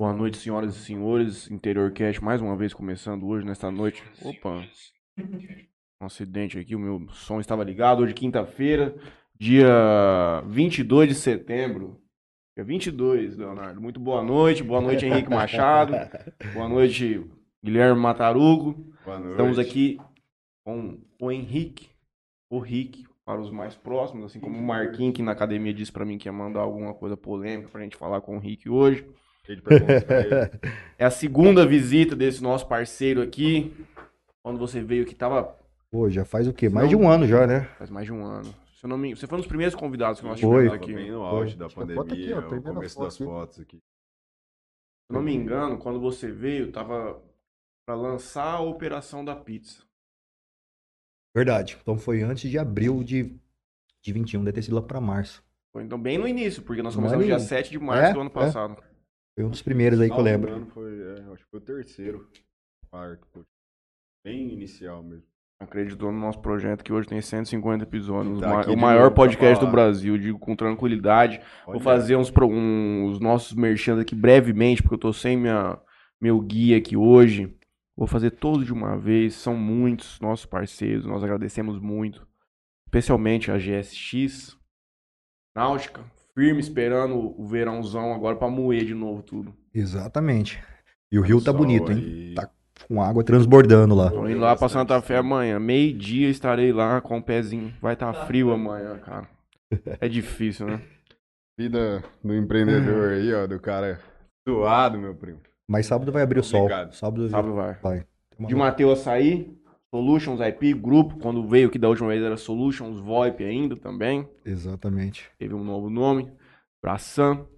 Boa noite, senhoras e senhores. Interior Cast mais uma vez começando hoje, nesta noite. Opa! Um acidente aqui, o meu som estava ligado. Hoje, quinta-feira, dia 22 de setembro. Dia 22, Leonardo. Muito boa noite. Boa noite, Henrique Machado. Boa noite, Guilherme Matarugo. Boa noite. Estamos aqui com o Henrique, o Rick, para os mais próximos, assim como o Marquinhos, que na academia disse para mim que ia mandar alguma coisa polêmica pra gente falar com o Rick hoje. Cheio de perguntas pra ele. É a segunda visita desse nosso parceiro aqui. Quando você veio que tava Pô, já faz o quê? Mais de um ano já, né? faz mais de um ano. Se eu não me... Você foi um dos primeiros convidados que nós Foi. tivemos Tava aqui. bem no auge da Tinha foto pandemia, aqui, ó, o primeira começo foto das aqui. fotos aqui. Se eu não me engano, quando você veio, tava pra lançar a operação da pizza. Verdade. Então foi antes de abril de, de 21, deve ter sido lá pra março. Foi então bem no início, porque nós começamos dia ano- 7 de março É, do ano é. passado. Foi um dos primeiros aí que eu lembro. engano, Foi, é, acho que foi o terceiro quarto. Bem inicial mesmo. Acreditou no nosso projeto que hoje tem 150 episódios. Tá o maior pra podcast do. Brasil, digo com tranquilidade. Vou Olha, fazer uns, pro- um- os nossos merchan aqui brevemente, porque eu tô sem minha, meu guia aqui hoje. Vou fazer todos de uma vez. São muitos nossos parceiros, nós agradecemos muito. Especialmente a GSX, Náutica, firme esperando o verãozão agora pra moer de novo tudo. Exatamente. E o rio tá sol bonito, hein? aí. Tá com água transbordando lá. Tô indo lá pra Santa Fé amanhã. Meio-dia estarei lá com o pezinho. Vai estar tá frio amanhã, cara. É difícil, né? Vida do empreendedor aí, ó, do cara suado, meu primo. Mas sábado vai abrir o sol. Obrigado. Sábado Sábado vai. vai. De Matheus Açaí, Solutions IP, grupo, quando veio aqui da última vez era Solutions VoIP ainda também, Exatamente. teve um novo nome, Braçam.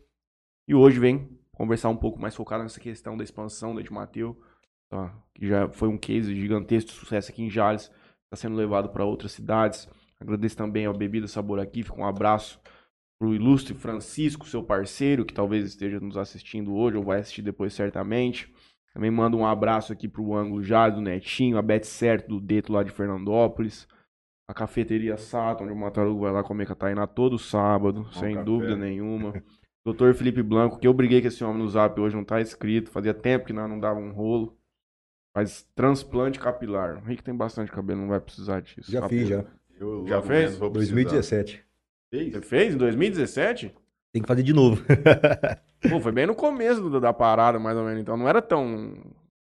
E hoje vem conversar um pouco mais focado nessa questão da expansão da de Mateus, tá? que já foi um case gigantesco de sucesso aqui em Jales, está sendo levado para outras cidades. Agradeço também ao Bebida Sabor aqui, fica um abraço pro ilustre Francisco, seu parceiro, que talvez esteja nos assistindo hoje ou vai assistir depois certamente. Também mando um abraço aqui pro ângulo Jade, do Netinho, a Bete Certo, do Deto lá de Fernandópolis. A cafeteria Sato, onde o Matarugo vai lá comer com a Tainá todo sábado, sem café. dúvida nenhuma. Doutor Felipe Blanco, que eu briguei com esse homem no zap hoje, não tá escrito. Fazia tempo que nós não dava um rolo. Faz transplante capilar. O Rick tem bastante cabelo, não vai precisar disso. Já fiz, já. Eu Já fez? menos vou precisar. 2017. Fez? Você fez em 2017? Tem que fazer de novo. Pô, foi bem no começo do- da parada, mais ou menos. Então não era tão,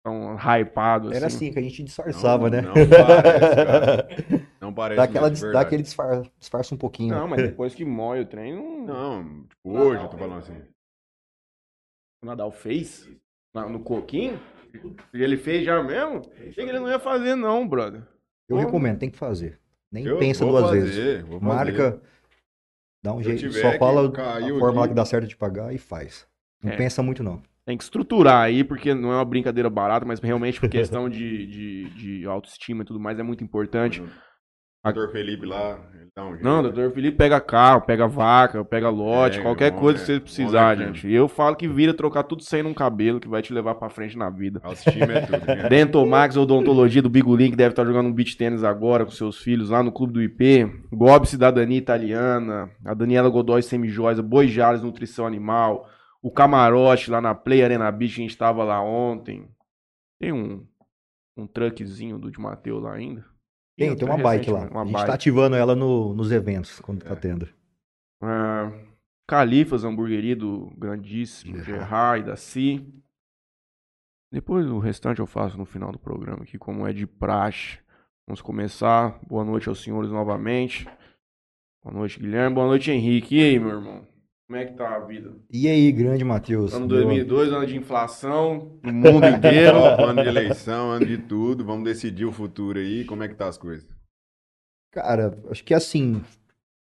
tão hypado assim. Era assim que a gente disfarçava, Não, né? não parece, cara. Não parece Dá, aquela, mesmo, dá verdade. aquele disfar, disfarça um pouquinho. Não, mas depois que moe o trem, não. Não, tipo, hoje eu tô falando assim. O Nadal fez? Na- no coquinho? Ele fez já mesmo? Achei que ele não ia fazer, não, brother. Eu Pô. recomendo, tem que fazer. Nem Eu pensa vou duas fazer, vezes. vou fazer. Marca, dá um Se jeito, só fala a forma que dá certo de pagar e faz. Não É. pensa muito, não. Tem que estruturar aí, porque não é uma brincadeira barata, mas realmente por questão de, de, de autoestima e tudo mais é muito importante. Doutor Felipe lá, ele dá um jeito. Não, doutor Felipe pega carro, pega vaca, pega lote, É, qualquer bom, coisa é. que você Bom precisar, daquilo. gente. E eu falo que vira trocar tudo sem num cabelo, que vai te levar pra frente na vida. Autoestima é tudo. né? Dentomax Odontologia do Bigolin, que deve estar jogando um beach tênis agora com seus filhos lá no clube do IP. Gob Cidadania Italiana. A Daniela Godoy Semijoias. Boi Jales Nutrição Animal. O Camarote lá na Play Arena Beach, a gente tava lá ontem. Tem um, um truckzinho do de Mateu lá ainda? Tem, tem uma bike lá. Uma a gente bike. tá ativando ela no- nos eventos, quando tá É. tendo. Ah, Califas Hamburgueria do grandíssimo Gerard. Gerard da Si. Depois o restante eu faço no final do programa aqui, como é de praxe. Vamos começar. Boa noite aos senhores novamente. Boa noite, Guilherme. Boa noite, Henrique. E aí, meu irmão? Como é que tá a vida? E aí, grande Matheus? Ano Meu- 2002, ano de inflação no mundo inteiro. Ó, ano de eleição, ano de tudo. Vamos decidir o futuro aí. Como é que tá as coisas? Cara, acho que assim,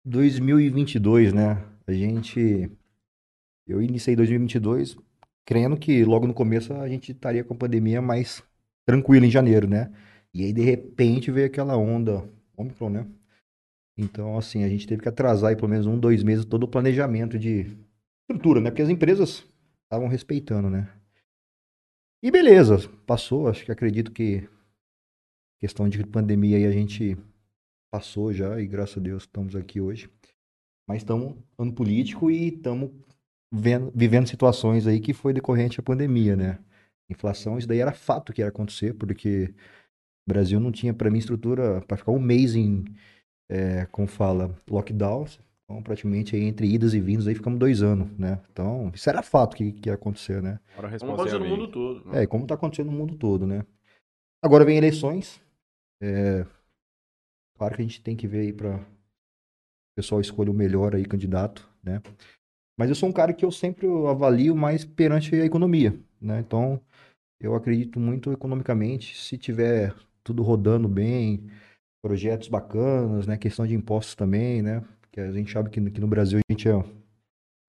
2022, né? A gente. Eu iniciei 2022 crendo que logo no começo a gente estaria com a pandemia mais tranquila em janeiro, né? E aí, de repente, veio aquela onda Omicron, né? Então, assim, a gente teve que atrasar aí pelo menos um, dois meses todo o planejamento de estrutura, né? Porque as empresas estavam respeitando, né? E beleza, passou. Acho que acredito que questão de pandemia aí a gente passou já e graças a Deus estamos aqui hoje. Mas estamos ano político e estamos vendo- vivendo situações aí que foi decorrente à pandemia, né? Inflação, isso daí era fato que ia acontecer, porque o Brasil não tinha, para mim, estrutura para ficar um mês em, é, como fala, lockdown. Então, praticamente aí, entre idas e vindas, aí ficamos dois anos, né? Então, isso era fato que, que ia acontecer, né? Como é aconteceu no mundo todo. né? É, como tá acontecendo no mundo todo, né? Agora vem eleições. É, claro que a gente tem que ver aí para o pessoal escolher o melhor aí candidato, né? Mas eu sou um cara que eu sempre avalio mais perante a economia, né? Então, eu acredito muito economicamente, se tiver tudo rodando bem, projetos bacanas, né? Questão de impostos também, né? Porque a gente sabe que aqui no Brasil a gente é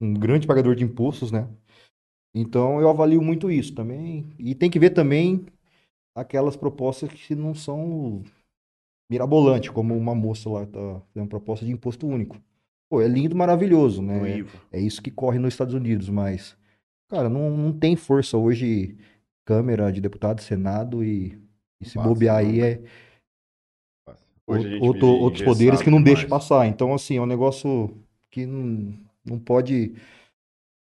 um grande pagador de impostos, né? Então eu avalio muito isso também. E tem que ver também aquelas propostas que não são mirabolantes, como uma moça lá tá fazendo proposta de imposto único. Pô, é lindo, maravilhoso, né? IVA. É isso que corre nos Estados Unidos, mas, cara, não, não tem força hoje Câmara de Deputado, Senado e, e se bobear não. aí é a gente outro- outros poderes que não demais. passar. Então, assim, é um negócio que não, não pode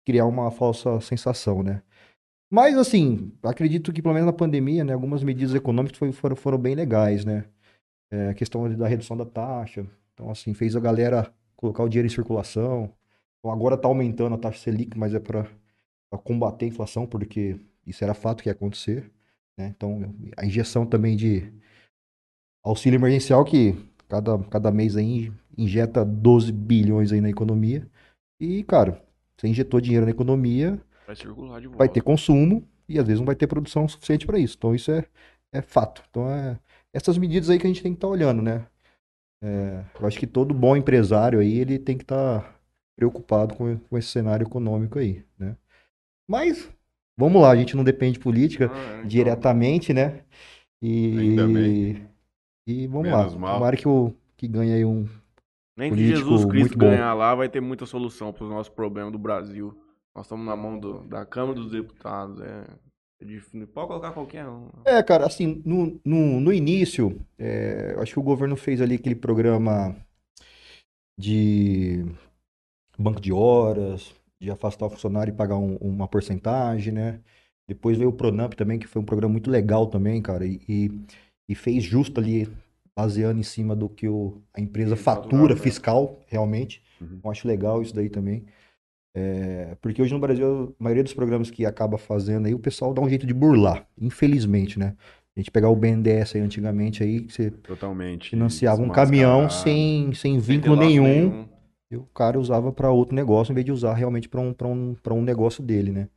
criar uma falsa sensação, né? Mas, assim, acredito que, pelo menos na pandemia, né, algumas medidas econômicas foi- foram, foram bem legais, né? É, a questão da redução da taxa. Então, assim, fez a galera colocar o dinheiro em circulação. Então, agora está aumentando a taxa Selic, mas é para combater a inflação, porque isso era fato que ia acontecer. Né? Então, a injeção também de auxílio emergencial, que cada, cada mês aí injeta 12 bilhões aí na economia. E, cara, você injetou dinheiro na economia, Vai circular de volta. vai ter consumo e às vezes não vai ter produção suficiente para isso. Então, isso é, é fato. Então, é essas medidas aí que a gente tem que estar olhando, né? É, eu acho que todo bom empresário aí, ele tem que estar preocupado com, com esse cenário econômico aí, né? Mas, vamos lá, a gente não depende de política Ah, é, então, diretamente, né? E, Ainda bem. E vamos Menos lá. mal. Tomara que, o, que ganhe aí um. Nem que político Jesus Cristo muito bom. ganhar lá, vai ter muita solução para os nossos problemas do Brasil. Nós estamos na mão do- da Câmara dos Deputados. É, é difícil. Pode colocar qualquer um. É, cara, assim, no, no, no início, é, eu acho que o governo fez ali aquele programa de banco de horas, de afastar o funcionário e pagar um- uma porcentagem, né? Depois veio o Pronamp também, que foi um programa muito legal também, cara, e, e, e fez justo ali, baseando em cima do que o, a empresa fatura fiscal, realmente. Uhum. Eu acho legal isso daí também. É, porque hoje no Brasil, a maioria dos programas que acaba fazendo aí, o pessoal dá um jeito de burlar, infelizmente, né? A gente pegar o BNDES aí antigamente aí, que você Totalmente. financiava um caminhão sem, sem vínculo laço nenhum, e o cara usava para outro negócio, em vez de usar realmente para um, pra um, pra um negócio dele, né?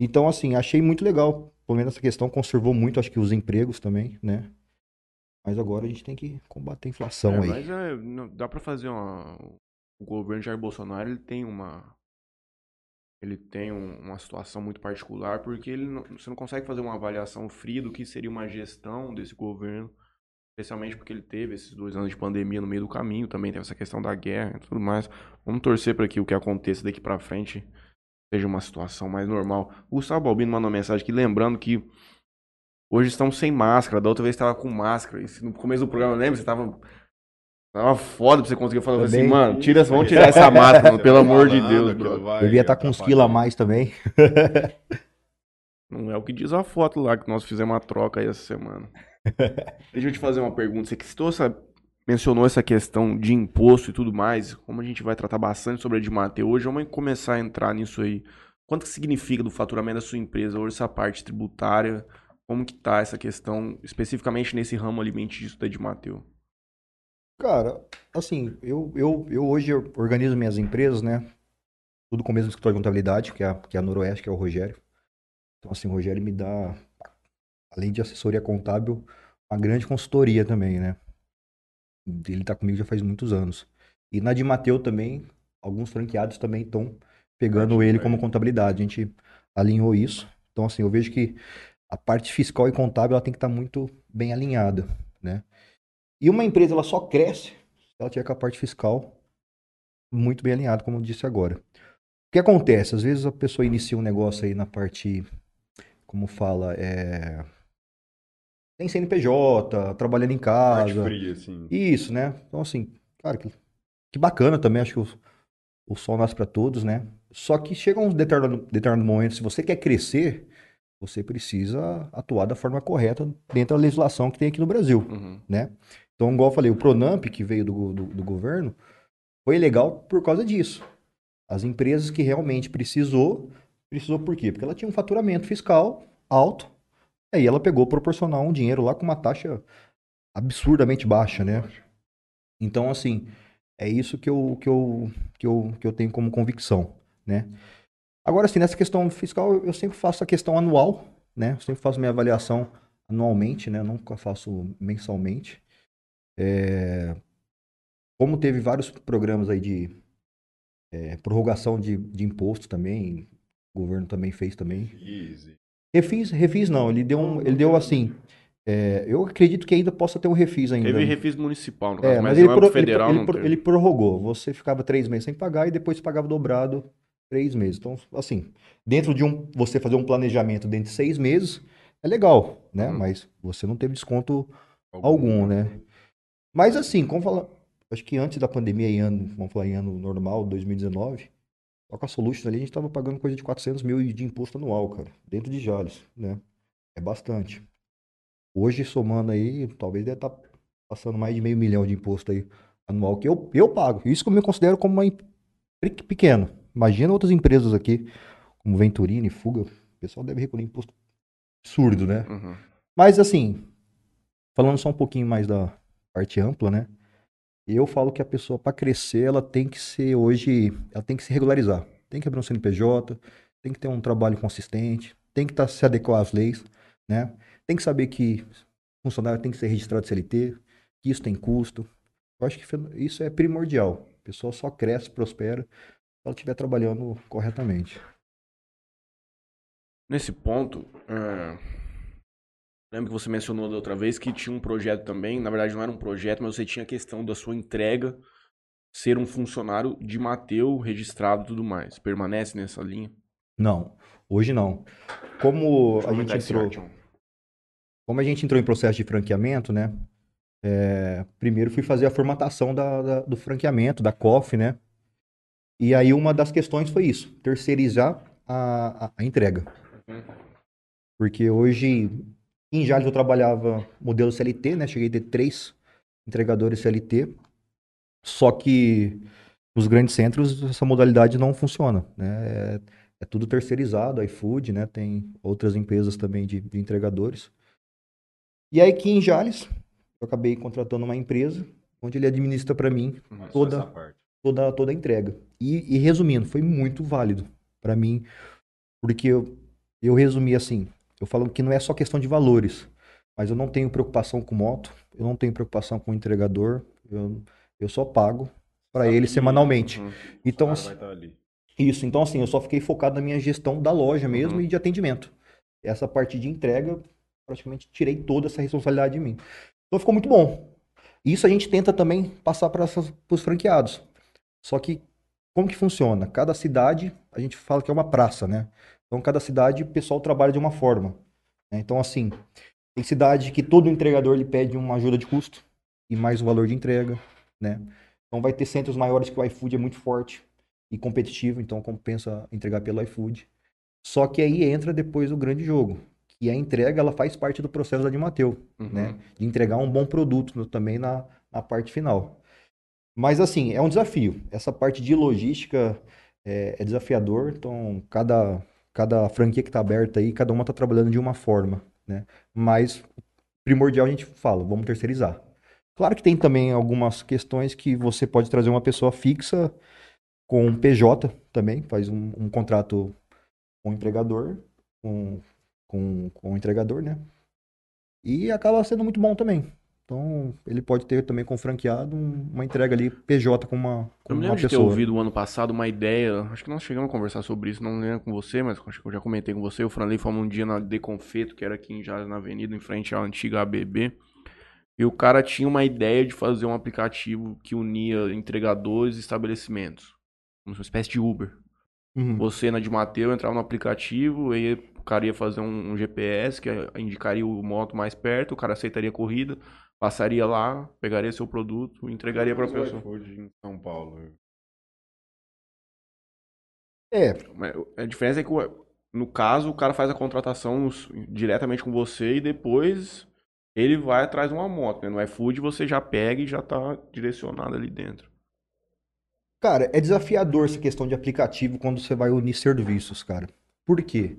Então, assim, achei muito legal. Pelo menos essa questão conservou muito, acho que os empregos também, né? Mas agora a gente tem que combater a inflação É, aí. mas é, não- dá pra fazer uma. O governo Jair Bolsonaro ele tem uma. Ele tem um- uma situação muito particular, porque ele não- você não consegue fazer uma avaliação fria do que seria uma gestão desse governo, especialmente porque ele teve esses dois anos de pandemia no meio do caminho, também teve essa questão da guerra e tudo mais. Vamos torcer para que o que aconteça daqui pra frente seja uma situação mais normal. O Gustavo Balbino mandou uma mensagem aqui lembrando que hoje estamos sem máscara, da outra vez estava com máscara. E se no começo do programa, lembra? Você estava Tava foda pra você conseguir falar assim, Também. mano, tira, vamos tirar essa máscara, mano, pelo amor de Deus, brother. vai Devia estar com uns quilos a mais também. Não é o que diz a foto lá que nós fizemos uma troca aí essa semana. Deixa eu te fazer uma pergunta. Você que citou essa, mencionou essa questão de imposto e tudo mais. Como a gente vai tratar bastante sobre a de Mateu hoje, vamos começar a entrar nisso aí. Quanto que significa do faturamento da sua empresa hoje essa parte tributária? Como que tá essa questão, especificamente nesse ramo alimentício da de Mateu? Cara, assim, eu, eu, eu hoje organizo minhas empresas, né? Tudo com o mesmo escritório de contabilidade, que é, a- que é a Noroeste, que é o Rogério. Então, assim, o Rogério me dá, além de assessoria contábil, uma grande consultoria também, né? Ele tá comigo já faz muitos anos. E na de Mateu também, alguns franqueados também estão pegando ele pra como contabilidade. A gente alinhou isso. Então, assim, eu vejo que a parte fiscal e contábil ela tem que estar muito bem alinhada, né? E uma empresa ela só cresce se ela tiver com a parte fiscal muito bem alinhada, como eu disse agora. O que acontece? Às vezes a pessoa inicia um negócio aí na parte, como fala, é... tem CNPJ, trabalhando em casa. fria, assim. Isso, né? Então, assim, cara, que, que bacana também. Acho que os, o sol nasce para todos, né? Só que chega um determinado, determinado momento, se você quer crescer, você precisa atuar da forma correta dentro da legislação que tem aqui no Brasil, Uhum. né? Então, igual eu falei, o Pronamp, que veio do, do, do governo, foi legal por causa disso. As empresas que realmente precisou, precisou por quê? Porque ela tinha um faturamento fiscal alto, aí ela pegou proporcional um dinheiro lá com uma taxa absurdamente baixa, né? Então, assim, é isso que eu, que eu, que eu, que eu tenho como convicção, né? Agora, assim, nessa questão fiscal, eu sempre faço a questão anual, né? Eu sempre faço minha avaliação anualmente, né? Nunca faço mensalmente. É, Como teve vários programas aí de é, prorrogação de, de imposto também, o governo também fez também. Easy. Refis, refis não, ele deu um, ele deu assim, é, eu acredito que ainda possa ter um refis ainda. Teve refis municipal, no caso, É, mas, mas ele, é pro- ele federal, ele teve. ele prorrogou. Você ficava três meses sem pagar e depois pagava dobrado três meses. Então, assim, dentro de um, você fazer um planejamento dentro de seis meses é legal, né? Uhum. Mas você não teve desconto algum, né? Mas assim, como fala, acho que antes da pandemia, em ano, vamos falar em ano normal, 2019, só com a Solution ali a gente tava pagando coisa de 400 mil de imposto anual, cara, dentro de Jales, né? É bastante. Hoje, somando aí, talvez deve estar passando mais de meio milhão de imposto aí anual que eu, eu pago. Isso que eu me considero como uma em- pe- pequeno. Imagina outras empresas aqui, como Venturini, Fuga, o pessoal deve recolher imposto absurdo, né? Uhum. Mas assim, falando só um pouquinho mais da parte ampla, né? Eu falo que a pessoa, para crescer, ela tem que ser hoje, ela tem que se regularizar. Tem que abrir um CNPJ, tem que ter um trabalho consistente, tem que tá, se adequar às leis, né? Tem que saber que funcionário tem que ser registrado CLT, que isso tem custo. Eu acho que isso é primordial. A pessoa só cresce, prospera, se ela estiver trabalhando corretamente. Nesse ponto, é, lembro que você mencionou da outra vez que tinha um projeto também. Na verdade, não era um projeto, mas você tinha a questão da sua entrega ser um funcionário de Mateu, registrado e tudo mais. Permanece nessa linha? Não, hoje não. Como a gente entrou, como a gente entrou em processo de franqueamento, né? é, primeiro fui fazer a formatação da, da- do franqueamento, da COF, né? E aí uma das questões foi isso, terceirizar a, a- a entrega. Uhum. Porque hoje, em Jales eu trabalhava modelo CLT, né? Cheguei a ter três entregadores CLT. Só que nos grandes centros essa modalidade não funciona, né? É, é tudo terceirizado, iFood, né? Tem outras empresas também de, de entregadores. E aí aqui em Jales, eu acabei contratando uma empresa onde ele administra para mim Mas Toda- toda, toda a entrega. E, e resumindo, foi muito válido para mim, porque eu, eu resumi assim, eu falo que não é só questão de valores, mas eu não tenho preocupação com moto, eu não tenho preocupação com o entregador, eu, eu só pago para ele semanalmente. Uhum. Então, assim, ali. isso, então assim, eu só fiquei focado na minha gestão da loja mesmo Uhum. e de atendimento. Essa parte de entrega, praticamente tirei toda essa responsabilidade de mim. Então ficou muito bom. Isso a gente tenta também passar para os franqueados. Só que como que funciona? Cada cidade, a gente fala que é uma praça, né? Então cada cidade o pessoal trabalha de uma forma. né? Então assim, tem cidade que todo entregador ele pede uma ajuda de custo e mais um valor de entrega, né? Então vai ter centros maiores que o iFood é muito forte e competitivo, então compensa entregar pelo iFood. Só que aí entra depois o grande jogo, que a entrega ela faz parte do processo da Mateu, Uhum. né? De entregar um bom produto no- também na, na parte final. Mas assim, é um desafio. Essa parte de logística é, é desafiador, então cada, cada franquia que está aberta aí, cada uma está trabalhando de uma forma, né? Mas primordial a gente fala, vamos terceirizar. Claro que tem também algumas questões que você pode trazer uma pessoa fixa com um PJ também, faz um, um contrato com o empregador, com, com, com o entregador, né? E acaba sendo muito bom também. Então, ele pode ter também com franqueado um- uma entrega ali PJ com uma, com Eu me uma lembro de ter pessoa. ouvido o ano passado uma ideia, acho que nós chegamos a conversar sobre isso, não lembro com você, mas acho que eu já comentei com você. O Franley fomos um dia na Deconfeto, que era aqui em Jales, na avenida, em frente à antiga ABB. E o cara tinha uma ideia de fazer um aplicativo que unia entregadores e estabelecimentos. Uma espécie de Uber. Uhum. Você na de Mateu entrava no aplicativo, aí o cara ia fazer um, um GPS que indicaria o moto mais perto, o cara aceitaria a corrida, passaria lá, pegaria seu produto e entregaria para a pessoa. iFood em São Paulo. É, Mas A diferença é que, no caso, o cara faz a contratação diretamente com você e depois ele vai atrás de uma moto. Né? No iFood você já pega e já tá direcionado ali dentro. Cara, é desafiador essa questão de aplicativo quando você vai unir serviços, cara. Por quê?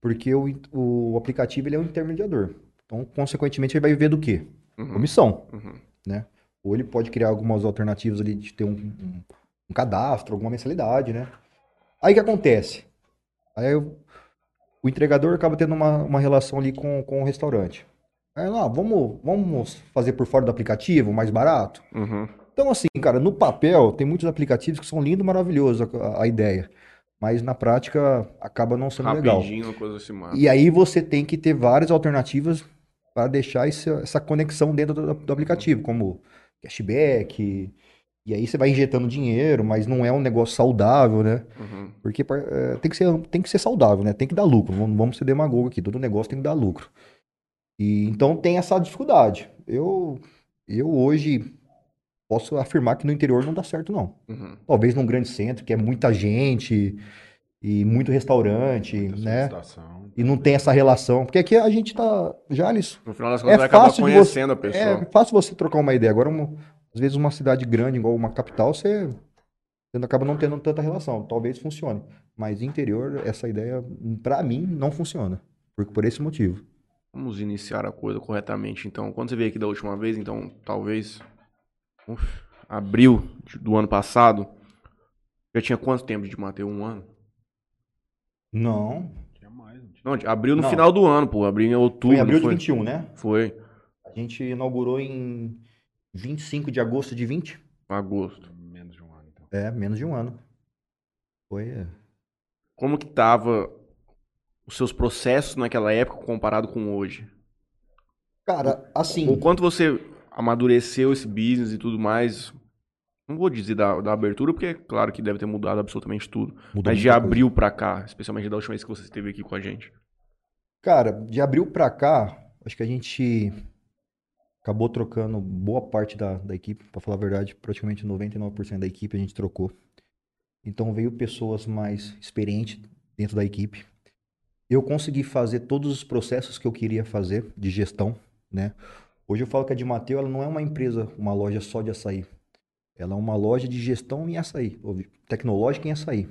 Porque o, o aplicativo ele é um intermediador. Então, consequentemente, ele vai viver do quê? Uhum, Comissão. uhum. Ou ele pode criar algumas alternativas ali de ter um, um- um cadastro, alguma mensalidade, né? Aí o que acontece? Aí o, o entregador acaba tendo uma, uma relação ali com, com o restaurante. Aí lá, vamos, vamos fazer por fora do aplicativo, mais barato? Uhum. Então, assim, cara, no papel tem muitos aplicativos que são lindos, maravilhosos a, a ideia. Mas na prática acaba não sendo legal. Rapidinho, uma coisa assim, mano. E aí você tem que ter várias alternativas para deixar esse- essa conexão dentro do, do aplicativo, como cashback. E aí você vai injetando dinheiro, mas não é um negócio saudável, né? Uhum. Porque eh, tem que ser, tem que ser saudável, né? Tem que dar lucro. Não vamos ser demagogo aqui. Todo negócio tem que dar lucro. E então tem essa dificuldade. Eu, eu hoje posso afirmar que no interior não dá certo, não. Uhum. Talvez num grande centro, que é muita gente e muito restaurante, Muita né? E não tem essa relação. Porque aqui a gente tá. Jales, No final das É contas, vai acabar conhecendo a é pessoa. fácil você trocar uma ideia. Agora, uma- às vezes, uma cidade grande, igual uma capital, você, você acaba não tendo tanta relação. Talvez funcione. Mas interior, essa ideia, pra mim, não funciona. Por, por esse motivo. Vamos iniciar a coisa corretamente, então. Quando você veio aqui da última vez, então, talvez. uf, abril do ano passado. Já tinha quanto tempo de Mateu? Um ano? Não. Tinha mais, não tinha. Não, abril no Não. final do ano, pô. Abril em outubro. Foi em abril de foi? 21, né? Foi. A gente inaugurou em 25 de agosto de 20. Agosto. Menos de um ano, então. É, menos de um ano. Foi. é. Como que tava os seus processos naquela época comparado com hoje? Cara, assim. O quanto você amadureceu esse business e tudo mais. Não vou dizer da, da abertura, porque é claro que deve ter mudado absolutamente tudo. mudou Mas de abril pra cá, especialmente da última vez que você esteve aqui com a gente. Cara, de abril pra cá, acho que a gente acabou trocando boa parte da, da equipe, pra falar a verdade, praticamente 99% da equipe a gente trocou. Então veio pessoas mais experientes dentro da equipe. Eu consegui fazer todos os processos que eu queria fazer de gestão, né? Hoje eu falo que a de Mateu, ela não é uma empresa, uma loja só de açaí. Ela é uma loja de gestão em açaí, ou tecnológica em açaí.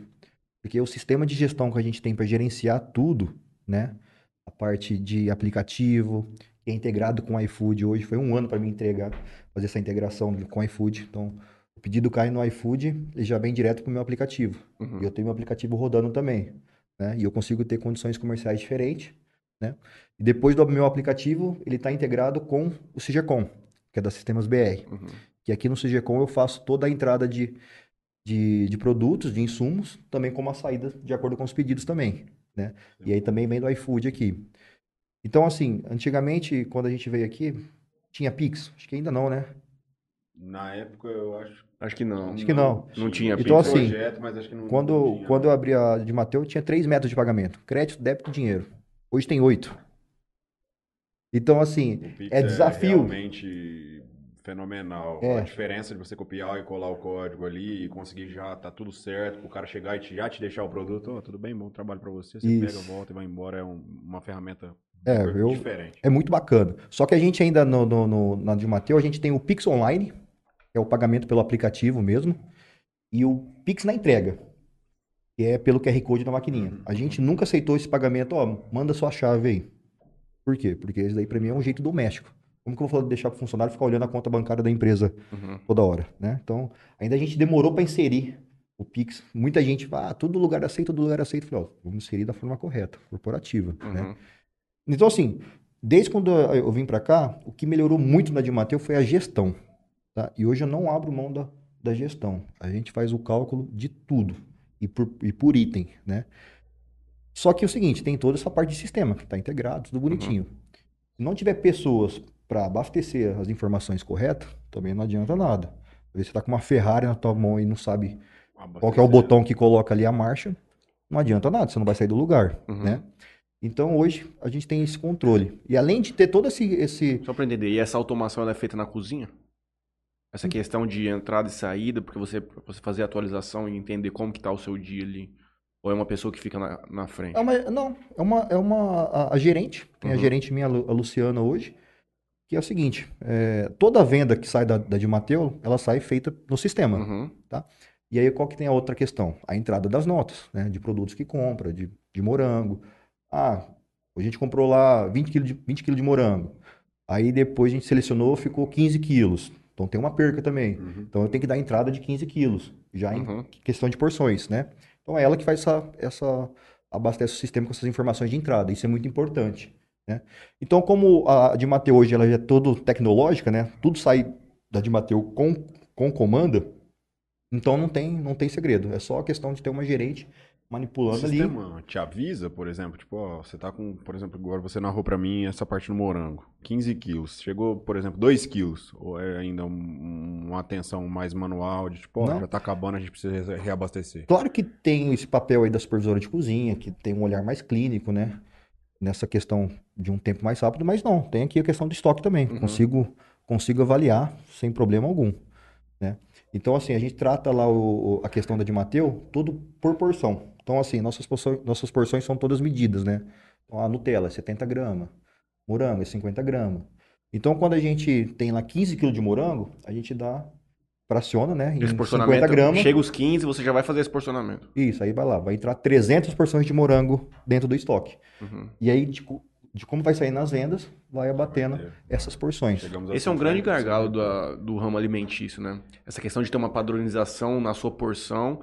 Porque o sistema de gestão que a gente tem para gerenciar tudo, né? a parte de aplicativo, que é integrado com o iFood. Hoje foi um ano para mim entregar, fazer essa integração com o iFood. Então, o pedido cai no iFood e já vem direto para o meu aplicativo. Uhum. E eu tenho meu aplicativo rodando também. Né? E eu consigo ter condições comerciais diferentes. Né? E depois do meu aplicativo, ele está integrado com o CIGECOM, que é da Sistemas BR. Uhum. Que aqui no CIGECOM eu faço toda a entrada de, de, de produtos, de insumos, também como a saída de acordo com os pedidos também. Né? E aí também vem do iFood aqui. Então, assim, antigamente, quando a gente veio aqui, tinha Pix? Acho que ainda não, né? Na época, eu acho. Acho que não. Acho que não. Não tinha Então, Pix. assim, projeto, mas acho que não, Quando, não tinha, quando não. eu abri a de Mateus, tinha três métodos de pagamento: crédito, débito e dinheiro. Hoje tem oito. Então, assim, Pix é desafio. realmente fenomenal. É. A diferença de você copiar e colar o código ali e conseguir já tá tudo certo, pro cara chegar e te- já te deixar o produto, ó, tudo bem, bom trabalho pra você, você Isso. pega, volta e vai embora, é um- uma ferramenta É, eu- diferente. é muito bacana. Só que a gente ainda, no, no, no- na de Mateus, a gente tem o Pix Online, que é o pagamento pelo aplicativo mesmo, e o Pix na entrega, que é pelo QR Code da maquininha. Uhum. A gente nunca aceitou esse pagamento, ó, manda sua chave aí. Por quê? Porque esse daí pra mim é um jeito doméstico. Como que eu vou falar- deixar pro funcionário ficar olhando a conta bancária da empresa Uhum. toda hora, né? Então, ainda a gente demorou para inserir o Pix. Muita gente fala, ah, todo lugar aceita, todo lugar aceita. Falei, ó, vamos inserir da forma correta, corporativa, né? Uhum. Então, assim, desde quando eu vim para cá, o que melhorou muito na Dimateu foi a gestão, tá? E hoje eu não abro mão da, da gestão. A gente faz o cálculo de tudo e por, e por item, né? Só que é o seguinte, tem toda essa parte de sistema que está integrado, tudo bonitinho. Se não tiver pessoas para abastecer as informações corretas, também não adianta nada. Às vezes você está com uma Ferrari na tua mão e não sabe qual que é o botão que coloca ali a marcha, não adianta nada, você não vai sair do lugar, Uhum. né? Então hoje a gente tem esse controle. E além de ter todo esse, esse Só pra entender, e essa automação ela é feita na cozinha? Essa questão de entrada e saída, porque você, você fazer a atualização e entender como que tá o seu dia ali. Ou é uma pessoa que fica na, na frente? É uma, não, é uma, é uma a, a gerente, tem a Uhum. gerente minha, a a Luciana hoje, que é o seguinte, é, toda venda que sai da, da de Mateu, ela sai feita no sistema. Uhum. E aí qual que tem a outra questão? A entrada das notas, né, de produtos que compra, de, de morango. Ah, a gente comprou lá 20 quilos de, 20 quilos de morango. Aí depois a gente selecionou, ficou 15 quilos. Então tem uma perca também. Uhum. Então eu tenho que dar entrada de 15 quilos, já em Uhum. questão de porções, né? Então é ela que faz essa, essa abastece o sistema com essas informações de entrada. Isso é muito importante, né? Então como a de Mateu hoje ela é todo tecnológica, né? Tudo sai da de Mateu com com comanda. Então não tem não tem segredo. É só a questão de ter uma gerente O manipulando ali. sistema te avisa, por exemplo, tipo, ó, você tá com, por exemplo, agora você narrou pra mim essa parte do morango, 15 quilos. Chegou, por exemplo, 2 quilos. Ou é ainda um- uma atenção mais manual, de tipo, ó, já tá acabando, a gente precisa reabastecer. Claro que tem esse papel aí da supervisora de cozinha, que tem um olhar mais clínico, né? Nessa questão de um tempo mais rápido, mas não, tem aqui a questão do estoque também. Uhum. Consigo, consigo avaliar sem problema algum, né? Então, assim, a gente trata lá o, a questão da de Mateu tudo por porção. Então, assim, nossas porções, nossas porções são todas medidas, né? Então, a Nutella é 70 gramas, morango é 50 gramas. Então, quando a gente tem lá 15 quilos de morango, a gente dá, fraciona, né? Em 50 porcionamento, gramas. chega os 15, você já vai fazer esse porcionamento. Isso, aí vai lá, vai entrar 300 porções de morango dentro do estoque. Uhum. E aí, de, de como vai sair nas vendas, vai abatendo Vai essas porções. Esse é um grande 140%. gargalo da- do ramo alimentício, né? Essa questão de ter uma padronização na sua porção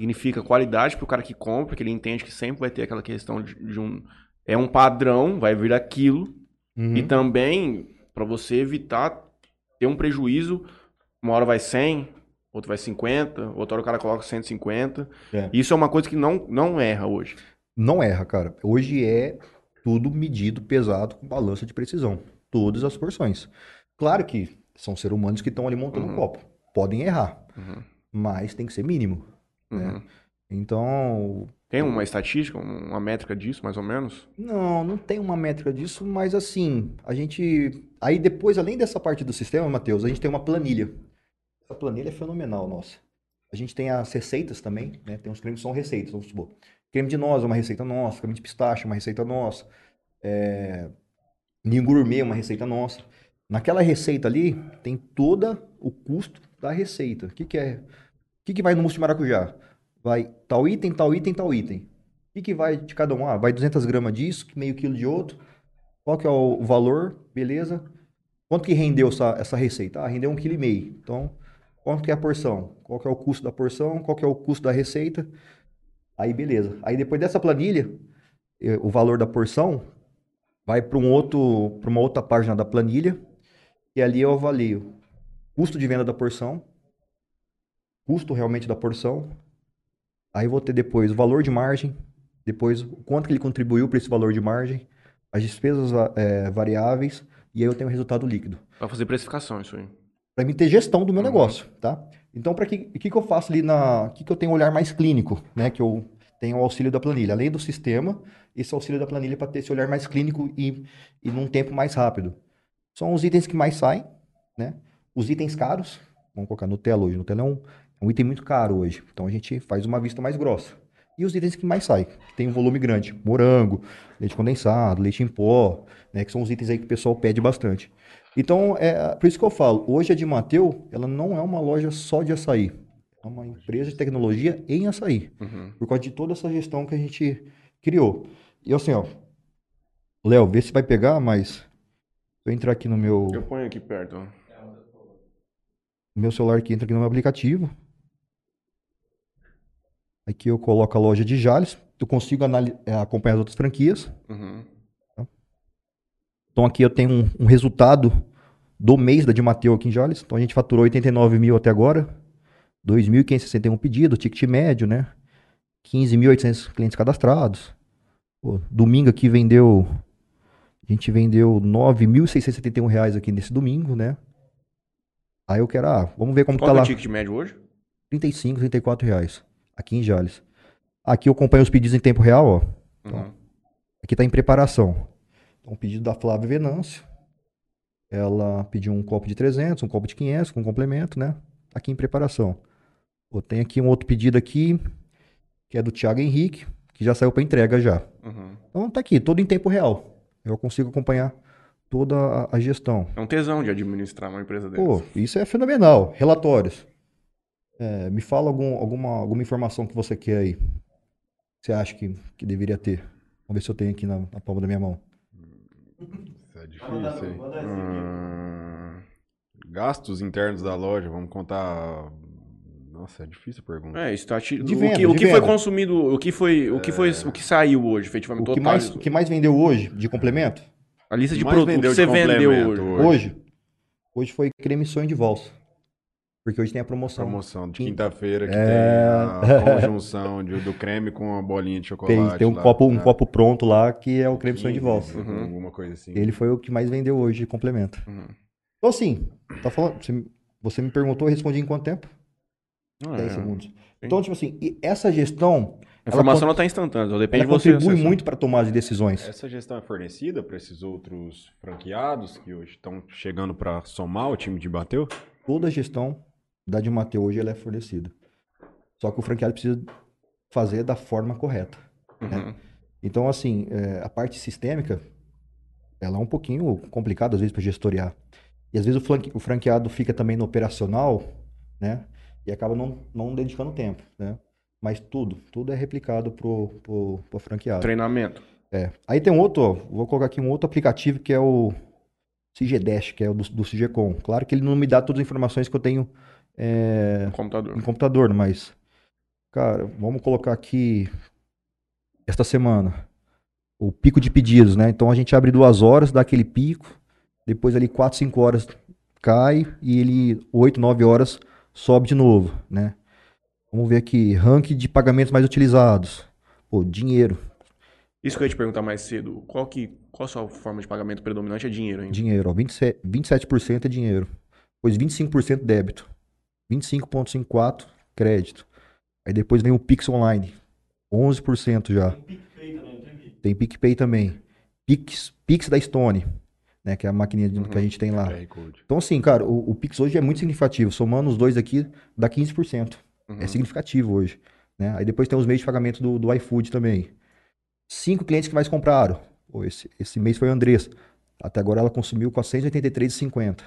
significa qualidade para o cara que compra, que ele entende que sempre vai ter aquela questão de, de um. É um padrão, vai vir aquilo. Uhum. E também para você evitar ter um prejuízo. Uma hora vai 100, outra vai 50, outra hora o cara coloca 150. É. Isso é uma coisa que não, não erra hoje. Não erra, cara. Hoje é tudo medido, pesado, com balança de precisão. Todas as porções. Claro que são seres humanos que estão ali montando Uhum. um copo. Podem errar, Uhum. mas tem que ser mínimo. Uhum. É. Então, Tem uma estatística, uma métrica disso, mais ou menos? Não, não tem uma métrica disso, mas assim, a gente. Aí depois, além dessa parte do sistema, Matheus, a gente tem uma planilha. Essa planilha é fenomenal, nossa. A gente tem as receitas também, né? Tem uns cremes que são receitas, vamos supor. Creme de noz é uma receita nossa, creme de pistache é uma receita nossa. É... Gourmet é uma receita nossa. Naquela receita ali, tem todo o custo da receita. O que que é? O que que vai no mousse de maracujá? Vai tal item, tal item, tal item. O que, que vai de cada um? Ah, vai 200 gramas disso, meio quilo de outro. Qual que é o o valor? Beleza. Quanto que rendeu essa, essa receita? Ah, rendeu um quilo e meio. Então, quanto que é a porção? Qual que é o custo da porção? Qual que é o custo da receita? Aí, beleza. Aí, depois dessa planilha, eh, o valor da porção vai para um outro, para uma outra página da planilha, e ali eu avalio custo de venda da porção, custo realmente da porção, Aí vou ter depois o valor de margem, depois quanto que ele contribuiu para esse valor de margem, as despesas eh, variáveis, e aí eu tenho o resultado líquido. Para fazer precificação, isso aí. Para mim ter gestão do meu Uhum. negócio, tá? Então, para que, que que eu faço ali na, que que eu tenho um olhar mais clínico, né? Que eu tenho o auxílio da planilha, além do sistema, esse auxílio da planilha para ter esse olhar mais clínico e, e num tempo mais rápido. São os itens que mais saem, né? Os itens caros, vamos colocar Nutella hoje. Nutella é um, é um item muito caro hoje, então a gente faz uma vista mais grossa. E os itens que mais saem, que tem um volume grande, morango, leite condensado, leite em pó, né? Que são os itens aí que o pessoal pede bastante. Então, é por isso que eu falo, hoje a de Mateu, ela não é uma loja só de açaí. É uma empresa de tecnologia em açaí. Uhum. Por causa de toda essa gestão que a gente criou. E assim, ó. Léo, vê se vai pegar, mas. Se eu entrar aqui no meu, Eu ponho aqui perto. ó. meu celular que entra aqui no meu aplicativo. Aqui eu coloco a loja de Jales. Eu consigo eh, acompanhar as outras franquias. Uhum. Então aqui eu tenho um, um resultado do mês da de Mateu aqui em Jales. Então a gente faturou 89 mil até agora. 2.561 pedidos, ticket médio, né? 15.800 clientes cadastrados. Pô, domingo aqui vendeu. A gente vendeu 9.671 reais aqui nesse domingo, né? Aí eu quero, ah, vamos ver como Qual tá que é lá. o ticket médio hoje? 35, 34 reais. Aqui em Jales. Aqui eu acompanho os pedidos em tempo real, ó. Uhum. Aqui tá em preparação. Então, pedido da Flávia Venâncio. Ela pediu um copo de 300, um copo de 500 com complemento, né? Tá aqui em preparação. Pô, tem aqui um outro pedido aqui. que é do Thiago Henrique, que já saiu para entrega já. Uhum. Então tá aqui, todo em tempo real. Eu consigo acompanhar toda a, a gestão. É um tesão de administrar uma empresa dessa. Pô, isso é fenomenal. Relatórios. É, me fala algum, alguma, alguma informação que você quer aí. Que você acha que, que deveria ter? Vamos ver se eu tenho aqui na, na palma da minha mão. É difícil, hein? Hum, gastos internos da loja, vamos contar. Nossa, é difícil a pergunta. É, tá De o venda, que, o que foi venda. consumido, o que foi, o que foi, o que saiu hoje, efetivamente, O que, total, mais, o que mais vendeu hoje de complemento? a lista de produtos que vendeu você de vendeu. Hoje. Hoje? Hoje foi creme sonho de valsa. Porque hoje tem a promoção. Promoção de Quin- quinta-feira que É. tem a conjunção de- do creme com a bolinha de chocolate. Tem, tem um, lá, copo, um né? copo pronto lá que é o creme sonho de 15, valsa. Uhum. Alguma coisa assim. Ele foi o que mais vendeu hoje de complemento. Uhum. Então assim, tá falando, você, você me perguntou, eu respondi em quanto tempo? Ah, 10 é. segundos. Então, tipo assim, e essa gestão, A informação con- não está instantânea, só depende ela de você. contribui muito para tomar de decisões. Essa gestão é fornecida para esses outros franqueados que hoje estão chegando para somar o time de bateu? Toda a gestão da de Mateu hoje ela é fornecida. Só que o franqueado precisa fazer da forma correta. Uhum. Então, assim, é, a parte sistêmica, ela é um pouquinho complicada às vezes para gestoriar. E às vezes o, flanque- o franqueado fica também no operacional, né? E acaba não, não dedicando tempo, né? Mas tudo, tudo é replicado pro, pro, pro franqueado. Treinamento. É. Aí tem um outro, vou colocar aqui um outro aplicativo que é o CGDash, que é o do, do CGCom. Claro que ele não me dá todas as informações que eu tenho é, no computador. em computador, mas, cara, vamos colocar aqui esta semana o pico de pedidos, né? Então a gente abre duas horas, dá aquele pico, depois ali quatro, cinco horas cai e ele oito, nove horas sobe de novo, né? Vamos ver aqui, ranking de pagamentos mais utilizados. Pô, dinheiro, Isso que eu ia te perguntar mais cedo. Qual, que, qual a sua forma de pagamento predominante? É dinheiro ainda? dinheiro, ó, 27, 27% é dinheiro, depois 25% débito, 25,54% crédito. Aí depois vem o Pix Online, 11% já. Tem PicPay também. Pix, Pix da Stone, né, que é a maquininha de- que a gente tem lá. Code. Então, assim, cara, o, o Pix hoje é muito significativo. Somando os dois aqui, dá 15%. Uhum. É significativo hoje. Né? Aí depois tem os meios de pagamento do, do iFood também. Cinco clientes que mais compraram. Pô, esse, esse mês foi a Andressa. Até agora ela consumiu 483,50.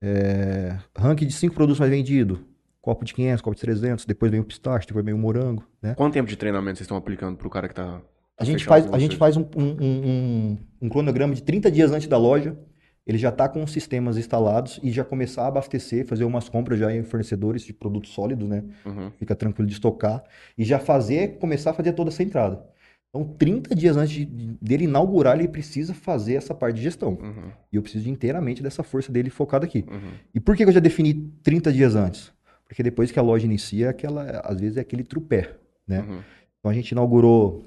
É, ranking de cinco produtos mais vendidos. Copo de 500, copo de 300. Depois vem o pistache, depois vem o morango. Né? Quanto tempo de treinamento vocês estão aplicando pro cara que tá. A gente faz, a gente faz um, um, um- um- cronograma de 30 dias antes da loja. Ele já está com os sistemas instalados e já começar a abastecer, fazer umas compras já em fornecedores de produtos sólidos, né? Uhum. Fica tranquilo de estocar. E já fazer, começar a fazer toda essa entrada. Então, 30 dias antes de- dele inaugurar, ele precisa fazer essa parte de gestão. Uhum. E eu preciso inteiramente dessa força dele focada aqui. Uhum. E por que eu já defini 30 dias antes? Porque depois que a loja inicia, aquela, às vezes é aquele trupé, né? Uhum. Então a gente inaugurou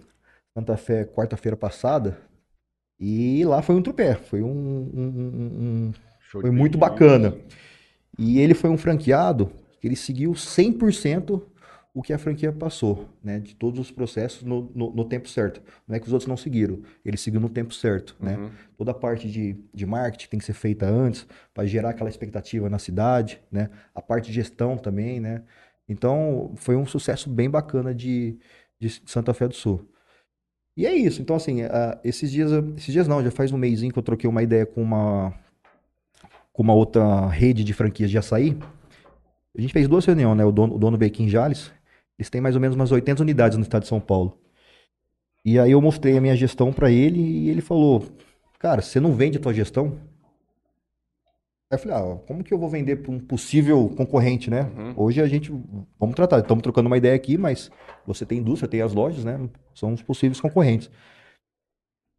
Santa Fé quarta-feira passada e lá foi um trupé, foi um, um- um- um- foi muito bacana. E ele foi um franqueado que ele seguiu 100% o que a franquia passou, né? De todos os processos no, no, no tempo certo. Não é que os outros não seguiram, ele seguiu no tempo certo, né? Uhum. Toda a parte de, de marketing tem que ser feita antes para gerar aquela expectativa na cidade, né? A parte de gestão também, né? Então, foi um sucesso bem bacana de, de Santa Fé do Sul. E é isso. Então, assim, esses dias, esses dias não, já faz um mêsinho que eu troquei uma ideia com uma, com uma outra rede de franquias de açaí. A gente fez duas reuniões, né? O dono, o dono Bequim Jales, eles têm mais ou menos umas 80 unidades no estado de São Paulo. E aí eu mostrei a minha gestão para ele e ele falou: Cara, você não vende a tua gestão? Aí eu falei: Ah, como que eu vou vender para um possível concorrente, né? Uhum. Hoje a gente, vamos tratar, estamos trocando uma ideia aqui, mas você tem indústria, tem as lojas, né? São os possíveis concorrentes.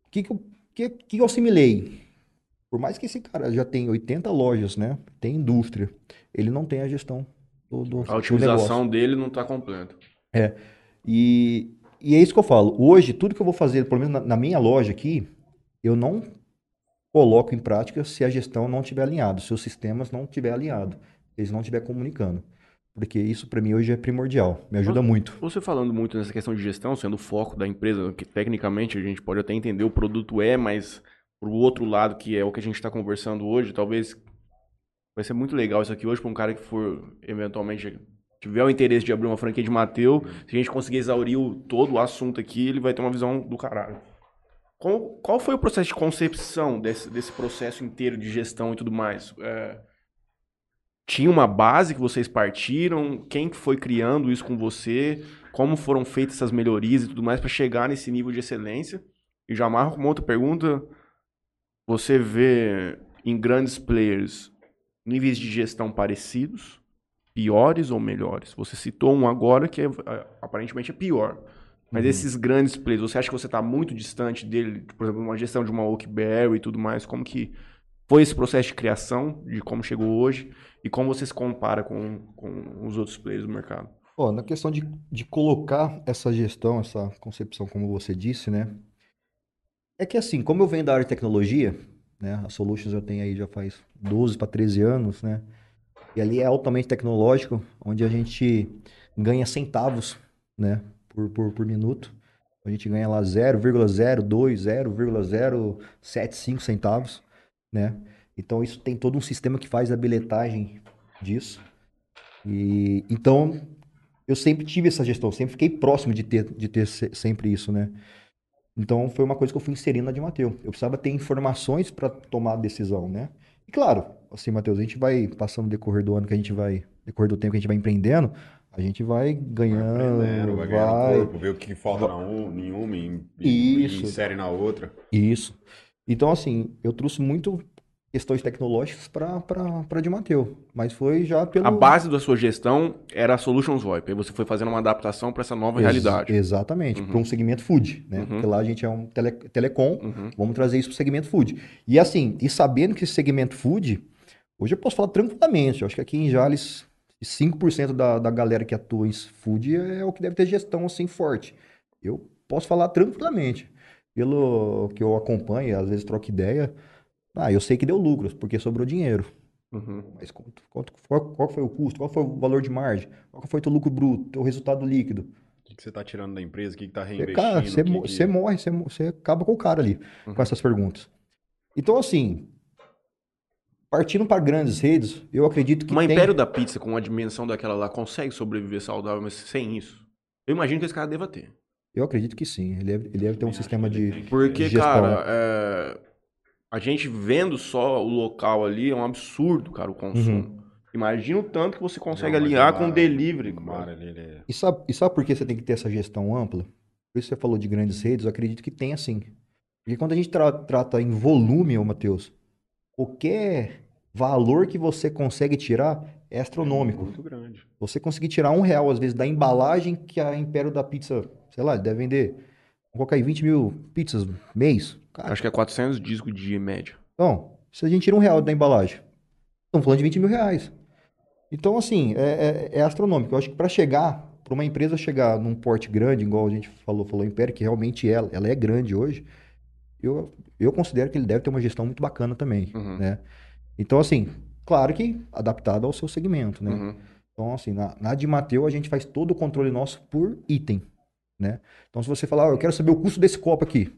O que, que, eu, que, que eu assimilei? Por mais que esse cara já tenha 80 lojas, né? Tem indústria, ele não tem a gestão do, do, A do otimização negócio. dele não tá completa. E, e é isso que eu falo. Hoje, tudo que eu vou fazer, pelo menos na, na minha loja aqui, eu não coloco em prática se a gestão não estiver alinhada, se os sistemas não estiver alinhado, se eles não estiver comunicando. Porque isso para mim hoje é primordial, me ajuda muito. Você falando muito nessa questão de gestão, sendo o foco da empresa, que tecnicamente a gente pode até entender o produto é, mas pro outro lado, que é o que a gente está conversando hoje, talvez vai ser muito legal isso aqui hoje para um cara que for eventualmente tiver o interesse de abrir uma franquia de Mateu, se a gente conseguir exaurir o, todo o assunto aqui, ele vai ter uma visão do caralho. Qual, qual foi o processo de concepção desse, desse processo inteiro de gestão e tudo mais? É, tinha uma base que vocês partiram? Quem que foi criando isso com você? Como foram feitas essas melhorias e tudo mais para chegar nesse nível de excelência? E já amarro com uma outra pergunta. Você vê em grandes players níveis de gestão parecidos, piores ou melhores? Você citou um agora que é, é aparentemente é pior. Mas uhum. esses grandes players, você acha que você está muito distante dele? Por exemplo, uma gestão de uma Oakberry e tudo mais. Como que foi esse processo de criação, de como chegou hoje? E como você se compara com, com os outros players do mercado? Na questão de, de colocar essa gestão, essa concepção, como você disse, né? É que assim, como eu venho da área de tecnologia, né? A Solutions eu tenho aí já faz 12 para 13 anos, né? E ali é altamente tecnológico, onde a gente ganha centavos, né? Por, por, por minuto. A gente ganha lá 0,02, 0,075 centavos, né? Então isso tem todo um sistema que faz a bilhetagem disso. E então eu sempre tive essa gestão, sempre fiquei próximo de ter, de ter sempre isso, né? Então foi uma coisa que eu fui inserindo na de Mateus. Eu precisava ter informações para tomar a decisão, né? E claro, assim, Matheus, a gente vai passando no decorrer do ano que a gente vai, decorrer do tempo que a gente vai empreendendo, a gente vai ganhando, vai, vai ganhando corpo, ver o que falta na um, em uma e, e insere na outra. Isso. Então, assim, eu trouxe muito questões tecnológicas para de Mateu, mas foi já pelo... A base da sua gestão era a Solutions VoIP, aí você foi fazendo uma adaptação para essa nova Ex realidade. Exatamente, uhum. para um segmento food, né? Uhum. Porque lá a gente é um tele, telecom, uhum. vamos trazer isso para o segmento food. E assim, e sabendo que esse segmento food, hoje eu posso falar tranquilamente, eu acho que aqui em Jales, 5% da, da galera que atua em food é o que deve ter gestão assim forte. Eu posso falar tranquilamente, pelo que eu acompanho, às vezes troco ideia, ah, eu sei que deu lucros, porque sobrou dinheiro. Uhum. Mas quanto, quanto, qual, qual, foi o custo? Qual foi o valor de margem? Qual foi o teu lucro bruto, teu resultado líquido? O que, que você está tirando da empresa? O que está reinvestindo? Cara, você, que você morre, você, você acaba com o cara ali, uhum. com essas perguntas. Então, assim, partindo para grandes redes, eu acredito que Uma tem... Império da Pizza, com a dimensão daquela lá, consegue sobreviver saudável, mas sem isso? Eu imagino que esse cara deva ter. Eu acredito que sim. Ele deve, ele deve ter um sistema de Porque, de cara, é a gente vendo só o local ali é um absurdo, cara, o consumo. Uhum. Imagina o tanto que você consegue Não, alinhar com o delivery. Cara. É e, sabe, e sabe por que você tem que ter essa gestão ampla? Por isso você falou de grandes redes, eu acredito que tem assim. Porque quando a gente tra trata em volume, ô Matheus, qualquer valor que você consegue tirar é astronômico. É muito grande. Você conseguir tirar um real, às vezes, da embalagem que a Império da Pizza, sei lá, deve vender. Vamos colocar aí 20 mil pizzas mês. Cara, Acho que é 400 discos de média. Então, se a gente tira um real da embalagem, estamos falando de 20 mil reais. Então, assim, é, é, é astronômico. Eu acho que para chegar, para uma empresa chegar num porte grande, igual a gente falou, falou Império, que realmente ela, ela é grande hoje, eu, eu considero que ele deve ter uma gestão muito bacana também, uhum. né? Então, assim, claro que adaptado ao seu segmento, né? Uhum. Então, assim, na, na de Mateu, a gente faz todo o controle nosso por item, né? Então, se você falar, oh, eu quero saber o custo desse copo aqui,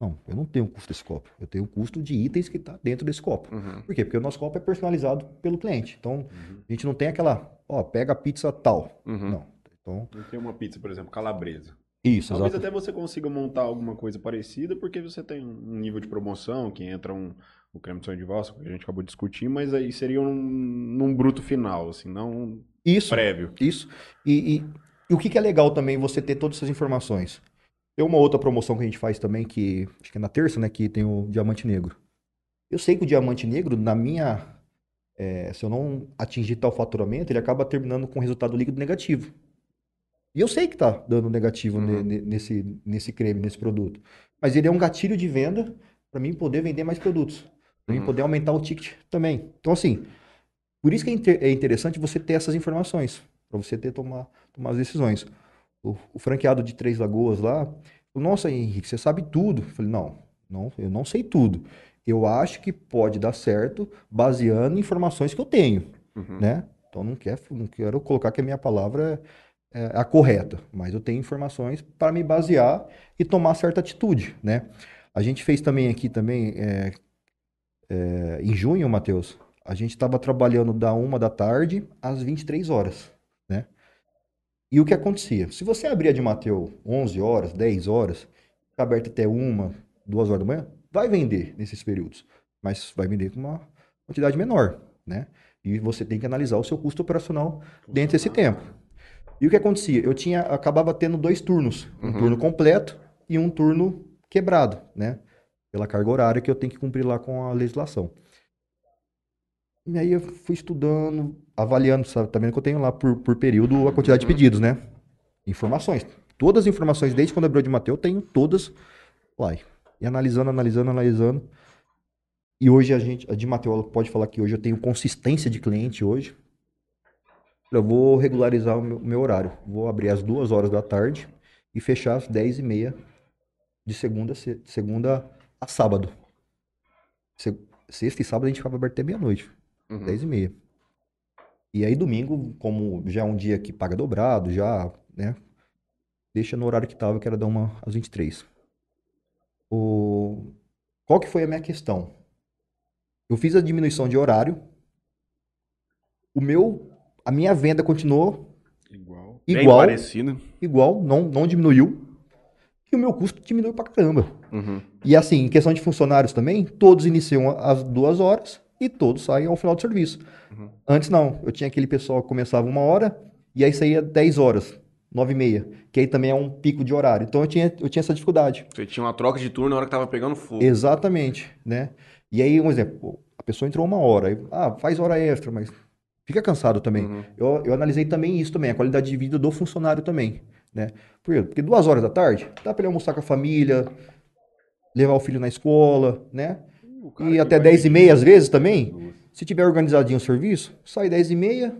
não, eu não tenho custo desse copo. Eu tenho o custo de itens que está dentro desse copo. Uhum. Por quê? Porque o nosso copo é personalizado pelo cliente. Então, uhum. a gente não tem aquela, ó, pega a pizza tal. Uhum. Não. Então, não tem uma pizza, por exemplo, calabresa. Isso, Talvez exatamente. até você consiga montar alguma coisa parecida, porque você tem um nível de promoção, que entra um, o creme de sonho de valsa, que a gente acabou de discutir, mas aí seria um, num bruto final, assim, não isso, prévio. Isso. E, e, e o que, que é legal também você ter todas essas informações? Tem uma outra promoção que a gente faz também, que acho que é na terça, né? Que tem o Diamante Negro. Eu sei que o Diamante Negro, na minha. É, se eu não atingir tal faturamento, ele acaba terminando com resultado líquido negativo. E eu sei que tá dando negativo uhum. nesse, nesse creme, nesse produto. Mas ele é um gatilho de venda para mim poder vender mais produtos. Para uhum. mim poder aumentar o ticket também. Então, assim, por isso que é, inter é interessante você ter essas informações. Para você ter tomar, tomar as decisões o, o franqueado de Três Lagoas lá, falou, nossa, Henrique, você sabe tudo. Eu falei, não, não, eu não sei tudo. Eu acho que pode dar certo baseando em informações que eu tenho, uhum. né? Então não quero, não quero colocar que a minha palavra é, é a correta, mas eu tenho informações para me basear e tomar certa atitude, né? A gente fez também aqui também é, é, em junho, Matheus, a gente estava trabalhando da uma da tarde às 23 horas? E o que acontecia? Se você abrir a de Mateu 11 horas, 10 horas, fica aberto até uma, duas horas da manhã, vai vender nesses períodos, mas vai vender com uma quantidade menor, né? E você tem que analisar o seu custo operacional dentro desse tempo. E o que acontecia? Eu tinha, acabava tendo dois turnos, um Uhum. turno completo e um turno quebrado, né? Pela carga horária que eu tenho que cumprir lá com a legislação. E aí eu fui estudando, avaliando, sabe? Também que eu tenho lá por, por período a quantidade de Uhum. pedidos, né? Informações. Todas as informações, desde quando abriu de Mateu, eu tenho todas lá. E analisando, analisando, analisando. E hoje a gente, a de Mateu, ela pode falar que hoje eu tenho consistência de cliente hoje. Eu vou regularizar o meu, o meu horário. Vou abrir às duas horas da tarde e fechar às dez e meia de segunda, segunda a sábado. Se- Sexta e sábado a gente ficava aberto até meia-noite. Uhum. 10 e meia. E aí domingo, como já é um dia que paga dobrado, já, né? Deixa no horário que tava, que era da 1 às 23. O... Qual que foi a minha questão? Eu fiz a diminuição de horário. O meu, a minha venda continuou Igual. Bem igual, parecido. igual, não, não diminuiu. E o meu custo diminuiu pra caramba. Uhum. E assim, em questão de funcionários também, todos iniciam às duas horas e todos saem ao final do serviço. Uhum. Antes não, eu tinha aquele pessoal que começava uma hora e aí saía 10 horas, nove e meia, que aí também é um pico de horário. Então eu tinha, eu tinha essa dificuldade. Você tinha uma troca de turno na hora que tava pegando fogo. Exatamente, né? E aí, um exemplo, a pessoa entrou uma hora, aí, ah, faz hora extra, mas fica cansado também. Uhum. Eu, eu analisei também isso também, a qualidade de vida do funcionário também, né? Por quê? Porque duas horas da tarde, dá para ele almoçar com a família, levar o filho na escola, né? E até vai 10 e meia às vezes também, duas. se tiver organizadinho o serviço, sai 10 e meia,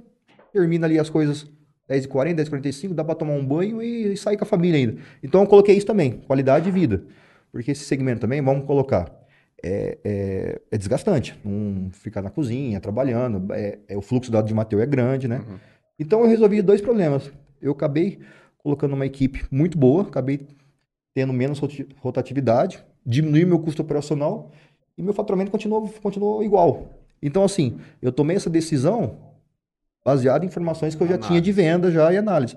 termina ali as coisas 10 e 40, 10 e 45, dá para tomar um banho e, e sair com a família ainda. Então eu coloquei isso também, qualidade de vida. Porque esse segmento também, vamos colocar, é, é, é desgastante. Não ficar na cozinha, trabalhando, é, é- o fluxo dado de Mateu é grande, né? Uhum. Então eu resolvi dois problemas. Eu acabei colocando uma equipe muito boa, acabei tendo menos rotatividade, diminui meu custo operacional e meu faturamento continuou, continuou igual. Então, assim, eu tomei essa decisão baseada em informações que eu já tinha de venda já e análise.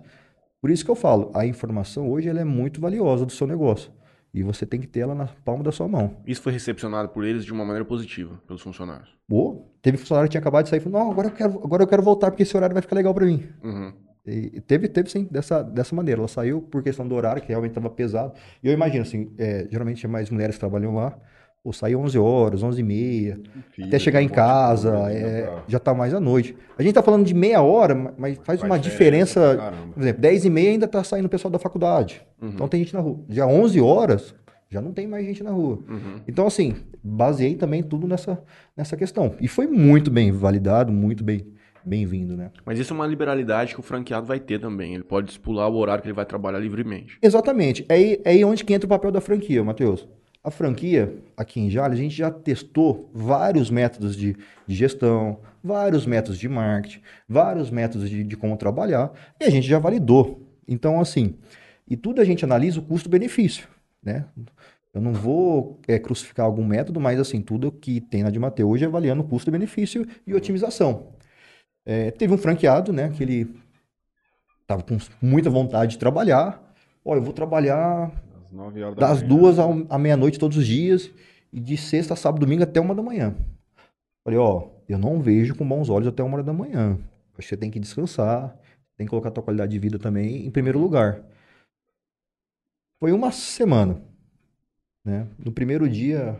Por isso que eu falo, a informação hoje ela é muito valiosa do seu negócio. E você tem que ter ela na palma da sua mão. Isso foi recepcionado por eles de uma maneira positiva, pelos funcionários. Pô, teve funcionário que tinha acabado de sair e falou, não, agora eu quero, agora eu quero voltar porque esse horário vai ficar legal para mim. Uhum. E teve, teve sim, dessa, dessa maneira. Ela saiu por questão do horário, que realmente estava pesado. E eu imagino, assim, é, geralmente é mais mulheres que trabalham lá. Ou saiu 11 horas, 11 e meia, Filho, até chegar um em casa, é, pra- já tá mais à noite. A gente tá falando de meia hora, ma- mas faz uma diferença. Por exemplo, 10 e meia ainda tá saindo o pessoal da faculdade. Uhum. Então tem gente na rua. Já 11 horas, já não tem mais gente na rua. Uhum. Então, assim, baseei também tudo nessa, nessa questão. E foi muito bem validado, muito bem bem-vindo, né? Mas isso é uma liberalidade que o franqueado vai ter também. Ele pode dispular o horário que ele vai trabalhar livremente. Exatamente. É aí, é aí onde que entra o papel da franquia, Matheus. A franquia, aqui em Jales, a gente já testou vários métodos de, de gestão, vários métodos de marketing, vários métodos de, de como trabalhar, e a gente já validou. Então, assim, e tudo a gente analisa o custo-benefício, né? Eu não vou é, crucificar algum método, mas, assim, tudo que tem na de Mateu hoje é avaliando custo-benefício e otimização. É, teve um franqueado, né, que ele estava com muita vontade de trabalhar. Ó, eu vou trabalhar Às 9 horas da das manhã. duas à meia-noite todos os dias e de sexta, sábado, domingo até uma da manhã. Falei, ó, eu não vejo com bons olhos até uma hora da manhã. Acho que você tem que descansar, tem que colocar a tua qualidade de vida também em primeiro lugar. Foi uma semana, né? No primeiro dia,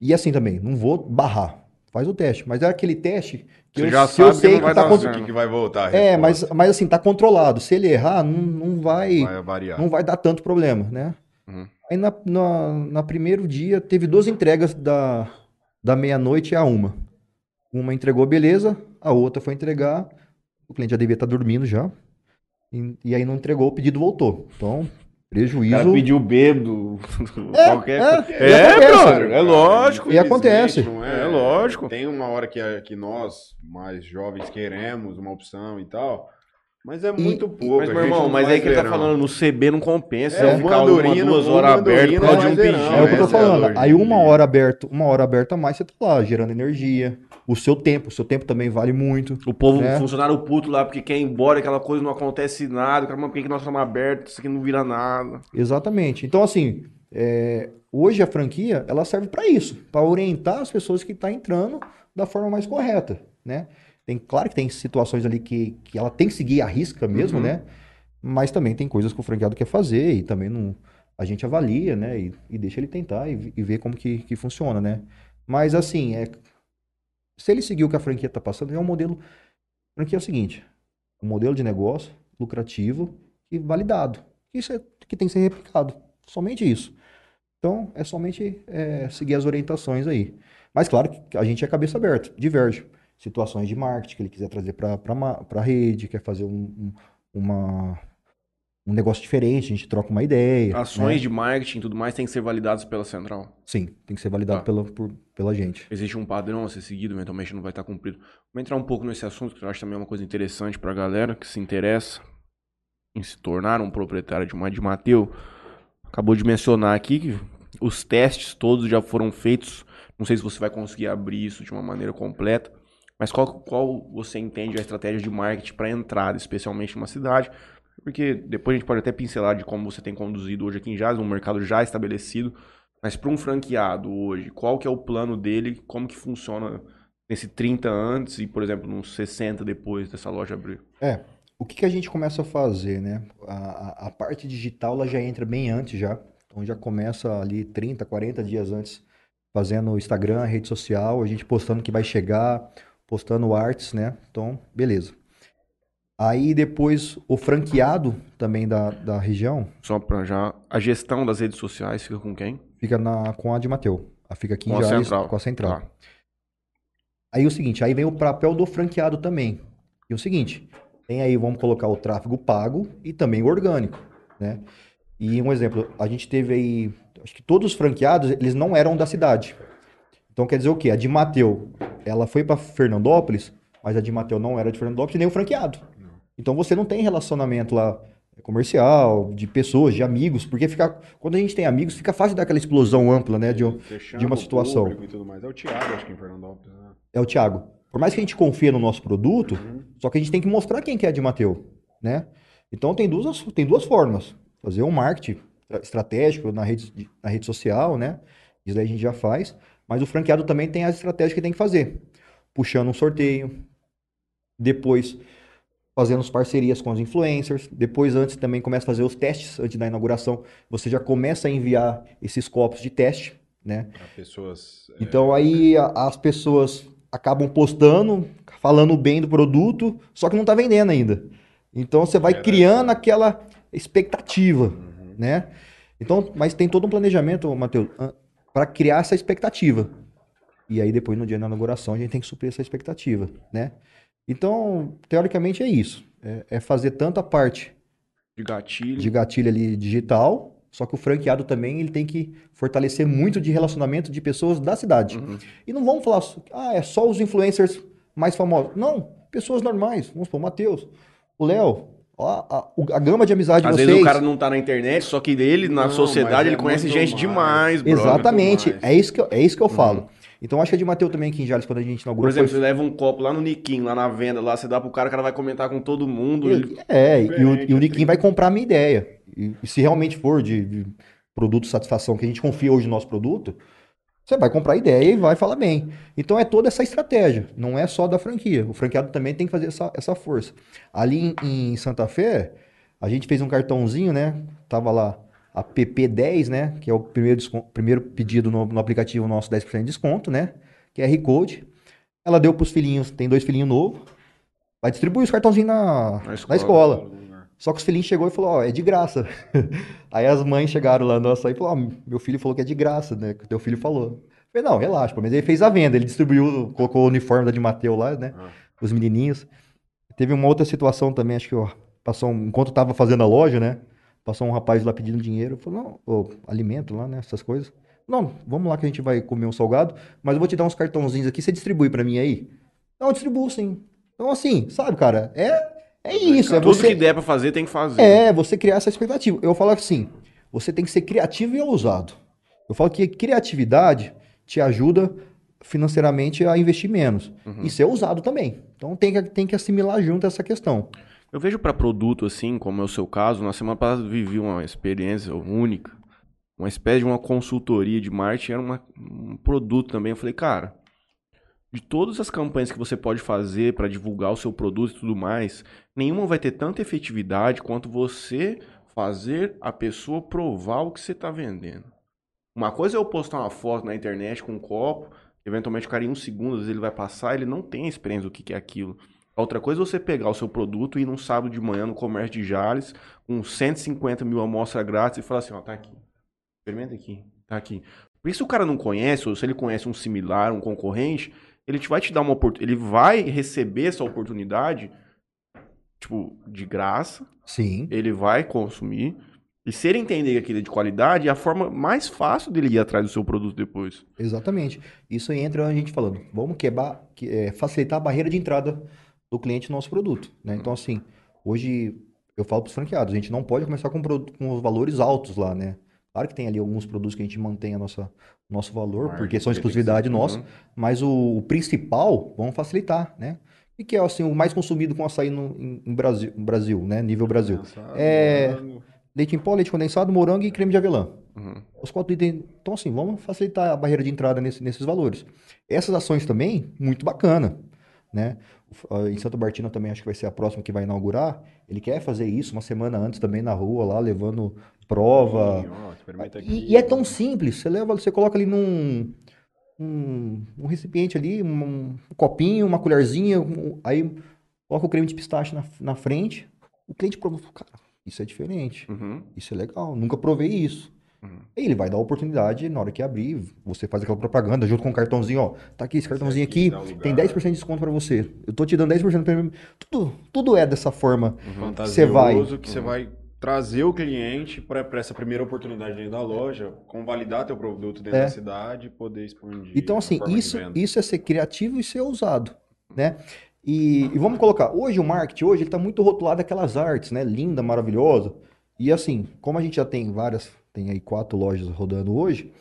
e assim também, não vou barrar. Faz o teste, mas é aquele teste que Você eu, já se eu sabe que sei não que vai tá certo. O que, que vai voltar? É, mas, mas assim, tá controlado. Se ele errar, não, não vai, Vai variar. não vai dar tanto problema, né? Uhum. Aí na, na, na primeiro dia teve duas entregas da, da meia-noite a uma. Uma entregou beleza, a outra foi entregar, o cliente já devia estar dormindo já. E, e aí não entregou, o pedido voltou. Então, O cara prejuízo. pediu bêbado, É, qualquer é, coisa. e É, acontece. brother, é lógico. E acontece. Não É lógico. Tem uma hora que, é- que nós, mais jovens, queremos uma opção e tal. Mas é muito pouco. Mas, meu irmão, mas aí que ele tá falando, no CB não compensa. É, ficar uma, duas horas aberto por causa de um verão, É o que eu tô falando. Aí uma hora aberta, uma hora aberta a mais, você tá lá gerando energia, o seu tempo. O seu tempo também vale muito. O povo, né? funcionário puto lá, porque quer ir embora, aquela coisa não acontece nada. Cara, mas por que nós estamos abertos? Isso aqui não vira nada. Exatamente. Então, assim, é, hoje a franquia, ela serve para isso, para orientar as pessoas que estão entrando da forma mais correta, né? Tem, claro que tem situações ali que, que ela tem que seguir a risca mesmo, Uhum. né? Mas também tem coisas que o franqueado quer fazer e também não, a gente avalia, né? E, e deixa ele tentar e, e ver como que, que funciona, né? Mas assim, é, se ele seguir o que a franquia está passando, é um modelo. A franquia é o seguinte: um modelo de negócio lucrativo e validado. Isso é que tem que ser replicado. Somente isso. Então, é somente é, seguir as orientações aí. Mas, claro, que a gente é cabeça aberta, diverge. Situações de marketing que ele quiser trazer para a rede, quer fazer um, um, uma, um negócio diferente, a gente troca uma ideia. Ações né? de marketing e tudo mais têm que ser validadas pela central. Sim, tem que ser validado Tá. pela, por- pela gente. Existe um padrão a ser seguido, eventualmente não vai estar cumprido. Vamos entrar um pouco nesse assunto, que eu acho também uma coisa interessante pra galera que se interessa em se tornar um proprietário de uma de Mateu. Acabou de mencionar aqui que os testes todos já foram feitos. Não sei se você vai conseguir abrir isso de uma maneira completa, mas qual, qual você entende a estratégia de marketing para entrada, especialmente numa cidade? Porque depois a gente pode até pincelar de como você tem conduzido hoje aqui em Jales, um mercado já estabelecido. Mas para um franqueado hoje, qual que é o plano dele? Como que funciona nesse 30 antes e, por exemplo, nos 60 depois dessa loja abrir? É, o que, que a gente começa a fazer, né? A, a- parte digital ela já entra bem antes já. Então já começa ali 30, 40 dias antes, fazendo Instagram, rede social, a gente postando que vai chegar, postando artes, né? Então, beleza. Aí depois o franqueado também da, da região Só para já. A gestão das redes sociais fica com quem? fica na, com a de Mateu. A fica aqui Com em a Jales, central. com a central. Tá. Aí o seguinte, aí vem o papel do franqueado também. E o seguinte, tem aí, vamos colocar o tráfego pago e também o orgânico, né? E um exemplo, a gente teve aí, acho que todos os franqueados, eles não eram da cidade. Então quer dizer o quê? A de Mateu, ela foi para Fernandópolis, mas a de Mateu não era de Fernandópolis nem o franqueado. Então você não tem relacionamento lá comercial, de pessoas, de amigos, porque fica, quando a gente tem amigos, fica fácil dar aquela explosão ampla, né? De, de uma situação. É o Thiago, acho que em Fernandópolis. Né? É o Thiago. Por mais que a gente confie no nosso produto, só que a gente tem que mostrar quem que é de Mateu, né? Então tem duas, tem duas formas. Fazer um marketing estratégico na rede, na rede social, né? Isso daí a gente já faz. Mas o franqueado também tem as estratégias que tem que fazer. Puxando um sorteio. Depois fazendo as parcerias com os influencers. Depois, antes também começa a fazer os testes antes da inauguração. Você já começa a enviar esses copos de teste, né? Pessoas. é, Então aí a- as pessoas acabam postando, falando bem do produto, só que não está vendendo ainda. Então você vai É criando aquela expectativa, uhum. né? Então, mas tem todo um planejamento, Matheus, para criar essa expectativa. E aí depois no dia da inauguração a gente tem que suprir essa expectativa, né? Então, teoricamente é isso. É, é fazer tanto a parte De gatilho. de gatilho ali digital, só que o franqueado também ele tem que fortalecer muito de relacionamento de pessoas da cidade. Uhum. E não vamos falar, só- ah, é só os influencers mais famosos. Não, pessoas normais. Vamos supor, o Matheus, o Léo, ó, a, a gama de amizade Às de vocês. vezes o cara não tá na internet, só que ele, na Não, sociedade, ele é conhece gente mais. demais, brother. Exatamente, é isso que eu, é isso que eu Uhum. falo. Então acho que a de Matheus também aqui em Jales, quando a gente Por inaugurou, exemplo, foi- você leva um copo lá no Niquim, lá na venda, lá você dá pro cara, o cara vai comentar com todo mundo. ele- É, e o, e o é Niquim vai comprar a minha ideia. E, e se realmente for de, de produto satisfação, que a gente confia hoje no nosso produto, você vai comprar ideia e vai falar bem. Então é toda essa estratégia, não é só da franquia. O franqueado também tem que fazer essa, essa força. Ali em, em Santa Fé, a gente fez um cartãozinho, né? Tava lá a PP10, né? Que é o primeiro, descon- primeiro pedido no, no aplicativo nosso, 10% de desconto, né? QR Code. Ela deu pros filhinhos, tem dois filhinhos novos. Vai distribuir os cartãozinhos na, Na na escola. Só que os filhinhos chegou e falou, ó, é de graça. aí as mães chegaram lá, nossa, aí falou, ó, meu filho falou que é de graça, né? Que o teu filho falou. Eu falei, não, relaxa, mas ele fez a venda, ele distribuiu, colocou o uniforme da de Mateu lá, né? Ah. Os menininhos. Teve uma outra situação também, acho que, ó, passou, um, enquanto eu tava fazendo a loja, né? Passou um rapaz lá pedindo dinheiro, falou, não, ô, alimento lá, né? Essas coisas. Não, vamos lá que a gente vai comer um salgado, mas eu vou te dar uns cartãozinhos aqui, você distribui pra mim aí? Não, eu distribuo sim. Então, assim, sabe, cara, é, é isso, é Tudo você... que der pra fazer, tem que fazer. É, você criar essa expectativa. Eu falo assim, você tem que ser criativo e ousado. Eu falo que criatividade te ajuda financeiramente a investir menos. Uhum. E ser usado também. Então tem que, tem que assimilar junto essa questão. Eu vejo para produto assim, como é o seu caso, na semana passada vivi uma experiência única, uma espécie de uma consultoria de marketing, era uma, um produto também. Eu falei, cara, de todas as campanhas que você pode fazer para divulgar o seu produto e tudo mais, nenhuma vai ter tanta efetividade quanto você fazer a pessoa provar o que você está vendendo. Uma coisa é eu postar uma foto na internet com um copo, eventualmente o cara em um segundo ele vai passar, ele não tem a experiência do que é aquilo. Outra coisa é você pegar o seu produto e ir num sábado de manhã no comércio de Jales, com 150 mil amostras grátis e falar assim, ó, tá aqui. Experimenta aqui, tá aqui. Porque se o cara não conhece, ou se ele conhece um similar, um concorrente, ele te vai te dar uma oportunidade, ele vai receber essa oportunidade, tipo, de graça, Sim. ele vai consumir, e se ele entender que aquilo é de qualidade, é a forma mais fácil dele ir atrás do seu produto depois. Exatamente. Isso aí entra a gente falando, vamos quebrar, que- é, facilitar a barreira de entrada do cliente no nosso produto, né? Então, assim, hoje eu falo para os franqueados, a gente não pode começar com, com os valores altos lá, né? Claro que tem ali alguns produtos que a gente mantém a nossa nosso valor, Margem porque são de exclusividade Uhum. nossa, mas o, o principal, vamos facilitar, né? O que é assim, o mais consumido com açaí no em, em Brasil, Brasil, né? Nível Brasil. É- morango. Leite em pó, leite condensado, morango e creme de avelã. Uhum. Os quatro itens. Então, assim, vamos facilitar a barreira de entrada nesse- nesses valores. Essas ações também, muito bacana, né? Em Santa Martina também acho que vai ser a próxima que vai inaugurar. Ele quer fazer isso uma semana antes também na rua, lá, levando prova. Sim, ó, aqui. E, e é tão simples. Você leva, você coloca ali num um, um recipiente ali, um, um copinho, uma colherzinha, um- aí coloca o creme de pistache na, na frente. O cliente prova, cara, isso é diferente. Uhum. Isso é legal, nunca provei isso. Uhum. Ele vai dar a oportunidade, na hora que abrir, você faz aquela propaganda junto com o cartãozinho, ó. Tá aqui esse cartãozinho aqui aqui, tem 10% de desconto pra você. Eu tô te dando 10% de prêmio. Tudo, tudo é dessa forma. fantasioso Você vai. que você vai trazer o cliente para essa primeira oportunidade dentro da loja, convalidar teu produto dentro É. da cidade e poder expandir. Então, assim, isso, isso é ser criativo e ser ousado, né? E, e vamos colocar, hoje o marketing, hoje ele tá muito rotulado aquelas artes, né? Linda, maravilhosa. E assim, como a gente já tem várias, tem aí quatro lojas rodando hoje,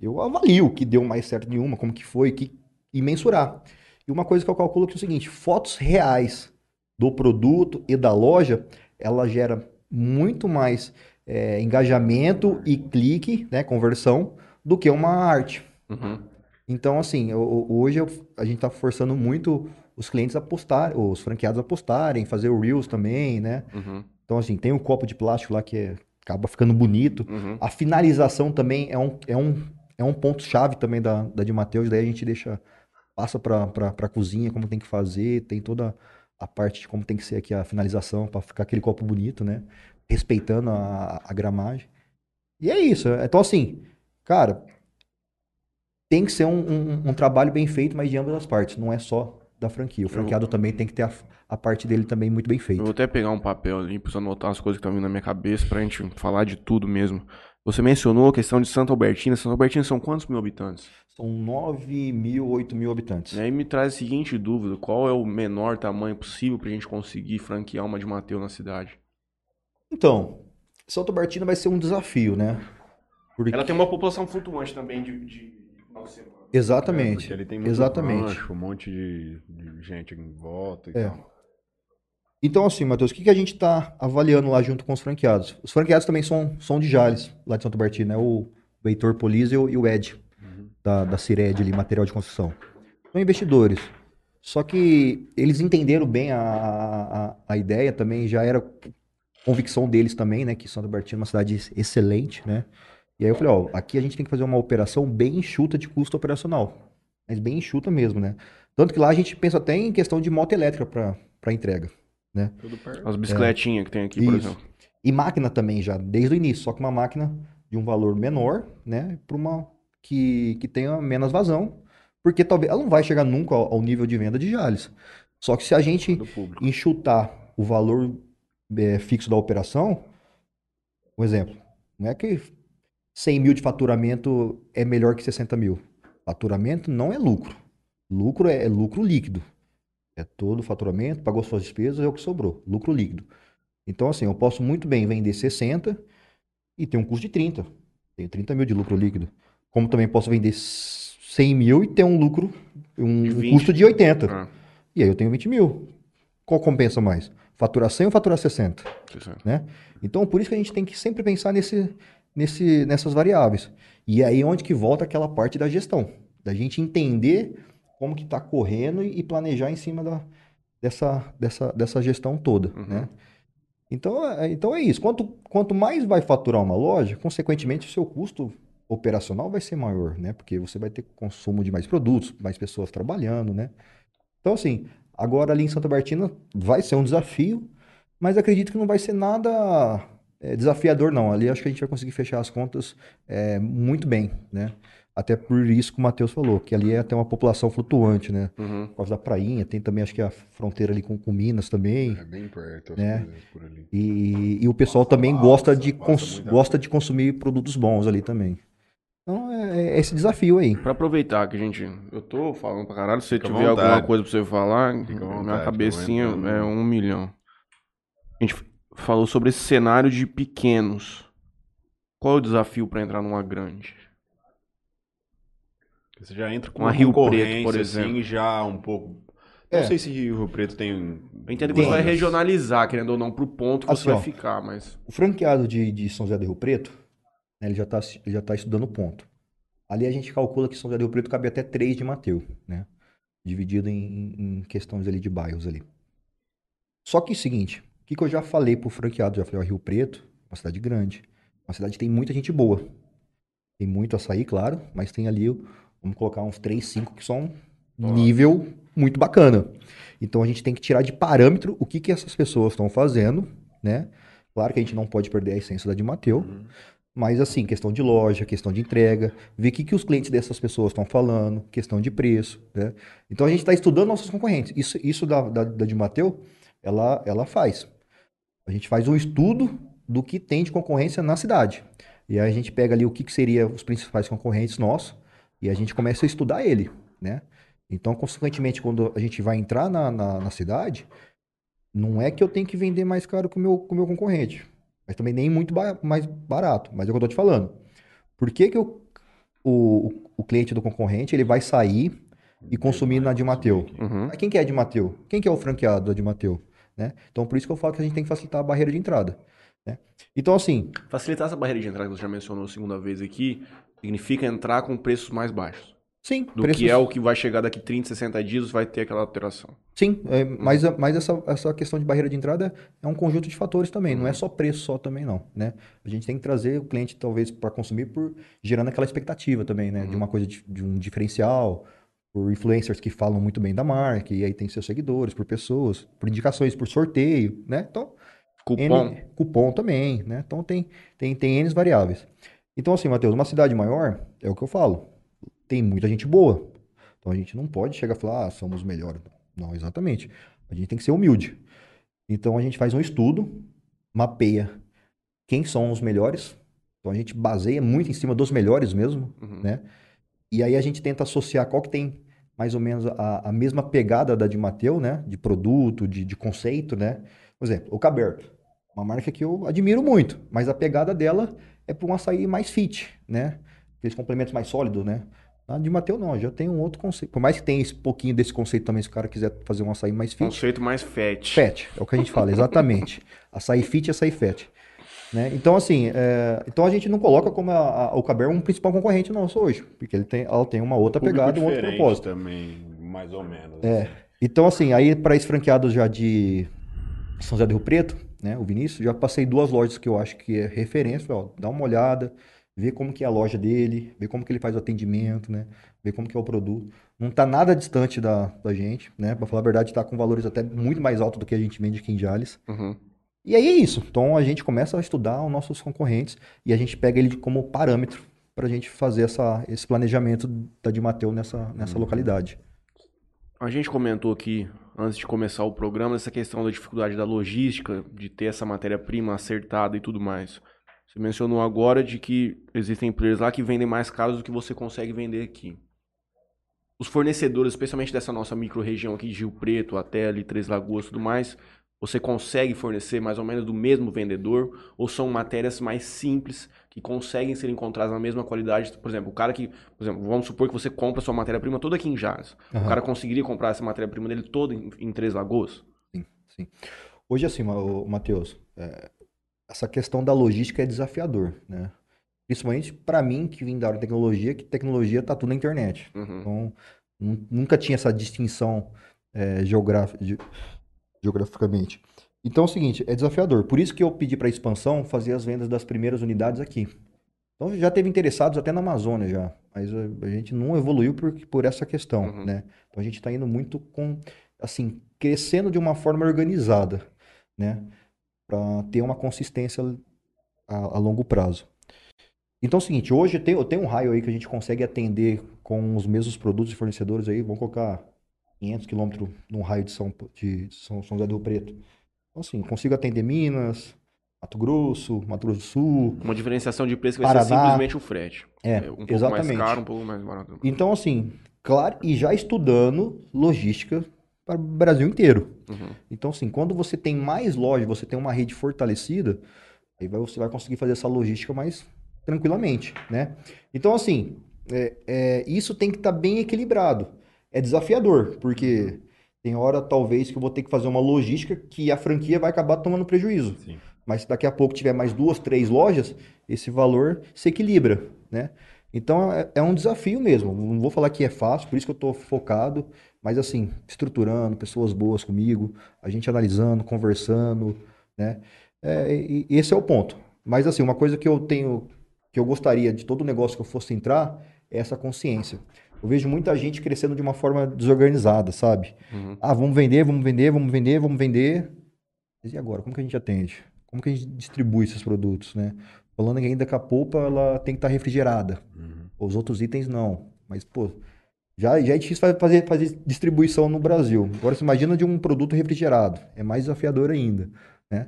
eu avalio o que deu mais certo de uma, como que foi, que, e mensurar. E uma coisa que eu calculo que é o seguinte, fotos reais do produto e da loja, ela gera muito mais é, engajamento e clique, né, conversão, do que uma arte. Uhum. Então, assim, o- hoje eu- a gente está forçando muito os clientes a postar, os franqueados a postarem, fazer o Reels também, né? Uhum. Então, assim, tem o copo de plástico lá que é- acaba ficando bonito. Uhum. A finalização também é um, é um, é um ponto-chave também da, da de Mateus, daí a gente deixa, passa para a cozinha, como tem que fazer, tem toda a parte de como tem que ser aqui a finalização, para ficar aquele copo bonito, né? Respeitando a, a gramagem. E é isso. Então, assim, cara, tem que ser um, um, um trabalho bem feito, mas de ambas as partes, não é só da franquia. O franqueado também tem que ter a, a parte dele também muito bem Eu feita. vou até pegar um papel ali pra anotar as coisas que estão vindo na minha cabeça pra gente falar de tudo mesmo. Você mencionou a questão de Santa Albertina. Santa Albertina são quantos mil habitantes? São 9 mil, 8 mil habitantes. E aí me traz a seguinte dúvida: qual é o menor tamanho possível pra gente conseguir franquear uma de Mateus na cidade? Então, Santa Martina vai ser um desafio, né? Porque... Ela tem uma população flutuante também de, de. É, Exatamente. porque ele tem muito Exatamente. rancho, um monte de, de gente em volta e É. tal. Então, assim, Matheus, o que, que a gente está avaliando lá junto com os franqueados? Os franqueados também são, são de Jales, lá de Santa Martina, né? O, o Heitor Poliz e o, Ed, Uhum. da, da Cired ali, material de construção. São investidores. Só que eles entenderam bem a, a, a ideia também, já era convicção deles também, né? Que Santa Martina é uma cidade excelente, né? E aí eu falei, ó, aqui a gente tem que fazer uma operação bem enxuta de custo operacional. Mas bem enxuta mesmo, né? Tanto que lá a gente pensa até em questão de moto elétrica para entrega. Tudo perto. As bicicletinhas que tem aqui, por Isso. exemplo. E máquina também já, desde o início, só que uma máquina de um valor menor, né, para uma que, que tenha menos vazão, porque talvez ela não vai chegar nunca ao, ao nível de venda de Jales. Só que se a gente enxutar o valor é, fixo da operação, um exemplo, não é que 100 mil de faturamento é melhor que 60 mil. Faturamento não é lucro. Lucro é, é lucro líquido. É todo o faturamento, pagou suas despesas, é o que sobrou. Lucro líquido. Então, assim, eu posso muito bem vender 60 e ter um custo de 30. Tenho 30 mil de lucro líquido. Como também posso vender 100 mil e ter um lucro, um, De um 20. custo de 80. Ah, E aí eu tenho 20 mil. Qual compensa mais? Faturar 100 ou faturar 60? isso certo. né? Então, por isso que a gente tem que sempre pensar nesse, nesse, nessas variáveis. E aí onde que volta aquela parte da gestão, da gente entender como que está correndo e, e planejar em cima da, dessa, dessa, dessa gestão toda, Uhum. né? Então, é, então é isso. Quanto, quanto mais vai faturar uma loja, consequentemente o seu custo operacional vai ser maior, né? Porque você vai ter consumo de mais produtos, mais pessoas trabalhando, né? Então, assim, agora ali em Santa Martina vai ser um desafio, mas acredito que não vai ser nada é, desafiador, não. Ali acho que a gente vai conseguir fechar as contas é, muito bem, né? Até por isso que o Matheus falou, que ali é até uma população flutuante, né? Uhum. Por causa da prainha, tem também acho que a fronteira ali com, com Minas também. É bem perto, Né? por ali. E, e o pessoal também gosta de, passa cons- gosta de consumir produtos bons ali também. Então é, é esse desafio aí. Pra aproveitar que a gente. Eu tô falando pra caralho, se você Fica tiver alguma vontade. coisa pra você falar, Fica minha vontade, cabecinha é um milhão. A gente falou sobre esse cenário de pequenos. Qual é o desafio pra entrar numa grande? Você já entra com Uma Rio Preto, por exemplo. assim, já um pouco... É. Não sei se Rio Preto tem... Eu entendo que você vai regionalizar, querendo ou não, pro ponto que Assim, você vai ó. ficar, mas. O franqueado de, de São José do Rio Preto, né, ele já está já tá estudando o ponto. Ali a gente calcula que São José do Rio Preto cabe até 3 de Mateu, né? Dividido em, em questões ali de bairros ali. Só que é o seguinte, o que, que eu já falei pro franqueado? Já falei, ó, Rio Preto, uma cidade grande, uma cidade que tem muita gente boa. Tem muito açaí, claro, mas tem ali, vamos colocar uns 3, 5 que são nível muito bacana. Então a gente tem que tirar de parâmetro o que, que essas pessoas estão fazendo, né? Claro que a gente não pode perder a essência da de Mateu, mas assim, questão de loja, questão de entrega, ver o que, que os clientes dessas pessoas estão falando, questão de preço, né? Então a gente está estudando nossos concorrentes. Isso, isso da, da, da de Mateu, ela, ela faz. A gente faz um estudo do que tem de concorrência na cidade. E aí a gente pega ali o que, que seria os principais concorrentes nossos e a gente começa a estudar ele, né? Então, consequentemente, quando a gente vai entrar na, na, na cidade, não é que eu tenho que vender mais caro que o meu, que o meu concorrente, mas também nem muito ba- mais barato. Mas é o que eu tô te falando. Por que, que o, o, o cliente do concorrente ele vai sair e consumir na de Mateu? Uhum. Mas quem que é de Mateu? Quem que é o franqueado da de Mateu? Né? Então, por isso que eu falo que a gente tem que facilitar a barreira de entrada. né? Então, assim, Facilitar essa barreira de entrada que você já mencionou a segunda vez aqui, significa entrar com preços mais baixos. sim, Do preços- que é o que vai chegar daqui 30, 60 dias, vai ter aquela alteração. Sim, é, mas, mas essa, essa questão de barreira de entrada é um conjunto de fatores também, não é só preço só também não, né? A gente tem que trazer o cliente talvez para consumir por gerando aquela expectativa também, né? De uma coisa de, de um diferencial, por influencers que falam muito bem da marca e aí tem seus seguidores, por pessoas, por indicações, por sorteio, né? Então, Cupom. N- cupom também, né? Então tem, tem, tem N variáveis. Então, assim, Matheus, uma cidade maior, é o que eu falo, tem muita gente boa. Então a gente não pode chegar e falar, ah, somos melhores. Não, exatamente. A gente tem que ser humilde. Então a gente faz um estudo, mapeia quem são os melhores. Então a gente baseia muito em cima dos melhores mesmo, Uhum. né? E aí a gente tenta associar qual que tem mais ou menos a, a mesma pegada da de Mateu, né? De produto, de, de conceito, né? Por exemplo, o Caberto. Uma marca que eu admiro muito, mas a pegada dela é para um açaí mais fit, né? Aqueles complementos mais sólidos, né? A de Mateu não, já tem um outro conceito. Por mais que tenha esse pouquinho desse conceito também, se o cara quiser fazer um açaí mais fit. Conceito mais fat. Fat, é o que a gente fala, exatamente. açaí fit e açaí fat. Né? Então, assim, é, então a gente não coloca como a- a- o Caber um principal concorrente nosso hoje, porque ele tem, ela tem uma outra pegada, um outro propósito. também, mais ou menos. É. Então, assim, aí para esse franqueado já de São José do Rio Preto, né, o Vinícius, já passei duas lojas que eu acho que é referência, ó, dá uma olhada, vê como que é a loja dele, vê como que ele faz o atendimento, né, vê como que é o produto. Não tá nada distante da, da gente, né, para falar a verdade, tá com valores até muito mais altos do que a gente vende aqui em Jales. Uhum. E aí é isso. Então a gente começa a estudar os nossos concorrentes e a gente pega ele como parâmetro para a gente fazer essa, esse planejamento da de Mateu nessa, nessa localidade. A gente comentou aqui, antes de começar o programa, essa questão da dificuldade da logística, de ter essa matéria-prima acertada e tudo mais. Você mencionou agora de que existem players lá que vendem mais caros do que você consegue vender aqui. Os fornecedores, especialmente dessa nossa micro-região aqui de Rio Preto, até ali Três Lagoas e tudo mais, você consegue fornecer mais ou menos do mesmo vendedor? Ou são matérias mais simples que conseguem ser encontradas na mesma qualidade? Por exemplo, o cara que, por exemplo, vamos supor que você compra sua matéria-prima toda aqui em Jales. Aham. O cara conseguiria comprar essa matéria-prima dele toda em, em Três Lagoas? Sim, sim. Hoje, assim, Matheus, é, essa questão da logística é desafiador, né? Principalmente para mim, que vim da área de tecnologia, que tecnologia tá tudo na internet. Uhum. Então, nu- nunca tinha essa distinção é, geograf- ge- geograficamente. Então é o seguinte, é desafiador. Por isso que eu pedi para a expansão fazer as vendas das primeiras unidades aqui. Então já teve interessados até na Amazônia já, mas a, gente não evoluiu por, por essa questão, Uhum. né? Então a gente está indo muito com, assim, crescendo de uma forma organizada, né? Para ter uma consistência a, a longo prazo. Então é o seguinte, hoje tenho, eu tenho um raio aí que a gente consegue atender com os mesmos produtos e fornecedores aí, vamos colocar 500 quilômetros num raio de São, de São, São José do Preto. Então assim, consigo atender Minas, Mato Grosso, Mato Grosso do Sul, Uma diferenciação de preço que vai ser Paraná. simplesmente o frete. é, um pouco exatamente. mais caro, um pouco mais barato. Então assim, claro, e já estudando logística para o Brasil inteiro. Uhum. Então, assim, quando você tem mais lojas, você tem uma rede fortalecida, aí vai- você vai conseguir fazer essa logística mais tranquilamente, né? Então, assim, é- é, isso tem que estar bem equilibrado. É desafiador, porque tem hora, talvez, que eu vou ter que fazer uma logística que a franquia vai acabar tomando prejuízo. Sim. Mas se daqui a pouco tiver mais duas, três lojas, esse valor se equilibra, né? Então é, é um desafio mesmo. Não vou falar que é fácil, por isso que eu estou focado, mas assim, estruturando, pessoas boas comigo, a gente analisando, conversando, né? É, e, e esse é o ponto. Mas assim, uma coisa que eu tenho, que eu gostaria de todo negócio que eu fosse entrar, é essa consciência. Eu vejo muita gente crescendo de uma forma desorganizada, sabe? Uhum. Ah, vamos vender, vamos vender, vamos vender, vamos vender. Mas e agora? Como que a gente atende? Como que a gente distribui esses produtos, né? Falando que ainda que a polpa ela tem que estar refrigerada. Uhum. Os outros itens não. Mas, pô, já, já é difícil fa- fazer, fazer distribuição no Brasil. Agora, você imagina de um produto refrigerado. É mais desafiador ainda, né?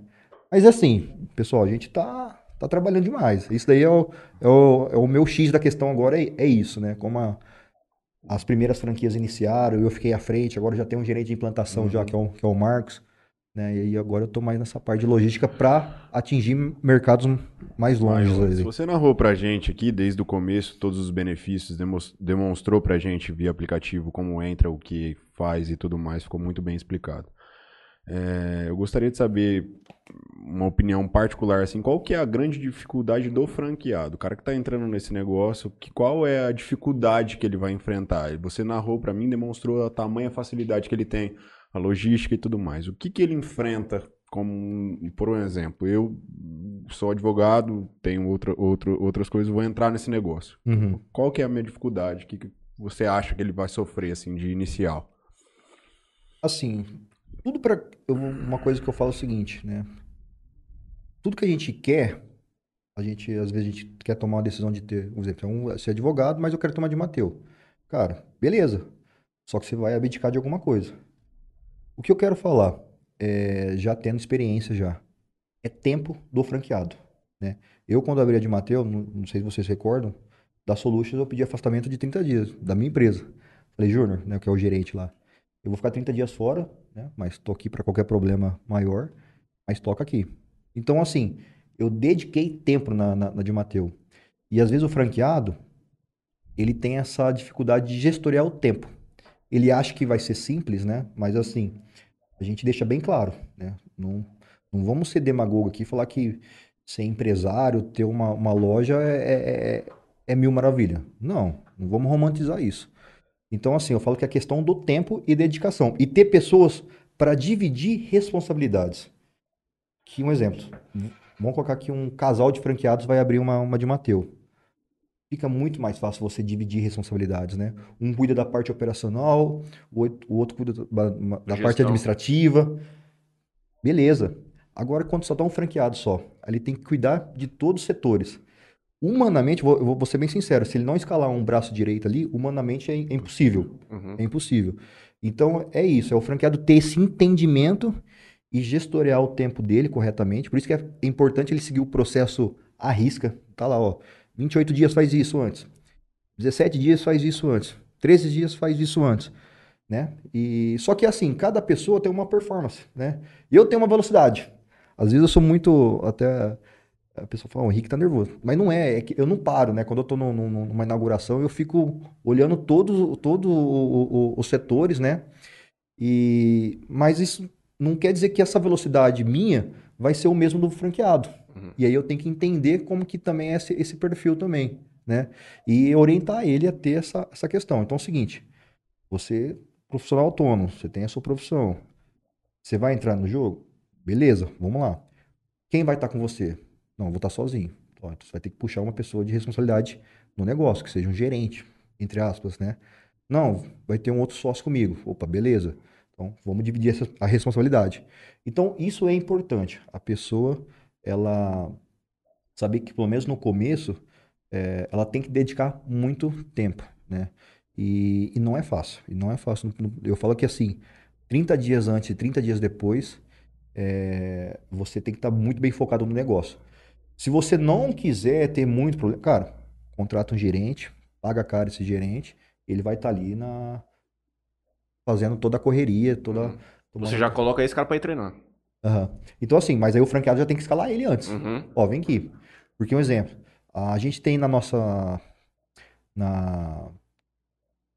Mas, assim, pessoal, a gente tá, tá trabalhando demais. Isso daí é o, é o, é o meu X da questão agora, é, é isso, né? Como a- as primeiras franquias iniciaram, eu fiquei à frente, agora já tem um gerente de implantação já, que é o, que é o Marcos. Né? E aí agora eu tô mais nessa parte de logística para atingir mercados mais longe. Maiores. aí. Você narrou pra gente aqui, desde o começo, todos os benefícios, demonstrou pra gente via aplicativo como entra, o que faz e tudo mais, ficou muito bem explicado. É, eu gostaria de saber uma opinião particular, assim, qual que é a grande dificuldade do franqueado? O cara que tá entrando nesse negócio, que, qual é a dificuldade que ele vai enfrentar? Você narrou pra mim, demonstrou a tamanha facilidade que ele tem, a logística e tudo mais. O que que ele enfrenta como, por um exemplo, eu sou advogado, tenho outra, outro, outras coisas, vou entrar nesse negócio. Uhum. Qual que é a minha dificuldade? O que, que você acha que ele vai sofrer, assim, de inicial? Assim, tudo para uma coisa que eu falo é o seguinte, né? Tudo que a gente quer, a gente às vezes a gente quer tomar uma decisão de ter, por exemplo, um, ser advogado, mas eu quero tomar de Mateu. Cara, beleza. Só que você vai abdicar de alguma coisa. O que eu quero falar, é, já tendo experiência já, é tempo do franqueado, né? Eu quando abri a de Mateu, não, não sei se vocês recordam, da Solutions eu pedi afastamento de 30 dias da minha empresa. Falei, Júnior, né, que é o gerente lá. Eu vou ficar 30 dias fora, né? Mas tô aqui para qualquer problema maior, mas toca aqui. Então, assim, eu dediquei tempo na, na, na de Mateu. E às vezes o franqueado, ele tem essa dificuldade de gestoriar o tempo. Ele acha que vai ser simples, né? Mas assim, a gente deixa bem claro, né? Não, não vamos ser demagogo aqui e falar que ser empresário, ter uma, uma loja é, é, é- é mil maravilha. Não, não vamos romantizar isso. Então, assim, eu falo que é questão do tempo e dedicação. E ter pessoas para dividir responsabilidades. Que um exemplo. Vamos colocar aqui um casal de franqueados vai abrir uma, uma de Mateu. Fica muito mais fácil você dividir responsabilidades, né? Um cuida da parte operacional, o outro cuida da, da parte administrativa. Beleza. Agora, quando só tá um franqueado só, ele tem que cuidar de todos os setores. Humanamente, vou, vou ser bem sincero, se ele não escalar um braço direito ali, humanamente é é impossível. Uhum. É impossível. Então, é isso. É o franqueado ter esse entendimento e gestoriar o tempo dele corretamente. Por isso que é importante ele seguir o processo à risca. Tá lá, ó. 28 dias faz isso antes. 17 dias faz isso antes. 13 dias faz isso antes. né? E só que assim, cada pessoa tem uma performance, né? Eu tenho uma velocidade. Às vezes eu sou muito até a pessoa fala, o Henrique tá nervoso. Mas não é, é que eu não paro, né? Quando eu tô numa inauguração, eu fico olhando todos todo os setores, né? E, mas isso não quer dizer que essa velocidade minha vai ser o mesmo do franqueado. Uhum. E aí eu tenho que entender como que também é esse, esse perfil também, né? E orientar ele a ter essa, essa questão. Então é o seguinte, você profissional autônomo, você tem a sua profissão, você vai entrar no jogo? Beleza, vamos lá. Quem vai estar com você? Não, vou estar sozinho. Ó, você vai ter que puxar uma pessoa de responsabilidade no negócio, que seja um gerente, entre aspas, né? Não, vai ter um outro sócio comigo. Opa, beleza. Então, vamos dividir essa, a responsabilidade. Então, isso é importante. A pessoa, ela saber que, pelo menos no começo, é, ela tem que dedicar muito tempo, né? E, e, não é fácil. E não é fácil. Eu falo que, assim, 30 dias antes e 30 dias depois, é, você tem que estar muito bem focado no negócio. Se você não quiser ter muito problema, cara, contrata um gerente, paga caro esse gerente, ele vai estar ali na, fazendo toda a correria, toda. Uhum. toda Você já coloca esse cara para ir treinar. Uhum. Então, assim, mas aí o franqueado já tem que escalar ele antes. Uhum. Ó, vem aqui. Porque um exemplo, a gente tem na nossa. Na,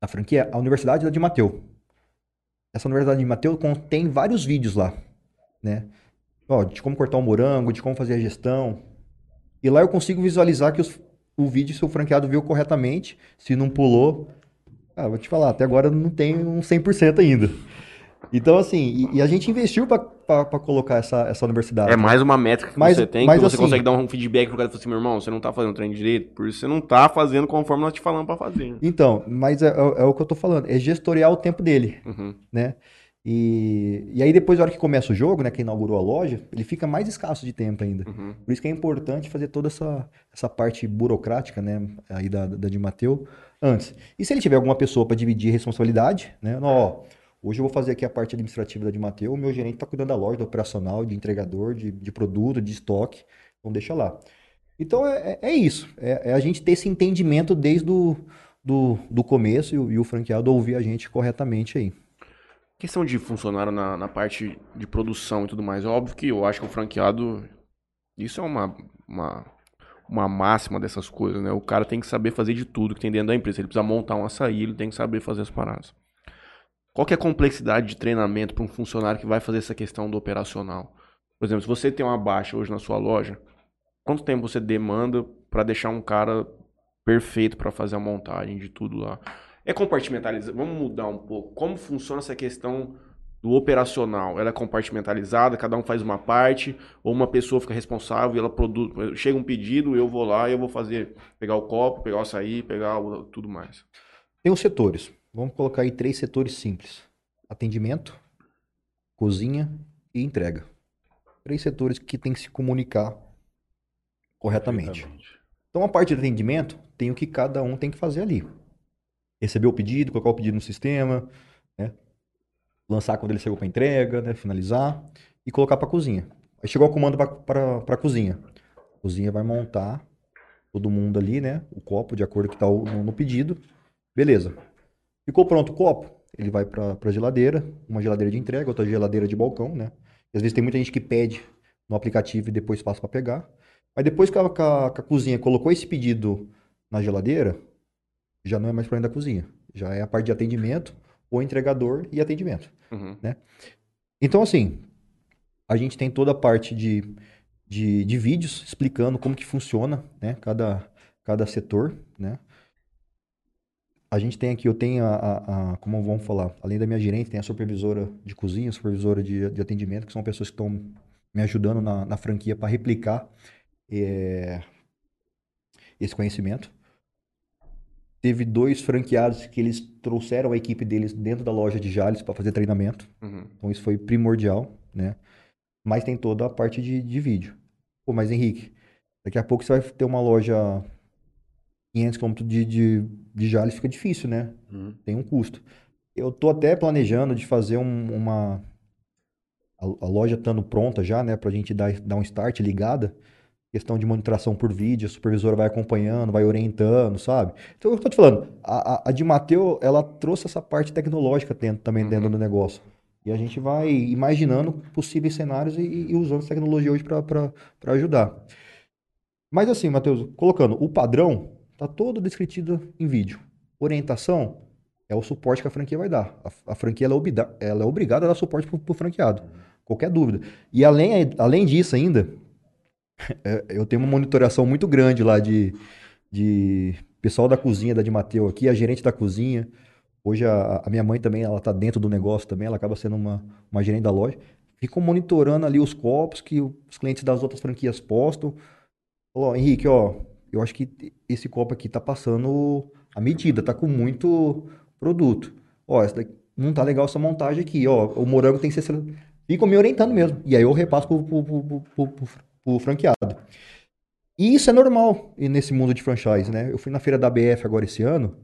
na franquia a Universidade de Mateu. Essa Universidade de Mateu tem vários vídeos lá, né? Ó, de como cortar um morango, de como fazer a gestão. E lá eu consigo visualizar que os, o vídeo, se o franqueado viu corretamente, se não pulou, ah, vou te falar, até agora não tem um 100% ainda. Então, assim, e, e a gente investiu para colocar essa, essa universidade. É mais uma métrica que mas, você tem, mas, que você assim, consegue dar um feedback pro cara e falar assim, meu irmão, você não tá fazendo treino direito, por isso você não tá fazendo conforme nós te falamos para fazer. Então, mas é, é, é, o que eu tô falando, é gestoriar o tempo dele, uhum. né? E, e aí depois, na hora que começa o jogo, né, que inaugurou a loja, ele fica mais escasso de tempo ainda. Uhum. Por isso que é importante fazer toda essa, essa parte burocrática, né, aí da, da de Mateu, antes. E se ele tiver alguma pessoa para dividir a responsabilidade, né? Ó, hoje eu vou fazer aqui a parte administrativa da de Mateu, o meu gerente está cuidando da loja, do operacional, de entregador, de, de produto, de estoque, então deixa lá. Então é, é, é isso, é, é, a gente ter esse entendimento desde o do, do começo e o, e o franqueado ouvir a gente corretamente aí. Questão de funcionário na, na parte de produção e tudo mais, é óbvio que eu acho que o franqueado, isso é uma, uma uma máxima dessas coisas, né? O cara tem que saber fazer de tudo que tem dentro da empresa. Ele precisa montar um açaí, ele tem que saber fazer as paradas. Qual que é a complexidade de treinamento para um funcionário que vai fazer essa questão do operacional? Por exemplo, se você tem uma baixa hoje na sua loja, quanto tempo você demanda para deixar um cara perfeito para fazer a montagem de tudo lá? É compartimentalizado. Vamos mudar um pouco. Como funciona essa questão do operacional, ela é compartimentalizada, cada um faz uma parte, ou uma pessoa fica responsável e ela produz. Chega um pedido, eu vou lá e eu vou fazer, pegar o copo, pegar o açaí, pegar o, tudo mais. Tem os setores. Vamos colocar aí três setores simples: atendimento, cozinha e entrega. Três setores que tem que se comunicar corretamente. Então a parte de atendimento tem o que cada um tem que fazer ali. Receber o pedido, colocar o pedido no sistema, né? lançar quando ele chegou para entrega, né, finalizar e colocar para cozinha. Aí chegou o comando para cozinha. A cozinha vai montar todo mundo ali, né, o copo de acordo que está no, no, pedido. Beleza. Ficou pronto o copo, ele vai para a geladeira, uma geladeira de entrega, outra geladeira de balcão, né? E às vezes tem muita gente que pede no aplicativo e depois passa para pegar. Mas depois que a, que, a, que a, cozinha colocou esse pedido na geladeira, já não é mais problema da cozinha. Já é a parte de atendimento o entregador e atendimento. Uhum. Né? Então, assim, a gente tem toda a parte de, de, de, vídeos explicando como que funciona né? cada, cada setor. Né? A gente tem aqui, eu tenho a, a, a, como vamos falar, além da minha gerente, tem a supervisora de cozinha, a supervisora de, de atendimento, que são pessoas que estão me ajudando na, na franquia para replicar é, esse conhecimento teve dois franqueados que eles trouxeram a equipe deles dentro da loja de Jales para fazer treinamento. Uhum. Então isso foi primordial, né? Mas tem toda a parte de, de vídeo. Pô, mas Henrique, daqui a pouco você vai ter uma loja 500 km de, de, de Jales, fica difícil, né? Uhum. Tem um custo. Eu tô até planejando de fazer um, uma... A, loja estando pronta já, né? Pra gente dar, dar um start ligada. Questão de monitoração por vídeo, a supervisora vai acompanhando, vai orientando, sabe? Então, eu tô te falando, a, a, de Mateu, ela trouxe essa parte tecnológica dentro, também dentro do negócio. E a gente vai imaginando possíveis cenários e, e usando essa tecnologia hoje para ajudar. Mas assim, Matheus, colocando o padrão, tá todo descrito em vídeo. Orientação é o suporte que a franquia vai dar. A, a franquia ela é, obrigada, ela é, obrigada a dar suporte para o franqueado. Qualquer dúvida. E além, além disso ainda, eu tenho uma monitoração muito grande lá de, de pessoal da cozinha da de Mateu aqui, a gerente da cozinha. Hoje a, a minha mãe também, ela tá dentro do negócio também, ela acaba sendo uma, uma gerente da loja. Ficam monitorando ali os copos que os clientes das outras franquias postam. Falou, Henrique, ó, eu acho que esse copo aqui tá passando a medida, tá com muito produto. Ó, essa daqui, não tá legal essa montagem aqui, ó, o morango tem que ser... Ficam me orientando mesmo. E aí eu repasso pro, pro, pro, pro, pro franqueado. E isso é normal nesse mundo de franchise, né? Eu fui na feira da BF agora esse ano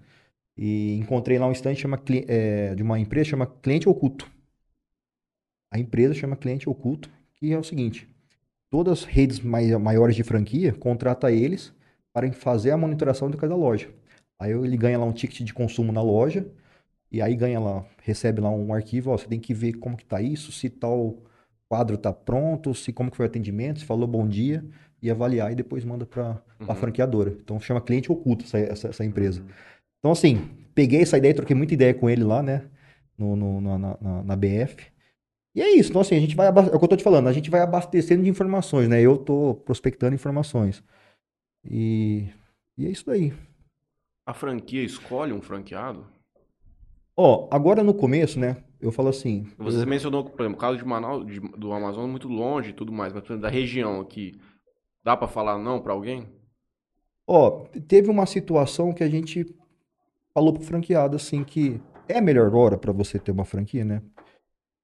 e encontrei lá um stand chama, é, de uma empresa chama Cliente Oculto. A empresa chama Cliente Oculto, que é o seguinte: todas as redes mai maiores de franquia contrata eles para fazer a monitoração de cada loja. Aí ele ganha lá um ticket de consumo na loja e aí ganha lá, recebe lá um arquivo, ó, você tem que ver como que tá isso, se tal quadro tá pronto, se como que foi o atendimento, se falou bom dia e avaliar e depois manda para uhum. a franqueadora. Então chama cliente oculto essa, essa, essa empresa. Uhum. Então assim, peguei essa ideia, troquei muita ideia com ele lá, né, no, no na, na, na, BF. E é isso, então assim, a gente vai, é o que eu tô te falando, a gente vai abastecendo de informações, né, eu tô prospectando informações. E, e é isso daí. A franquia escolhe um franqueado? Ó, agora no começo, né? Eu falo assim. Você eu... mencionou, por exemplo, o caso de Manaus, de, do Amazonas muito longe e tudo mais, mas por exemplo, da região aqui, dá para falar não para alguém? Ó, teve uma situação que a gente falou pro franqueado assim que é a melhor hora para você ter uma franquia, né?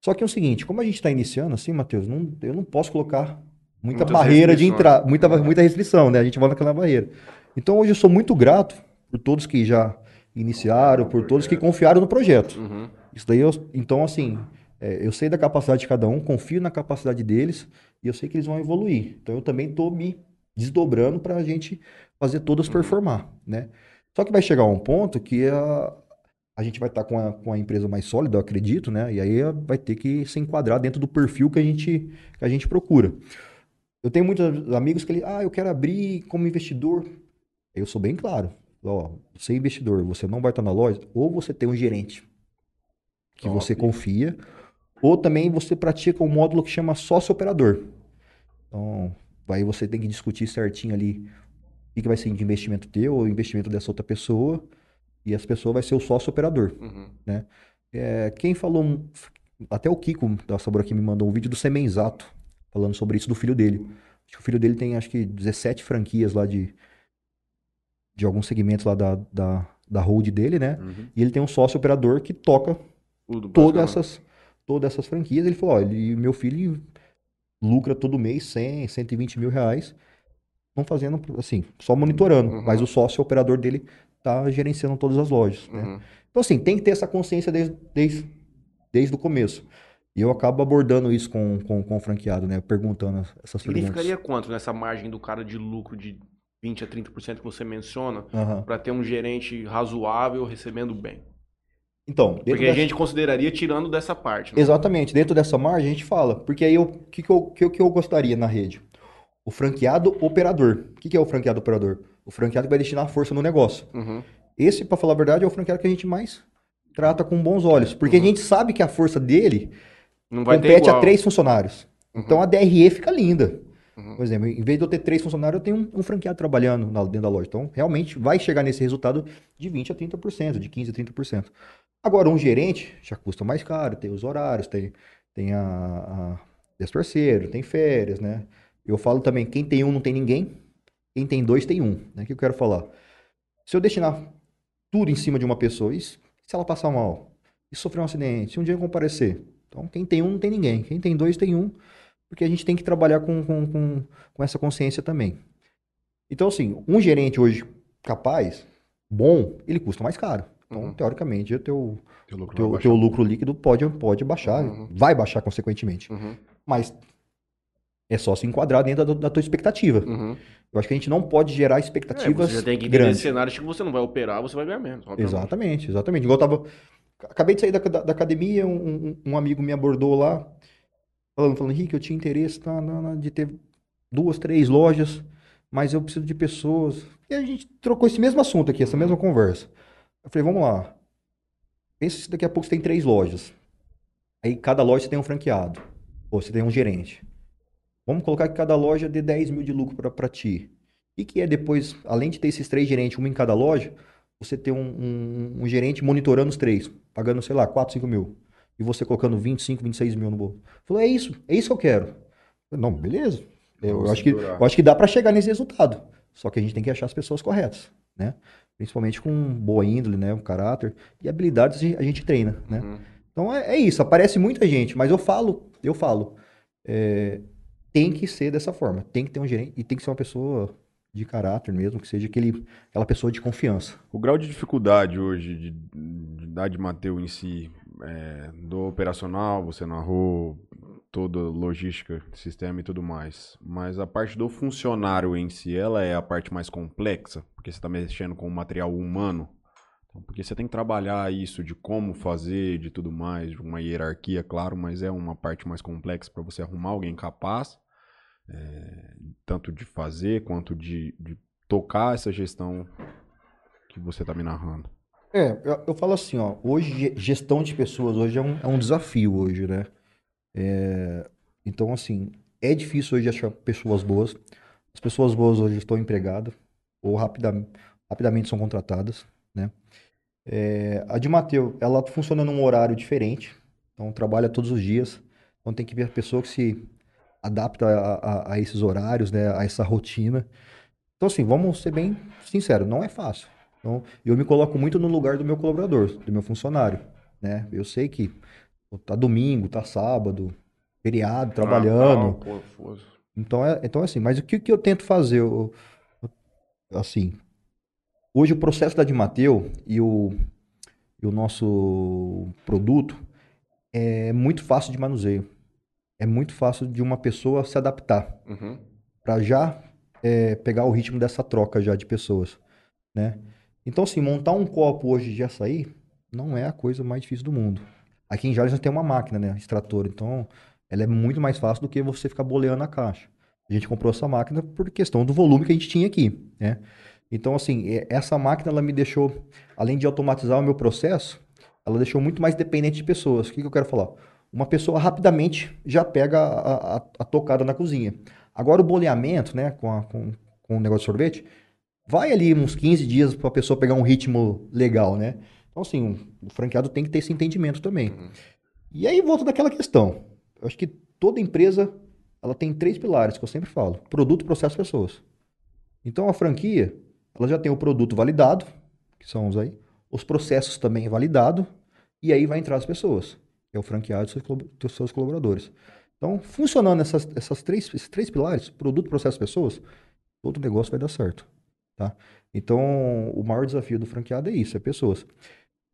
Só que é o seguinte, como a gente está iniciando assim, Matheus, não, eu não posso colocar muita Muitas barreira de entrar, muita, muita restrição, né? A gente volta naquela barreira. Então hoje eu sou muito grato por todos que já iniciaram, por todos que confiaram no projeto. Uhum. Isso daí, eu, então, assim, é, eu sei da capacidade de cada um, confio na capacidade deles e eu sei que eles vão evoluir. Então, eu também estou me desdobrando para a gente fazer todas performar, né? Só que vai chegar um ponto que a, a gente vai estar tá com, a, com a empresa mais sólida, eu acredito, né? E aí vai ter que se enquadrar dentro do perfil que a gente, que a gente procura. Eu tenho muitos amigos que ele, ah, eu quero abrir como investidor. Eu sou bem claro ó, você é investidor, você não vai estar na loja, ou você tem um gerente que Top. você confia, ou também você pratica um módulo que chama sócio operador. Então, aí você tem que discutir certinho ali o que vai ser de investimento teu ou investimento dessa outra pessoa, e essa pessoa vai ser o sócio operador, uhum. né? É, quem falou, até o Kiko da Sabor aqui me mandou um vídeo do Semenzato, falando sobre isso do filho dele. Acho que o filho dele tem acho que 17 franquias lá de, de alguns segmentos lá da, da, da hold dele, né? Uhum. E ele tem um sócio operador que toca todas essas, todas essas franquias. Ele falou, ó, ele, meu filho lucra todo mês 100, 120 mil reais. Não fazendo, assim, só monitorando. Uhum. Mas o sócio operador dele tá gerenciando todas as lojas, né? Uhum. Então, assim, tem que ter essa consciência desde, desde, desde o começo. E eu acabo abordando isso com, com, com o franqueado, né? Perguntando essas perguntas. Significaria quanto nessa margem do cara de lucro de 20 a 30% que você menciona, uhum. para ter um gerente razoável recebendo bem? Então, porque dessa... a gente consideraria tirando dessa parte. Né? Exatamente, dentro dessa margem a gente fala, porque aí o que, que, eu, que, que eu gostaria na rede? O franqueado operador. O que, que é o franqueado operador? O franqueado que vai destinar força no negócio. Uhum. Esse, para falar a verdade, é o franqueado que a gente mais trata com bons olhos, porque uhum. a gente sabe que a força dele compete a três funcionários. Uhum. Então a DRE fica linda. Uhum. Por exemplo, em vez de eu ter três funcionários, eu tenho um, um franqueado trabalhando na, dentro da loja. Então, realmente vai chegar nesse resultado de 20% a 30%, de 15% a 30%. Agora, um gerente já custa mais caro, tem os horários, tem, tem a, a tem férias, né? Eu falo também, quem tem um não tem ninguém, quem tem dois tem um. Né? O que eu quero falar? Se eu destinar tudo em cima de uma pessoa, e se ela passar mal, e sofrer um acidente, se um dia comparecer, então quem tem um não tem ninguém, quem tem dois tem um porque a gente tem que trabalhar com, com, com, com essa consciência também. Então, assim, um gerente hoje capaz, bom, ele custa mais caro. Então, uhum. teoricamente, o teu, teu, lucro, teu, teu lucro líquido pode, pode baixar, uhum. vai baixar consequentemente. Uhum. Mas É só se enquadrar dentro da, da tua expectativa. Uhum. Eu acho que a gente não pode gerar É, expectativas você já tem que entender grandes. cenários que você não vai operar, você vai ganhar menos. Exatamente, exatamente. Igual eu tava. Acabei de sair da, da, da academia, um, um- um amigo me abordou lá, falando, falando, Henrique, eu tinha interesse na, na- de ter duas, três lojas, mas eu preciso de pessoas. E a gente trocou esse mesmo assunto aqui, essa mesma conversa. Eu falei, vamos lá. Pensa se daqui a pouco você tem três lojas. Aí cada loja você tem um franqueado. Ou você tem um gerente. Vamos colocar que cada loja dê 10 mil de lucro para ti. E que é depois, além de ter esses três gerentes, um em cada loja, você ter um, um- um gerente monitorando os três, pagando, sei lá, 4, 5 mil. E você colocando 25, 26 mil no bolso. Falou, é isso, é isso que eu quero. Eu falei, Não, beleza. Eu, Vamos acho que, eu acho que dá para chegar nesse resultado. Só que a gente tem que achar as pessoas corretas, né? Principalmente com boa índole, né? Um caráter. E habilidades a gente- treina, né? Uhum. Então é, é isso, aparece muita gente, mas eu falo, eu falo, é, tem que ser dessa forma, tem que ter um gerente e tem que ser uma pessoa de caráter mesmo, que seja aquele, aquela pessoa de confiança. O grau de dificuldade hoje de, de de Mateu em si, é, do operacional, você narrou toda logística, sistema e tudo mais. Mas a parte do funcionário em si, ela é a parte mais complexa, porque você está mexendo com o material humano. Então, porque você tem que trabalhar isso de como fazer, de tudo mais, de uma hierarquia, claro, mas é uma parte mais complexa para você arrumar alguém capaz, é, tanto de fazer quanto de, de tocar essa gestão que você tá me narrando. É, eu, eu falo assim, ó, hoje ge- gestão de pessoas hoje é um, é um desafio hoje, né? É, então, assim, é difícil hoje achar pessoas boas. As pessoas boas hoje estão empregadas ou rapidamente, rapidamente são contratadas, né? É, a de Mateu, ela funciona num horário diferente, então trabalha todos os dias. Então tem que ver a pessoa que se adapta a, a- a esses horários, né? A essa rotina. Então, assim, vamos ser bem sinceros, não é fácil. Então, eu me coloco muito no lugar do meu colaborador, do meu funcionário, né? Eu sei que tá domingo, tá sábado, feriado, trabalhando. Pô, foda-se. Então é, então é assim, mas o que, que eu tento fazer? Eu- eu- assim, hoje o processo da Dimateu e o, e o nosso produto é muito fácil de manuseio. É muito fácil de uma pessoa se adaptar Uhum. para já é, pegar o ritmo dessa troca já de pessoas, né? Então, assim, montar um copo hoje de açaí não é a coisa mais difícil do mundo. Aqui em Jales nós tem uma máquina, né, extrator, então ela é muito mais fácil do que você ficar boleando a caixa. A gente comprou essa máquina por questão do volume que a gente tinha aqui, né? Então, assim, essa máquina, ela me deixou, além de automatizar o meu processo, ela deixou muito mais dependente de pessoas. O que que eu quero falar? Uma pessoa rapidamente já pega a, a- a tocada na cozinha. Agora o boleamento, né, com, a- com, com o negócio de sorvete, vai ali uns 15 dias para a pessoa pegar um ritmo legal, né? Então, assim, o franqueado tem que ter esse entendimento também. E aí volta daquela questão. Eu acho que toda empresa, ela tem três pilares que eu sempre falo: produto, processo, pessoas. Então, a franquia, ela já tem o produto validado, que são os aí, os processos também validados, e aí vai entrar as pessoas, que é o franqueado e dos seus colaboradores. Então, funcionando essas, essas três, esses três pilares, produto, processo, pessoas, todo negócio vai dar certo, tá? Então, o maior desafio do franqueado é isso, é pessoas.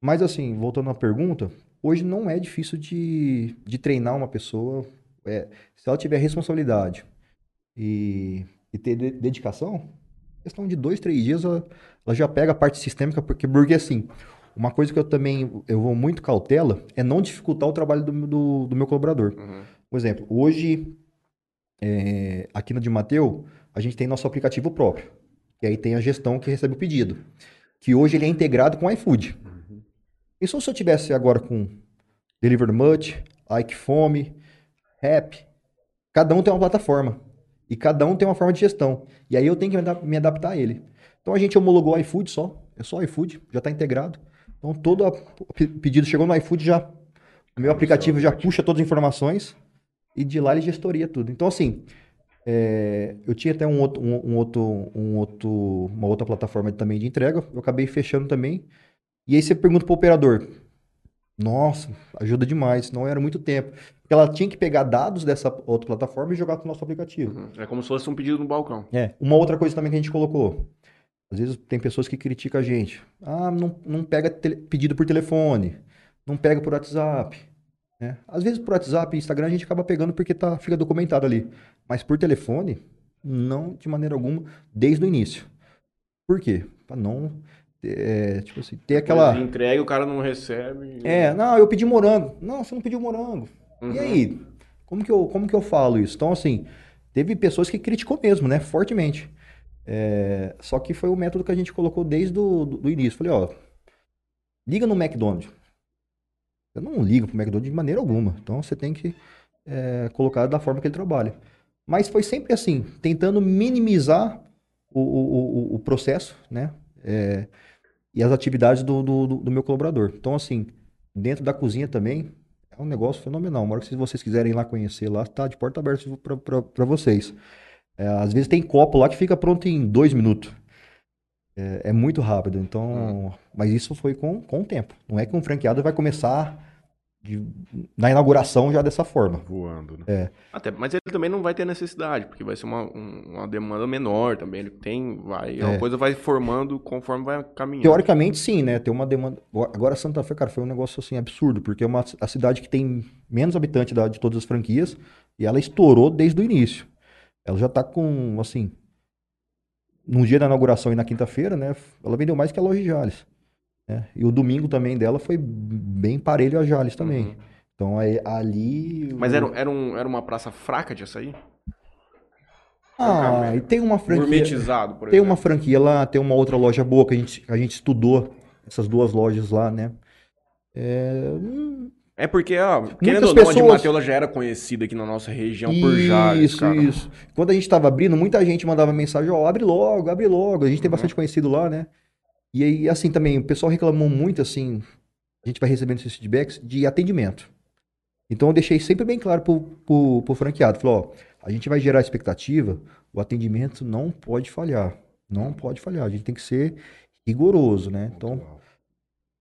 Mas assim, voltando à pergunta, hoje não é difícil de, de treinar uma pessoa. é, se ela tiver responsabilidade e, e ter de- dedicação, questão de dois, três dias ela, ela já pega a parte sistêmica, porque, porque assim, uma coisa que eu também eu vou muito cautela é não dificultar o trabalho do, do, do meu colaborador. Uhum. Por exemplo, hoje, é, aqui na de Mateu, a gente tem nosso aplicativo próprio. E aí tem a gestão que recebe o pedido. Que hoje ele é integrado com o iFood. E se eu tivesse agora com Deliver Much, Ike Fome, Rap, cada um tem uma plataforma. E cada um tem uma forma de gestão. E aí eu tenho que me adap- me adaptar a ele. Então a gente homologou o iFood só. É só o iFood, já está integrado. Então todo o pe- pedido chegou no iFood já. O meu aplicativo já puxa todas as informações e de lá ele gestoria tudo. Então, assim, é, eu tinha até um outro, um, um outro, um outro, uma outra plataforma também de entrega, eu acabei fechando também. E aí você pergunta pro operador, nossa, ajuda demais, não era muito tempo. Porque ela tinha que pegar dados dessa outra plataforma e jogar pro nosso aplicativo. Uhum. É como se fosse um pedido no balcão. É, uma outra coisa também que a gente colocou. Às vezes tem pessoas que criticam a gente. Ah, não, não pega pedido por telefone, não pega por WhatsApp. Né? Às vezes por WhatsApp e Instagram a gente acaba pegando porque tá, fica documentado ali. Mas por telefone, não de maneira alguma, desde o início. Por quê? Pra não, é, tipo assim, ter aquela... Entrega, o cara não recebe. É, não, eu pedi morango. Não, você não pediu morango. Uhum. E aí? Como que, eu, como que eu falo isso? Então, assim, teve pessoas que criticou mesmo, né? Fortemente. É, só que foi o método que a gente colocou desde o do, do início. Falei, ó, liga no McDonald's. Eu não ligo pro McDonald's de maneira alguma. Então você tem que é, colocar da forma que ele trabalha. Mas foi sempre assim, tentando minimizar o, o, o, o processo, né? É, e as atividades do, do, do- meu colaborador. Então, assim, dentro da cozinha também, é um negócio fenomenal. Uma hora que vocês quiserem ir lá conhecer lá, tá de porta aberta para vocês. É, às vezes tem copo lá que fica pronto em dois minutos. É, é muito rápido, então. Mas isso foi com, com o tempo. Não é que um franqueado vai começar de- na inauguração já dessa forma. Voando, né? Até, mas ele também não vai ter necessidade, porque vai ser uma, um- uma demanda menor também. Ele tem, vai, a É. coisa vai formando conforme vai caminhando. Teoricamente, sim, né? Tem uma demanda. Agora, Santa Fé, cara, foi um negócio assim absurdo, porque é uma a cidade que tem menos habitantes da- de todas as franquias e ela estourou desde o início. Ela já tá com, assim. No dia da inauguração e na quinta-feira, né? Ela vendeu mais que a loja de Jales. né? E o domingo também dela foi bem parelho a Jales também. Uhum. Então aí, ali. Mas era, era, um, era uma praça fraca de açaí? Ah, e tem uma franquia. Gourmetizado, por Tem exemplo. uma franquia lá, tem uma outra loja boa que a gente, a gente estudou essas duas lojas lá, né? É, hum, É porque, ó, querendo ou não, a de Mateus já era conhecida aqui na nossa região por Jales, Isso, cara. isso. Quando a gente tava abrindo, muita gente mandava mensagem, ó, abre logo, abre logo. A gente tem Uhum. bastante conhecido lá, né? E aí, assim, também, o pessoal reclamou muito, assim, a gente vai recebendo esses feedbacks de atendimento. Então eu deixei sempre bem claro pro, pro, pro franqueado, falou, ó, a gente vai gerar expectativa, o atendimento não pode falhar. Não pode falhar, a gente tem que ser rigoroso, né? Então,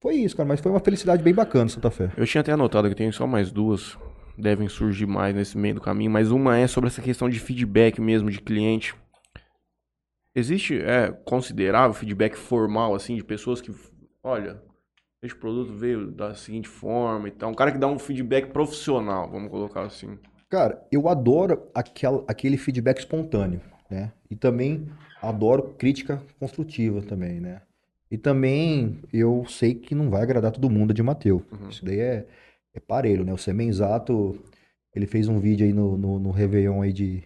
foi isso, cara, mas foi uma felicidade bem bacana, Santa Fé. Eu tinha até anotado que tem só mais duas. Devem surgir mais nesse meio do caminho, mas uma é sobre essa questão de feedback mesmo de cliente. Existe, é, considerável feedback formal, assim, de pessoas que, olha, este produto veio da seguinte forma e tal. Um cara que dá um feedback profissional, vamos colocar assim. Cara, eu adoro aquela, aquele feedback espontâneo, né? E também adoro crítica construtiva também, né? E também eu sei que não vai agradar todo mundo de Mateu. Uhum. Isso daí é, é parelho, né? O Semenzato, ele fez um vídeo aí no, no, no Réveillon aí de,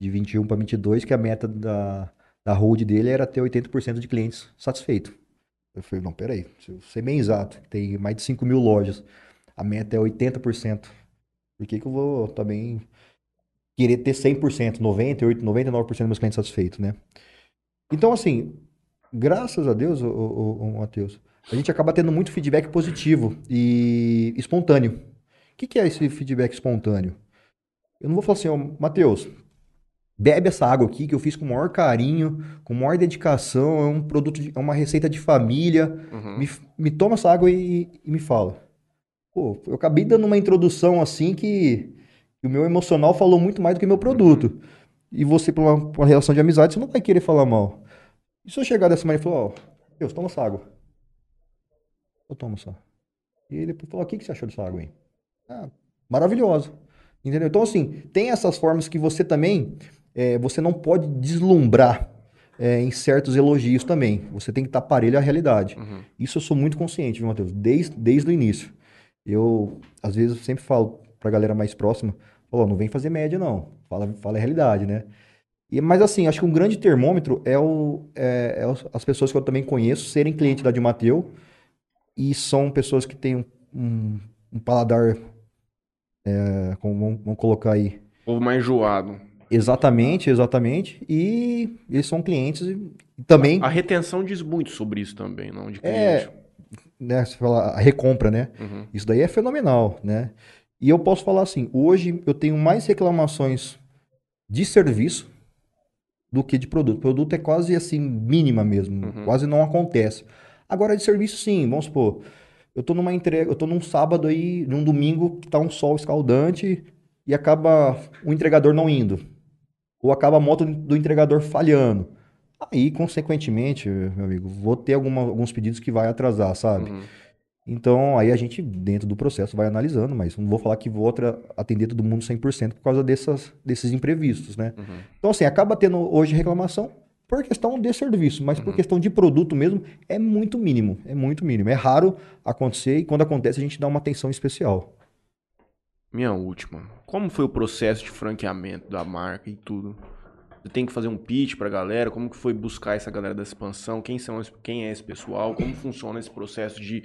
de 21 para 22, que a meta da, da hold dele era ter 80% de clientes satisfeitos. Eu falei, não, peraí, se o Semenzato, que tem mais de 5 mil lojas, a meta é 80%. Por que, que eu vou também querer ter 100%, 98%, 99% dos meus clientes satisfeitos, né? Então, assim, graças a Deus, ô, ô, ô, Matheus, a gente acaba tendo muito feedback positivo e espontâneo. O que, que é esse feedback espontâneo? Eu não vou falar assim, ó, Matheus, bebe essa água aqui que eu fiz com o maior carinho, com maior dedicação, é um produto, de- é uma receita de família, Uhum. me, me toma essa água e, e me fala. Pô, eu acabei dando uma introdução assim que, que o meu emocional falou muito mais do que meu produto. E você, por uma, por uma relação de amizade, você não vai querer falar mal. E se eu chegar dessa maneira e falar, ó, Deus, toma essa água. Eu tomo só. E ele falou, o que, que você achou dessa água aí? Ah, maravilhosa. Entendeu? Então, assim, tem essas formas que você também, é, você não pode deslumbrar é, em certos elogios também. Você tem que estar parelho à realidade. Uhum. Isso eu sou muito consciente, viu, Matheus? Desde, desde o início. Eu, às vezes, eu sempre falo pra galera mais próxima, ó, não vem fazer média, não. Fala, fala a realidade, né? E, mas assim, acho que um grande termômetro é, o, é, é as pessoas que eu também conheço serem clientes da Dimateu e são pessoas que têm um, um, um paladar, é, como vamos, vamos colocar aí, Povo mais enjoado. exatamente, exatamente, e eles são clientes e também, A retenção diz muito sobre isso também, não? De É. cliente. né, você fala, a recompra, né? Uhum. Isso daí é fenomenal, né? E eu posso falar assim, hoje eu tenho mais reclamações de serviço do que de produto. Produto é quase assim, mínima mesmo, Uhum. quase não acontece. Agora de serviço sim, vamos supor, eu tô numa entrega, eu tô num sábado aí, num domingo que tá um sol escaldante e acaba o entregador não indo. Ou acaba a moto do entregador falhando. Aí, consequentemente, meu amigo, vou ter alguma- alguns pedidos que vai atrasar, sabe? Uhum. Então, aí a gente, dentro do processo, vai analisando, mas não vou falar que vou atender todo mundo 100% por causa dessas, desses imprevistos, né? Uhum. Então, assim, acaba tendo hoje reclamação por questão de serviço, mas por Uhum. questão de produto mesmo, é muito mínimo, é muito mínimo. É raro acontecer e quando acontece a gente dá uma atenção especial. Minha última. Como foi o processo de franqueamento da marca e tudo? Você tem que fazer um pitch pra galera? Como que foi buscar essa galera da expansão? Quem, são, quem é esse pessoal? Como funciona esse processo de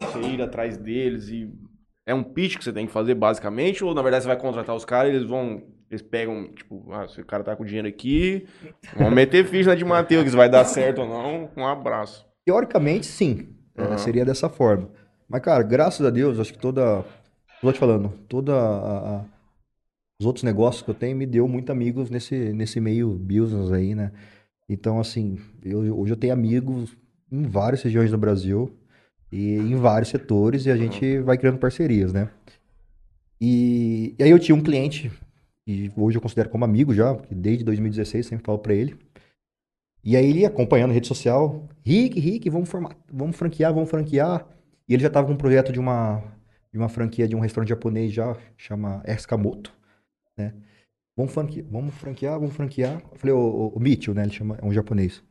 você ir atrás deles e... É um pitch que você tem que fazer, basicamente? Ou, na verdade, você vai contratar os caras e eles vão... Eles pegam, tipo, ah, se o cara tá com dinheiro aqui, vamos meter ficha na de Matheus, vai dar certo ou não, um abraço. Teoricamente, sim, é, Aham. seria dessa forma. Mas, cara, graças a Deus, acho que toda. Tô te falando, toda. a- a- os outros negócios que eu tenho me deu muito amigos nesse, nesse meio business aí, né? Então, assim, eu, hoje eu tenho amigos em várias regiões do Brasil e em vários setores e a gente vai criando parcerias, né? E, e aí eu tinha um cliente, e hoje eu considero como amigo já, porque desde 2016 sempre falo pra ele. E aí ele acompanhando a rede social, Rick, Rick, vamos formar, vamos franquear, vamos franquear. E ele já estava com um projeto de uma, de uma franquia de um restaurante japonês já, chama Escamoto, né? Vamos franquear, vamos franquear, vamos franquear. Eu falei, o, o Mitchell, né? Ele chama, é um japonês.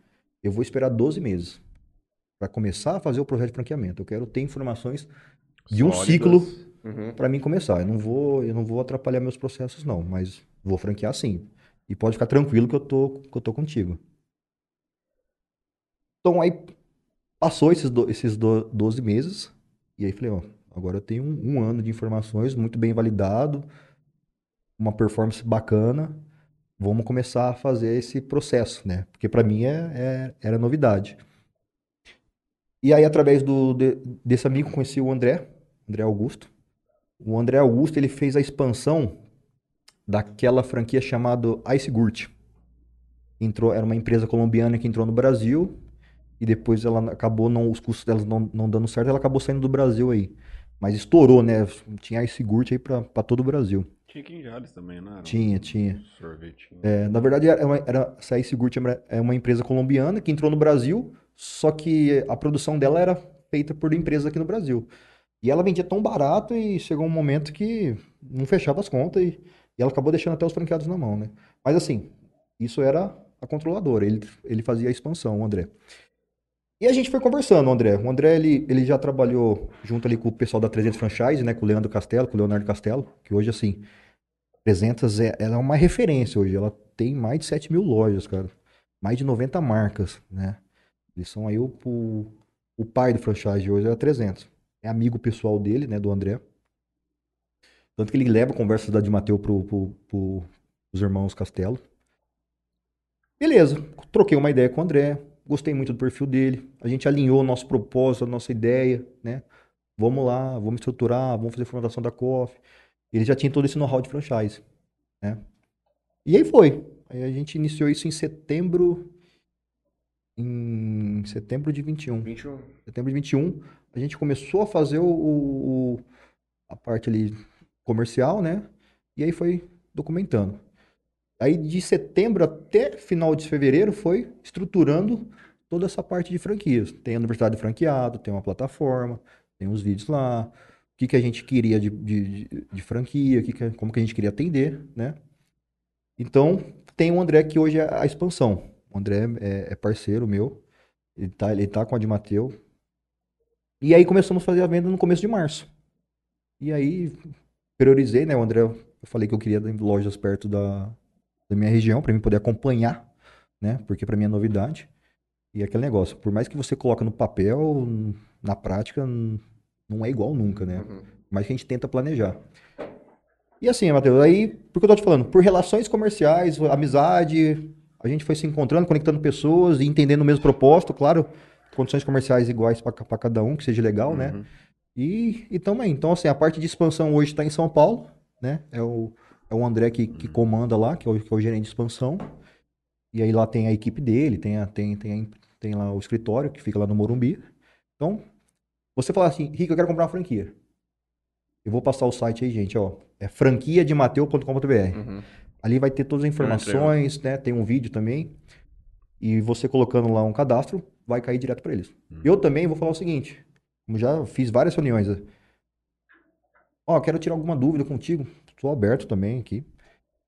Eu vou esperar 12 meses para começar a fazer o projeto de franqueamento. Eu quero ter informações de um Sólidas. ciclo Uhum. para mim começar. Eu não vou, eu não vou atrapalhar meus processos não, mas vou franquear sim. E pode ficar tranquilo que eu tô, que eu tô contigo. Então aí passou esses, do, esses do, 12 meses e aí falei, ó, agora eu tenho um, um ano de informações muito bem validado, uma performance bacana. Vamos começar a fazer esse processo, né? Porque para mim é, é- era novidade. E aí, através do, de- desse amigo, conheci o André, André Augusto. O André Augusto ele fez a expansão daquela franquia chamada Ice Gurt. Entrou, era uma empresa colombiana que entrou no Brasil e depois ela acabou não os custos delas não, não dando certo, ela acabou saindo do Brasil aí. Mas estourou, né? Tinha Ice Gurt aí pra pra todo o Brasil. Tinha aqui em Jales também, né? Era um Tinha, tinha. Sorvetinho. É, na verdade, era era, essa Ice Gurt é uma empresa colombiana que entrou no Brasil, só que a produção dela era feita por empresas aqui no Brasil. E ela vendia tão barato e chegou um momento que não fechava as contas e, e ela acabou deixando até os franqueados na mão, né? Mas assim, isso era a controladora, ele, ele fazia a expansão, o André. E a gente foi conversando, o André. O André, ele, ele já trabalhou junto ali com o pessoal da 300 Franchise, né? Com o Leandro Castelo, com o Leonardo Castelo, que hoje, assim, 300 é, ela é uma referência hoje. Ela tem mais de 7 mil lojas, cara. Mais de 90 marcas, né? Eles são aí o, o, o pai do franchise hoje, é a 300. É amigo pessoal dele, né? Do André. Tanto que ele leva conversas da de Mateu pro, pro, pro, os irmãos Castelo. Beleza, troquei uma ideia com o André. Gostei muito do perfil dele. A gente alinhou o nosso propósito, a nossa ideia, né? Vamos lá, vamos estruturar, vamos fazer formatação da COF. Ele já tinha todo esse know-how de franchise, né? E aí foi. Aí a gente iniciou isso em setembro. Em setembro de 21. 21. Setembro de 21, a gente começou a fazer o, o- a parte ali comercial, né? E aí foi documentando. Aí de setembro até final de fevereiro foi estruturando toda essa parte de franquias. Tem a universidade de franqueado, tem uma plataforma, tem os vídeos lá, o que, que a gente queria de, de, de- franquia, que que- como que a gente queria atender, né? Então, tem o André que hoje é a expansão. O André é, é parceiro meu, ele tá, ele tá com a de Mateu. E aí começamos a fazer a venda no começo de março. E aí priorizei, né, o André, eu falei que eu queria lojas perto da, da minha região para mim poder acompanhar, né? Porque para mim é novidade. E aquele negócio, por mais que você coloque no papel, na prática não é igual nunca, né? Uhum. Mas que a gente tenta planejar. E assim, Matheus, aí, por que eu tô te falando? Por relações comerciais, amizade, a gente foi se encontrando, conectando pessoas e entendendo o mesmo propósito, claro, condições comerciais iguais para cada um, que seja legal, né? Uhum. E, e tamo aí. Então, assim, a parte de expansão hoje está em São Paulo, né? É o, é o André que, que comanda lá, que é, o, que é o gerente de expansão. E aí lá tem a equipe dele, tem, a, tem, tem, a- tem lá o escritório, que fica lá no Morumbi. Então, você fala assim, Rico, eu quero comprar uma franquia. Eu vou passar o site aí, gente, ó. É franquiademateu.com.br. Uhum. Ali vai ter todas as informações, né? Tem um vídeo também. E você colocando lá um cadastro, vai cair direto para eles. Uhum. Eu também vou falar o seguinte: já fiz várias reuniões. Ó, quero tirar alguma dúvida contigo. Estou aberto também aqui.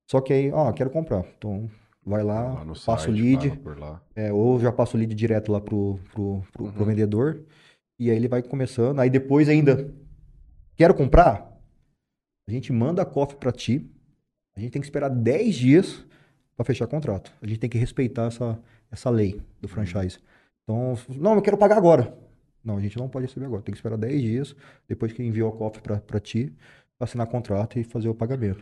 Só que aí, ó, quero comprar. Então, vai lá, Lá passa o lead. É, ou já passa o lead direto lá pro, pro, pro, pro Uhum. vendedor. E aí ele vai começando. Aí depois ainda, quero comprar? A gente manda a cofre para ti. A gente tem que esperar 10 dias para fechar contrato. A gente tem que respeitar essa, essa lei do franchise. Então, não, eu quero pagar agora. Não, a gente não pode receber agora. Tem que esperar 10 dias depois que enviou a cofre para ti, pra assinar contrato e fazer o pagamento.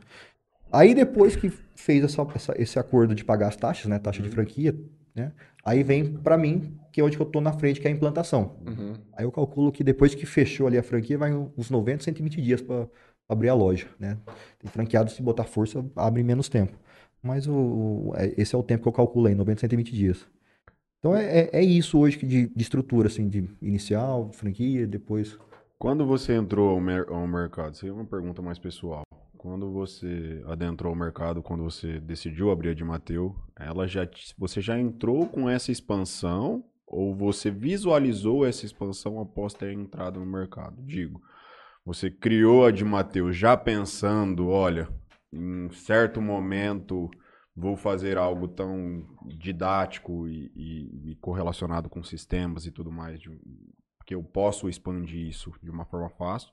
Aí depois que fez essa- essa- esse acordo de pagar as taxas, né, taxa de franquia, né, aí vem para mim, que é onde eu tô na frente, que é a implantação. Uhum. Aí eu calculo que depois que fechou ali a franquia, vai uns 90, 120 dias para abrir a loja, né? Tem franqueado, se botar força, abre menos tempo. Mas o, é- esse é o tempo que eu calculo aí, 90, 120 dias. Então é, é, é isso hoje de, de estrutura, assim, de inicial, franquia, depois... Quando você entrou ao, mer- ao mercado, isso é uma pergunta mais pessoal. Quando você adentrou o mercado, quando você decidiu abrir a de Mateu, ela já, você já entrou com essa expansão ou você visualizou essa expansão após ter entrado no mercado? Digo, você criou a de Mateu já pensando, olha, em certo momento vou fazer algo tão didático e, e- e correlacionado com sistemas e tudo mais, de- que eu posso expandir isso de uma forma fácil,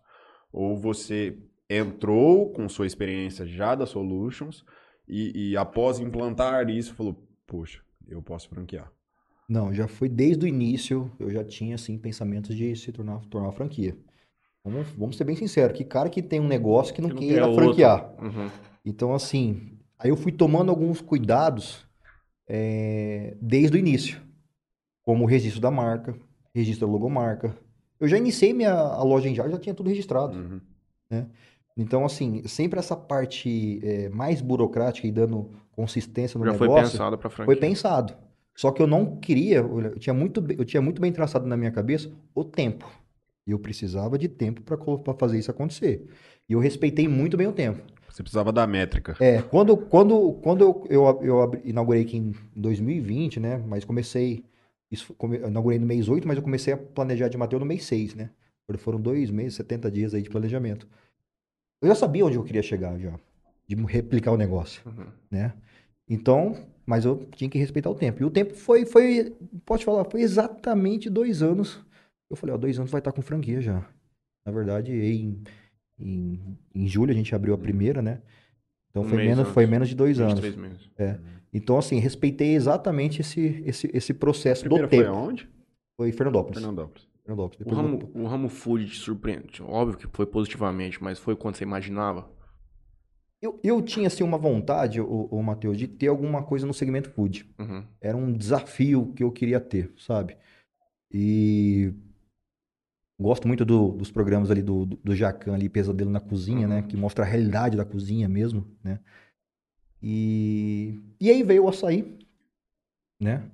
ou você entrou com sua experiência já da Solutions e, e após implantar isso falou, poxa, eu posso franquear. Não, já foi desde o início, eu já tinha, assim, pensamentos de se tornar, tornar franquia. Vamos, vamos ser bem sinceros, que cara que tem um negócio que não Que não queira franquear. Uhum. Então, assim, aí eu fui tomando alguns cuidados é, desde o início, como o registro da marca, registro da logomarca. Eu já iniciei minha a loja em já, já tinha tudo registrado. Uhum. Então, assim, sempre essa parte é, mais burocrática e dando consistência no Já foi negócio pensado pra franquia. foi pensado. Só que eu não queria, eu tinha muito, eu tinha muito bem traçado na minha cabeça o tempo. E eu precisava de tempo para fazer isso acontecer. E eu respeitei muito bem o tempo. Você precisava da métrica. É, quando, quando, quando eu, eu, eu inaugurei aqui em 2020, né? Mas comecei. Isso, come- inaugurei no mês 8, mas eu comecei a planejar de Mateus no mês 6, né? Foram- Foram dois meses, 70 dias aí de planejamento. Eu já sabia onde eu queria chegar já, de replicar o negócio, Uhum. né? Então, mas eu tinha que respeitar o tempo. E o tempo foi, foi, pode falar, foi exatamente dois anos. Eu falei, ó, dois anos vai estar com franquia já. Na verdade, em, em, em julho a gente abriu a primeira, né? Então Um foi menos, antes. foi menos de dois anos. 23 meses. Então, assim, respeitei exatamente esse, esse, esse processo do Primeiro foi tempo. aonde? Foi Fernandópolis. Fernandópolis. Fernandópolis. O ramo, eu- o ramo food te surpreende. Óbvio que foi positivamente, mas foi quando você imaginava. eu, eu tinha, assim, uma vontade, o, o Matheus, de ter alguma coisa no segmento food. Uhum. Era um desafio que eu queria ter, sabe? E gosto muito do- dos programas ali do, do, do Jacan ali, Pesadelo na Cozinha, né? Uhum. Que mostra a realidade da cozinha mesmo, né? E, e aí veio o açaí, né?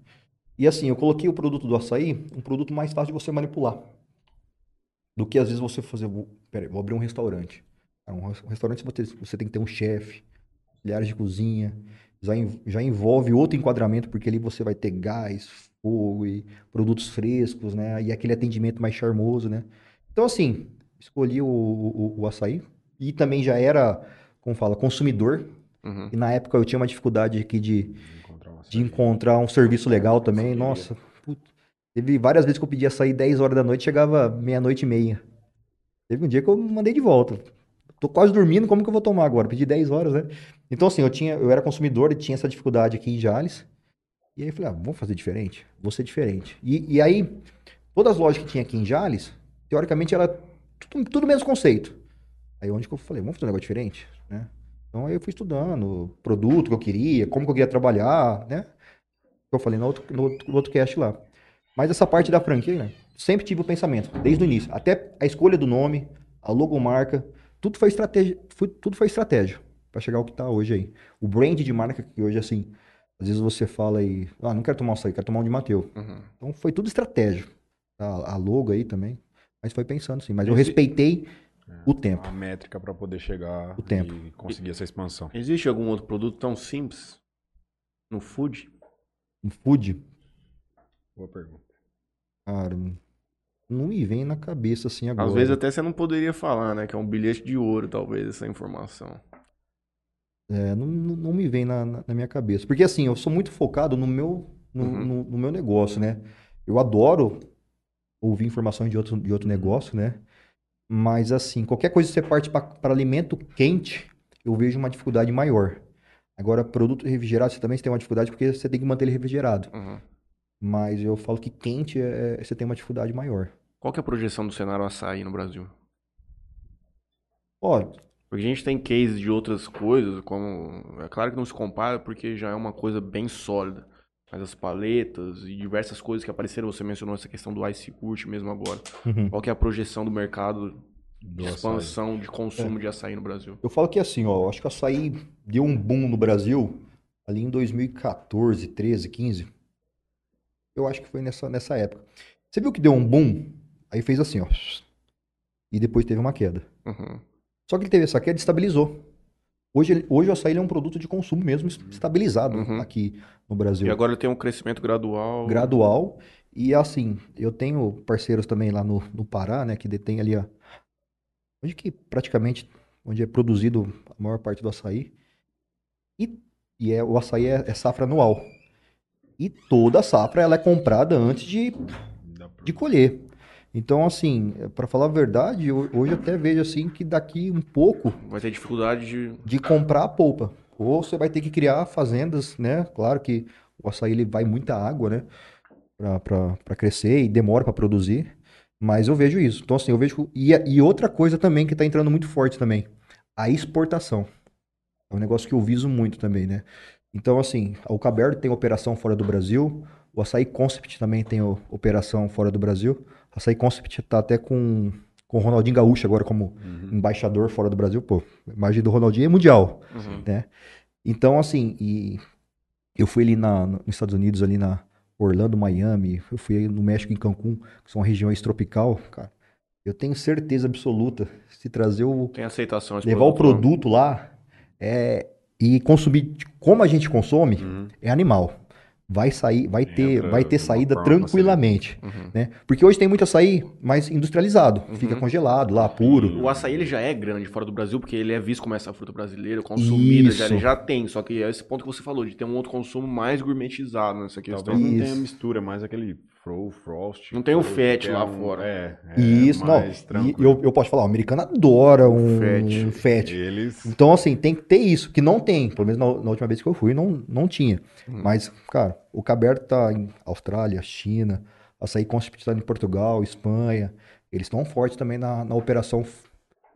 E assim, eu coloquei o produto do açaí, um produto mais fácil de você manipular. Do que às vezes você fazer, peraí, vou abrir um restaurante. Ah, Um res- restaurante você, você tem que ter um chefe, auxiliares de cozinha, já, já envolve outro enquadramento, porque ali você vai ter gás, fogo e produtos frescos, né? E aquele atendimento mais charmoso, né? Então, assim, escolhi o, o, o açaí e também já era, como fala, consumidor. Uhum. E na época eu tinha uma dificuldade aqui de, Encontrar de encontrar um serviço legal também. Nossa, puta. teve várias vezes que eu pedia sair 10 horas da noite, chegava meia-noite e meia. Teve um dia que eu mandei de volta. Tô quase dormindo, como que eu vou tomar agora? Pedi 10 horas, né? Então, assim, eu tinha, eu era consumidor e tinha essa dificuldade aqui em Jales. E aí eu falei, ah, vamos fazer diferente? Vou ser diferente. E, e aí, todas as lojas que tinha aqui em Jales, teoricamente era tudo, tudo mesmo conceito. Aí onde que eu falei, vamos fazer um negócio diferente, né? Então aí eu fui estudando o produto que eu queria, como que eu queria trabalhar, né? Eu falei no outro, no outro, no outro cast lá. Mas essa parte da franquia, né? Sempre tive o pensamento, desde o início. Até a escolha do nome, a logomarca, tudo foi estratégia, foi- tudo foi estratégia para chegar ao que tá hoje aí. O brand de marca que hoje, assim, às vezes você fala aí, ah, não quero tomar um açaí, quero tomar um de Mateu. Uhum. Então foi tudo estratégia. A, a logo aí também. Mas foi pensando sim. Mas eu Esse- respeitei o tempo. A métrica para poder chegar O tempo. e conseguir essa expansão. Existe algum outro produto tão simples no food? Um food, Boa pergunta. cara, não me vem na cabeça assim agora. Às vezes até você não poderia falar, né? Que é um bilhete de ouro, talvez, essa informação. É, não, não me vem na, na- na minha cabeça. Porque assim, eu sou muito focado no meu, no, Uhum. no- no meu negócio, né? Eu adoro ouvir informações de outro, de outro negócio, né? Mas assim, qualquer coisa que você parte para alimento quente, eu vejo uma dificuldade maior. Agora, produto refrigerado, você também tem uma dificuldade porque você tem que manter ele refrigerado. Uhum. Mas eu falo que quente é, é- você tem uma dificuldade maior. Qual que é a projeção do cenário açaí no Brasil? Ó, Porque a gente tem cases de outras coisas, como. É claro que não se compara, porque já é uma coisa bem sólida. Mas as paletas e diversas coisas que apareceram, você mencionou essa questão do Ice Curt mesmo agora. uhum. Qual que é a projeção do mercado Do de expansão de consumo de açaí no Brasil? Eu falo que assim, ó, acho que o açaí deu um boom no Brasil ali em 2014, 13, 15. Eu acho que foi nessa, nessa época. Você viu que deu um boom? Aí fez assim, ó. E depois teve uma queda. Uhum. Só que ele teve essa queda e estabilizou. Hoje, hoje o açaí é um produto de consumo mesmo estabilizado Uhum. aqui no Brasil. E agora ele tem um crescimento gradual. gradual. E assim, eu tenho parceiros também lá no, no Pará, né, que detém ali a. Onde que praticamente, onde é produzido a maior parte do açaí. E, e é, o açaí é, é safra anual. E toda a safra ela é comprada antes de, de colher. Então, assim, para falar a verdade, hoje até vejo assim que daqui um pouco Vai ter dificuldade de. de comprar a polpa. Ou você vai ter que criar fazendas, né? Claro que o açaí ele vai muita água, né? Para crescer e demora para produzir. Mas eu vejo isso. Então, assim, eu vejo. E, e outra coisa também que está entrando muito forte também: a exportação. É um negócio que eu viso muito também, né? Então, assim, o Cabernet tem operação fora do Brasil. O Açaí Concept também tem operação fora do Brasil. Açaí Concept está até com, com o Ronaldinho Gaúcho agora como Uhum. embaixador fora do Brasil. Pô, a imagem do Ronaldinho é mundial Uhum. né? Então, assim, e eu fui ali na, nos Estados Unidos, ali na Orlando, Miami, eu fui no México, em Cancún, que são regiões tropical, cara. Eu tenho certeza absoluta, se trazer o, Tem aceitação levar o produto lá? produto lá, é, e consumir como a gente consome, Uhum. é animal. Vai sair, vai ter, Entra vai ter saída forma tranquilamente, Uhum. né? Porque hoje tem muito açaí mais industrializado, fica Uhum. congelado lá, puro. O açaí ele já é grande fora do Brasil, porque ele é visto como essa fruta brasileira, consumida, já, ele já tem. Só que é esse ponto que você falou, de ter um outro consumo mais gourmetizado nessa questão. Talvez não tenha mistura, mais aquele fro, frost. Não tem o é lá um- fora. É, é Isso, não. E eu, eu posso falar, o americano adora um Fat. um. Eles... Então, assim, tem que ter isso, que não tem. Pelo menos na, na última vez que eu fui, não, não tinha. Hum. Mas, cara, o Cabernet tá em Austrália, China, açaí Concept tá em Portugal, Espanha. Eles estão fortes também na, na operação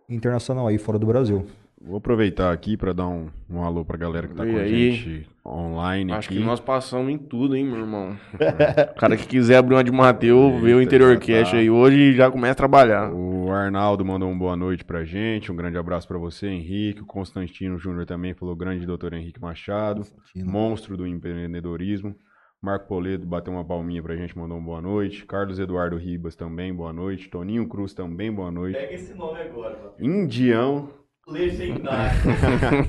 internacional aí, fora do Brasil. Vou aproveitar aqui para dar um, um alô pra galera que tá E com a aí? gente online Acho aqui. que nós passamos em tudo, hein, meu irmão. o cara que quiser abrir uma de Mateu, vê o Interior já Cash tá. aí hoje e já começa a trabalhar. O Arnaldo mandou um boa noite pra gente, um grande abraço pra você, Henrique. O Constantino Júnior também falou grande doutor Henrique Machado, monstro do empreendedorismo. Marco Poledo bateu uma palminha pra gente, mandou um boa noite. Carlos Eduardo Ribas também, boa noite. Toninho Cruz também, boa noite. Pega esse nome agora, mano. Indião, Legendário.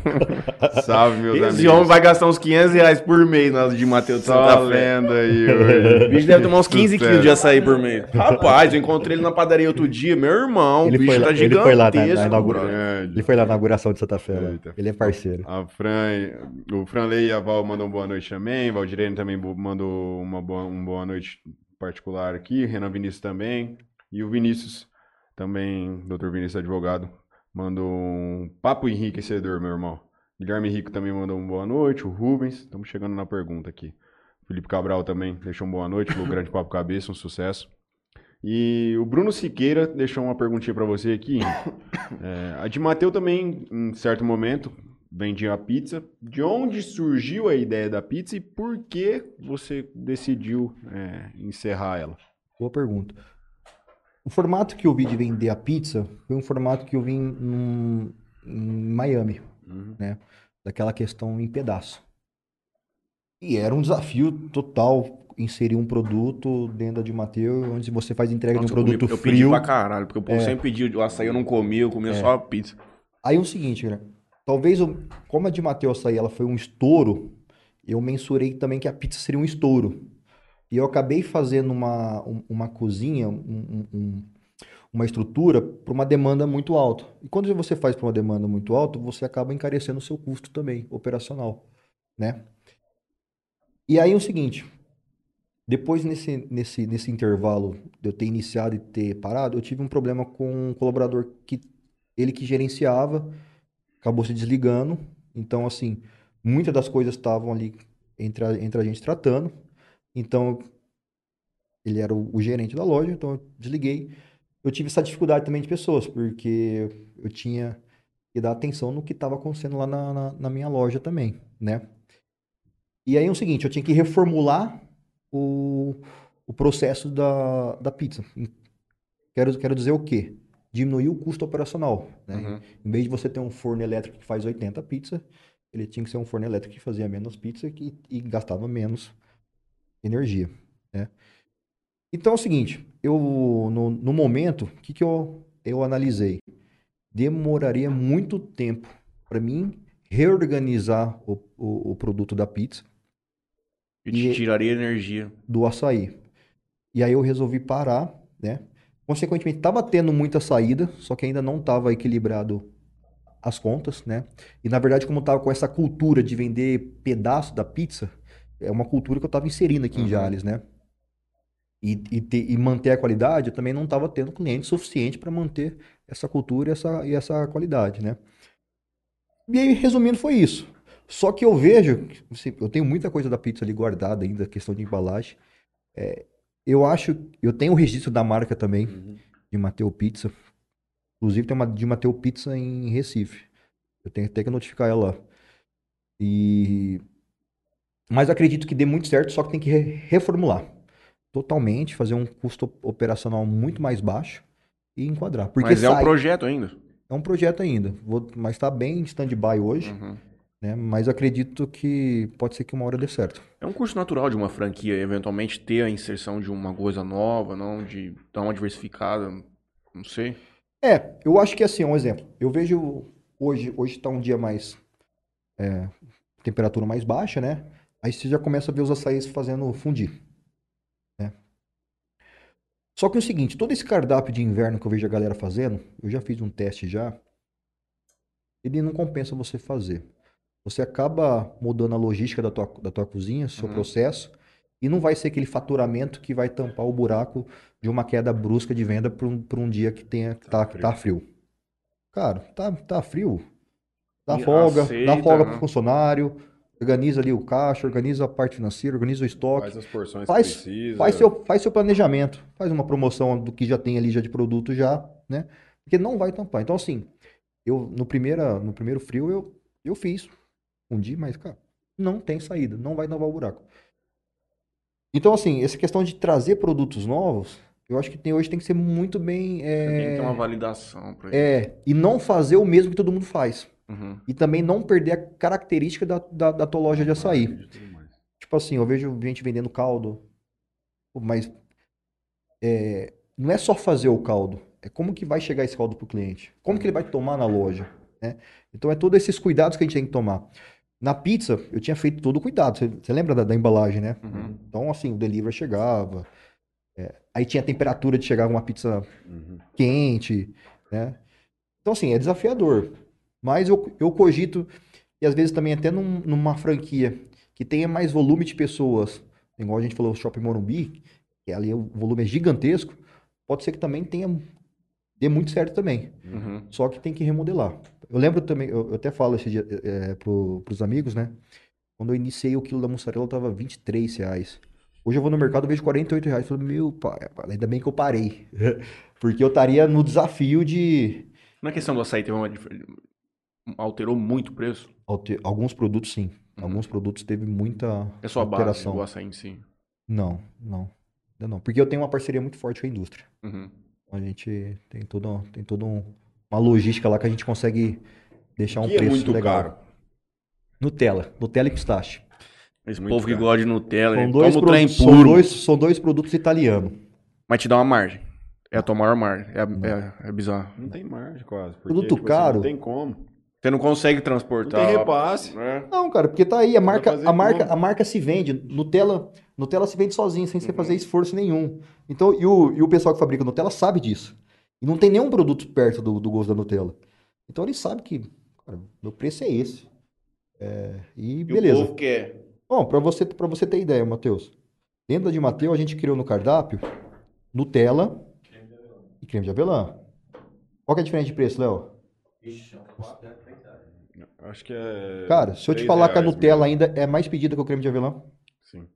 salve meus amigos. Esse homem vai gastar uns 500 reais por mês nas de Mateus de Só Santa Fé. lenda aí O bicho deve tomar uns 15 Sucesso. quilos de açaí por mês. Rapaz, eu encontrei ele na padaria outro dia, meu irmão. Ele o bicho foi lá- tá ele gigantesco. foi lá na- na inaugura- brother. Grande. Ele foi lá na inauguração de Santa Fé, lá. Eita. ele é parceiro. A Fran, o Franley e a Val mandam boa noite também. Valdirene também mandou uma boa, um boa noite particular aqui. Renan Vinícius também. E o Vinícius também, Dr. Vinícius Advogado, mandou um papo enriquecedor, meu irmão. Guilherme Rico também mandou uma boa noite. O Rubens, estamos chegando na pergunta aqui. Felipe Cabral também deixou uma boa noite. Falou grande papo cabeça, um sucesso. E o Bruno Siqueira deixou uma perguntinha pra você aqui. É, a de Mateu também, em certo momento, vendia a pizza. De onde surgiu a ideia da pizza e por que você decidiu é, encerrar ela? Boa pergunta. O formato que eu vi de vender a pizza foi um formato que eu vi em, em Miami, né? Daquela questão em pedaço. E era um desafio total inserir um produto dentro da de Mateu, onde você faz entrega Nossa, de eu um comi- produto eu pedi frio. pra caralho, porque o povo É. sempre pediu o açaí, eu não comia, eu comia só a pizza. Aí é o seguinte, né? Talvez, eu- como a de Mateus açaí ela foi um estouro, eu mensurei também que a pizza seria um estouro. E eu acabei fazendo uma, um- uma cozinha, um- um- uma estrutura para uma demanda muito alta. E quando você faz para uma demanda muito alta, você acaba encarecendo o seu custo também, operacional, né? E aí é o seguinte, depois nesse, nesse, nesse intervalo de eu ter iniciado e ter parado, eu tive um problema com um colaborador que ele que gerenciava, acabou se desligando. Então, assim, muitas das coisas estavam ali entre a, entre a gente tratando. Então, ele era o, o gerente da loja, então eu desliguei. Eu tive essa dificuldade também de pessoas, porque eu tinha que dar atenção no que estava acontecendo lá na, na, na minha loja também, né? E aí é o seguinte, eu tinha que reformular o, o processo da, da pizza. Quero, quero dizer o quê? Diminuir o custo operacional, né? Uhum. Em vez de você ter um forno elétrico que faz 80 pizzas, ele tinha que ser um forno elétrico que fazia menos pizza e, e gastava menos energia, né? Então é o seguinte, eu no, no momento, o que, que eu, eu analisei? Demoraria muito tempo para mim reorganizar o, o, o produto da pizza E te E- tiraria energia. do açaí. E aí eu resolvi parar, né? Consequentemente, estava tendo muita saída, só que ainda não estava equilibrado as contas, né? E na verdade, como eu tava com essa cultura de vender pedaço da pizza, é uma cultura que eu estava inserindo aqui em Uhum. Jales, né? E, e, ter- e manter a qualidade, eu também não estava tendo cliente suficiente para manter essa cultura e essa, e essa qualidade, né? E aí, resumindo, foi isso. Só que eu vejo, assim, eu tenho muita coisa da pizza ali guardada ainda, questão de embalagem. É, eu acho, eu tenho o registro da marca também, de Mateu Pizza. Inclusive tem uma de Mateu Pizza em Recife. Eu tenho até que notificar ela. E mas acredito que dê muito certo, só que tem que re- reformular totalmente, fazer um custo operacional muito mais baixo e enquadrar. Porque Mas é um projeto ainda. é um projeto ainda, Vou- mas está bem em stand-by hoje, Uhum. né? Mas acredito que pode ser que uma hora dê certo. É um curso natural de uma franquia, eventualmente ter a inserção de uma coisa nova, não de dar uma diversificada, não sei. É, eu acho que assim, um exemplo. Eu vejo hoje, hoje está um dia mais é, temperatura mais baixa, né? Aí você já começa a ver os açaís fazendo fundir, né? Só que é o seguinte, todo esse cardápio de inverno que eu vejo a galera fazendo, eu já fiz um teste já, ele não compensa você fazer. Você acaba mudando a logística da tua, da tua cozinha, seu Uhum. processo, e não vai ser aquele faturamento que vai tampar o buraco de uma queda brusca de venda para um, pra um dia que tenha que tá, frio. tá frio. Cara, tá, tá frio. Dá E folga, aceita, dá folga né? pro funcionário, organiza ali o caixa, organiza a parte financeira, organiza o estoque. Faz as porções Faz- que precisa. Faz seu, faz seu planejamento, faz uma promoção do que já tem ali já de produto já, né? Porque não vai tampar. Então, assim, eu no, primeira, no primeiro frio eu, eu fiz um dia, mas, cara, não tem saída, não vai tampar o buraco. Então, assim, essa questão de trazer produtos novos, eu acho que tem, hoje tem que ser muito bem. Tem que ter uma É, validação pra isso. é, e não fazer o mesmo que todo mundo faz. Uhum. E também não perder a característica da, da, da tua loja de açaí. Tipo assim, eu vejo gente vendendo caldo, mas é, não é só fazer o caldo, é como que vai chegar esse caldo pro cliente, como que ele vai tomar na loja, né? Então é todos esses cuidados que a gente tem que tomar. Na pizza, eu tinha feito todo o cuidado, você, você lembra da, da embalagem, né? Uhum. Então, assim, o delivery chegava, é, aí tinha a temperatura de chegar uma pizza Uhum. quente, né? Então, assim, é desafiador. Mas eu, eu cogito, e às vezes também até num- numa franquia que tenha mais volume de pessoas, igual a gente falou, o Shopping Morumbi, que ali o volume é gigantesco, pode ser que também tenha, dê muito certo também. Uhum. Só que tem que remodelar. Eu lembro também, eu, eu até falo esse dia é, pro, pros amigos, né? Quando eu iniciei o quilo da mussarela, tava 23 reais. Hoje eu vou no mercado e vejo 48 reais. Falei, meu pai, ainda bem que eu parei. Porque eu estaria no desafio de. Na questão do açaí, teve uma alterou muito o preço. alter- Alguns produtos, sim. Uhum. Alguns produtos teve muita É só a base, alteração. o açaí em si. Não, não. Ainda não. Porque eu tenho uma parceria muito forte com a indústria. Uhum. A gente tem todo, tem todo um- uma logística lá que a gente consegue deixar um que é preço muito legal. caro. Nutella. Nutella e pistache. Esse Muito povo que caro. gosta de Nutella, São ele dois, toma o trem produtos, são, puro, dois, são dois produtos italianos. mas te dá uma margem. É a tua maior margem. É, é, é bizarro. Não tem margem quase. Porque, Produto tipo assim, caro. não tem como. Você não consegue Não transportar. tem repasse. né? Não, cara, porque tá aí, a marca, a marca, a marca se vende. Nutella, Nutella se vende sozinha, sem você fazer esforço nenhum. Então, e o, e o pessoal que fabrica Nutella sabe disso. E não tem nenhum produto perto do, do gosto da Nutella. Então ele sabe que, cara, meu preço é esse. É, e E beleza. o povo quer. Bom, para você, pra você ter ideia, Matheus. Dentro da de Mateus, a gente criou no cardápio Nutella e creme de avelã. Qual que é a diferença de preço, Léo? Acho que é. Cara, se eu te falar que a Nutella mesmo. ainda é mais pedida que o creme de avelã, Sim.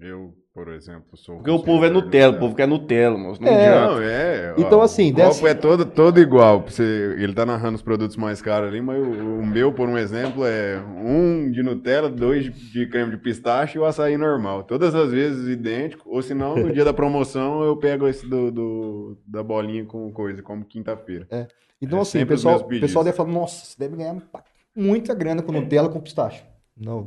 Eu, por exemplo, sou. Porque o povo é de Nutella, o povo quer Nutella, moço. Não É. adianta. Não, é. Então, ó, assim, o copo é todo, todo igual. Você, ele tá narrando os produtos mais caros ali, mas o, o meu, por um exemplo, é um de Nutella, dois de, creme de pistache e o açaí normal. Todas as vezes idêntico. Ou se não, no dia da promoção, eu pego esse do, do- da bolinha com coisa, como quinta-feira. Então, É assim, o pessoal, o pessoal deve falar, nossa, você deve ganhar muita grana com Nutella com pistache. Não.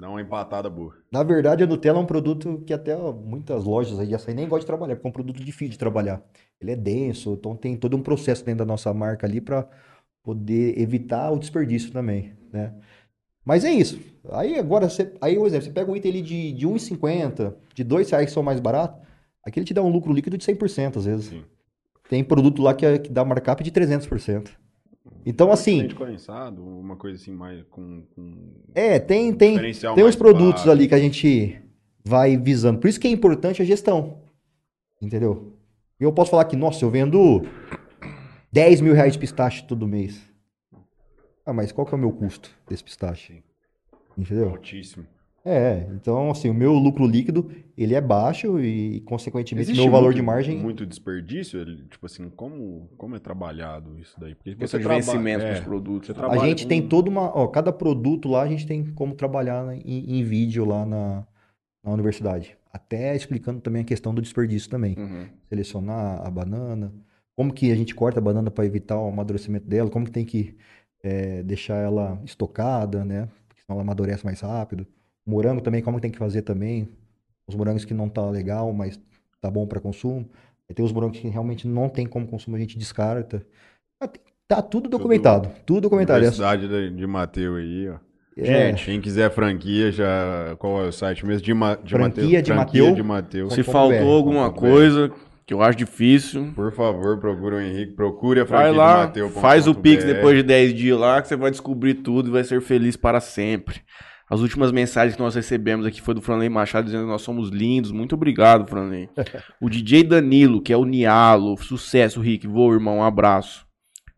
Dá uma empatada boa. Na verdade, a Nutella é um produto que até ó, muitas lojas aí açaí nem gostam de trabalhar, porque é um produto difícil de trabalhar. Ele é denso, então tem todo um processo dentro da nossa marca ali para poder evitar o desperdício também, né? Mas é isso. Aí agora, você, aí o exemplo, você pega um item ali de, de 1,50, de 2 reais que são mais baratos, aqui ele te dá um lucro líquido de 100% às vezes. Sim. Tem produto lá que, é- que dá markup de 300%. Então, assim, condensado, uma coisa assim mais com. com é, tem, tem, tem os produtos baixo. ali que a gente vai visando. Por isso que é importante a gestão. Entendeu? Eu posso falar que, nossa, eu vendo 10 mil reais de pistache todo mês. Ah, mas qual que é o meu custo desse pistache? Entendeu? Altíssimo. É, então, assim, o meu lucro líquido, ele é baixo e, consequentemente, Existe meu valor muito- de margem... Muito desperdício, ele, tipo assim, como, como é trabalhado isso daí? Porque de traba- vencimento é, dos produtos. você A trabalha gente com- tem toda uma. Ó, cada produto lá a gente tem como trabalhar em, em vídeo lá na, na universidade. Até explicando também a questão do desperdício também. Uhum. Selecionar a banana, como que a gente corta a banana para evitar o amadurecimento dela, como que tem que é, deixar ela estocada, né? Porque senão ela amadurece mais rápido. Morango também, como que tem que fazer também. Os morangos que não tá legal, mas tá bom para consumo. E tem os morangos que realmente não tem como consumo, a gente descarta. Ah, Tá tudo documentado, tudo documentado. É Universidade de, de Mateu aí, ó. É. Quem quiser franquia, já. Qual é o site mesmo? De, Ma, de Franquia Mateu. de franquia Mateu. de Mateu. Se faltou alguma .com.br. coisa que eu acho difícil, Por favor, procura o Henrique. Procure a vai franquia lá, de Mateu. faz o Pix depois de 10 dias lá, que você vai descobrir tudo e vai ser feliz para sempre. As últimas mensagens que nós recebemos aqui foi do Franley Machado dizendo que nós somos lindos. Muito obrigado, Franley. O DJ Danilo, que é o Nialo. Sucesso, Rick. Vou, irmão. Um abraço.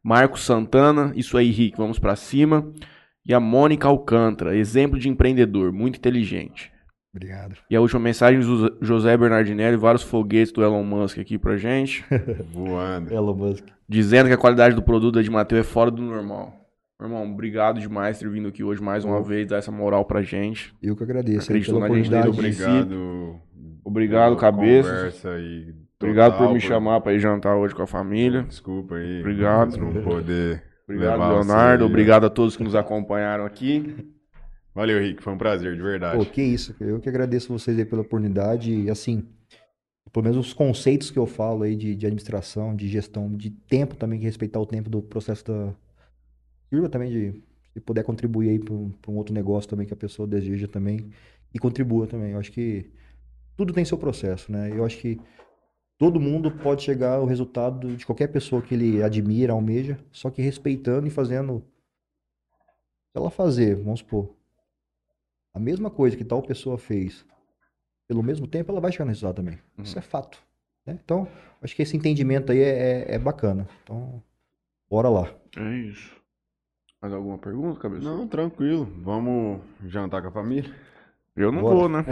Marcos Santana. Isso aí, Rick. Vamos pra cima. E a Mônica Alcântara. Exemplo de empreendedor. Muito inteligente. Obrigado. E a última mensagem do José Bernardinelli. Vários foguetes do Elon Musk aqui pra gente. Voando. Elon Musk. dizendo que a qualidade do produto da de Mateu é fora do normal. Irmão, obrigado demais por ter vindo aqui hoje mais uma vez, dar essa moral pra gente. Eu que agradeço Acreditou pela na gente. Obrigado. Obrigado. Conversa aí, Obrigado total, por me chamar pra ir jantar hoje com a família. Desculpa aí. Obrigado. Não poder. Obrigado, você Leonardo. ó. Obrigado a todos que nos acompanharam aqui. Valeu, Rick. Foi um prazer, de verdade. Pô, que isso. Eu que agradeço vocês aí pela oportunidade. E assim, pelo menos os conceitos que eu falo aí de, de administração, de gestão, de tempo também, que respeitar o tempo do processo da. Sirva também de, de poder contribuir aí para um outro negócio também que a pessoa deseja também e contribua também. Eu acho que tudo tem seu processo, né? Eu acho que todo mundo pode chegar ao resultado de qualquer pessoa que ele admira, almeja, só que respeitando e fazendo. Se ela fazer, vamos supor, a mesma coisa que tal pessoa fez pelo mesmo tempo, ela vai chegar no resultado também. Isso é fato. né? Então, acho que esse entendimento aí é, é- é bacana. Então, bora lá. É isso. Mais alguma pergunta, cabeça? Não, tranquilo. Vamos jantar com a família? Eu não Bora. vou, né?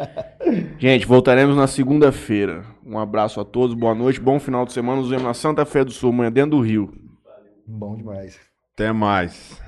Gente, voltaremos na segunda-feira. Um abraço a todos, boa noite, bom final de semana. Nos vemos na Santa Fé do Sul, amanhã dentro do Rio. Bom demais. Até mais.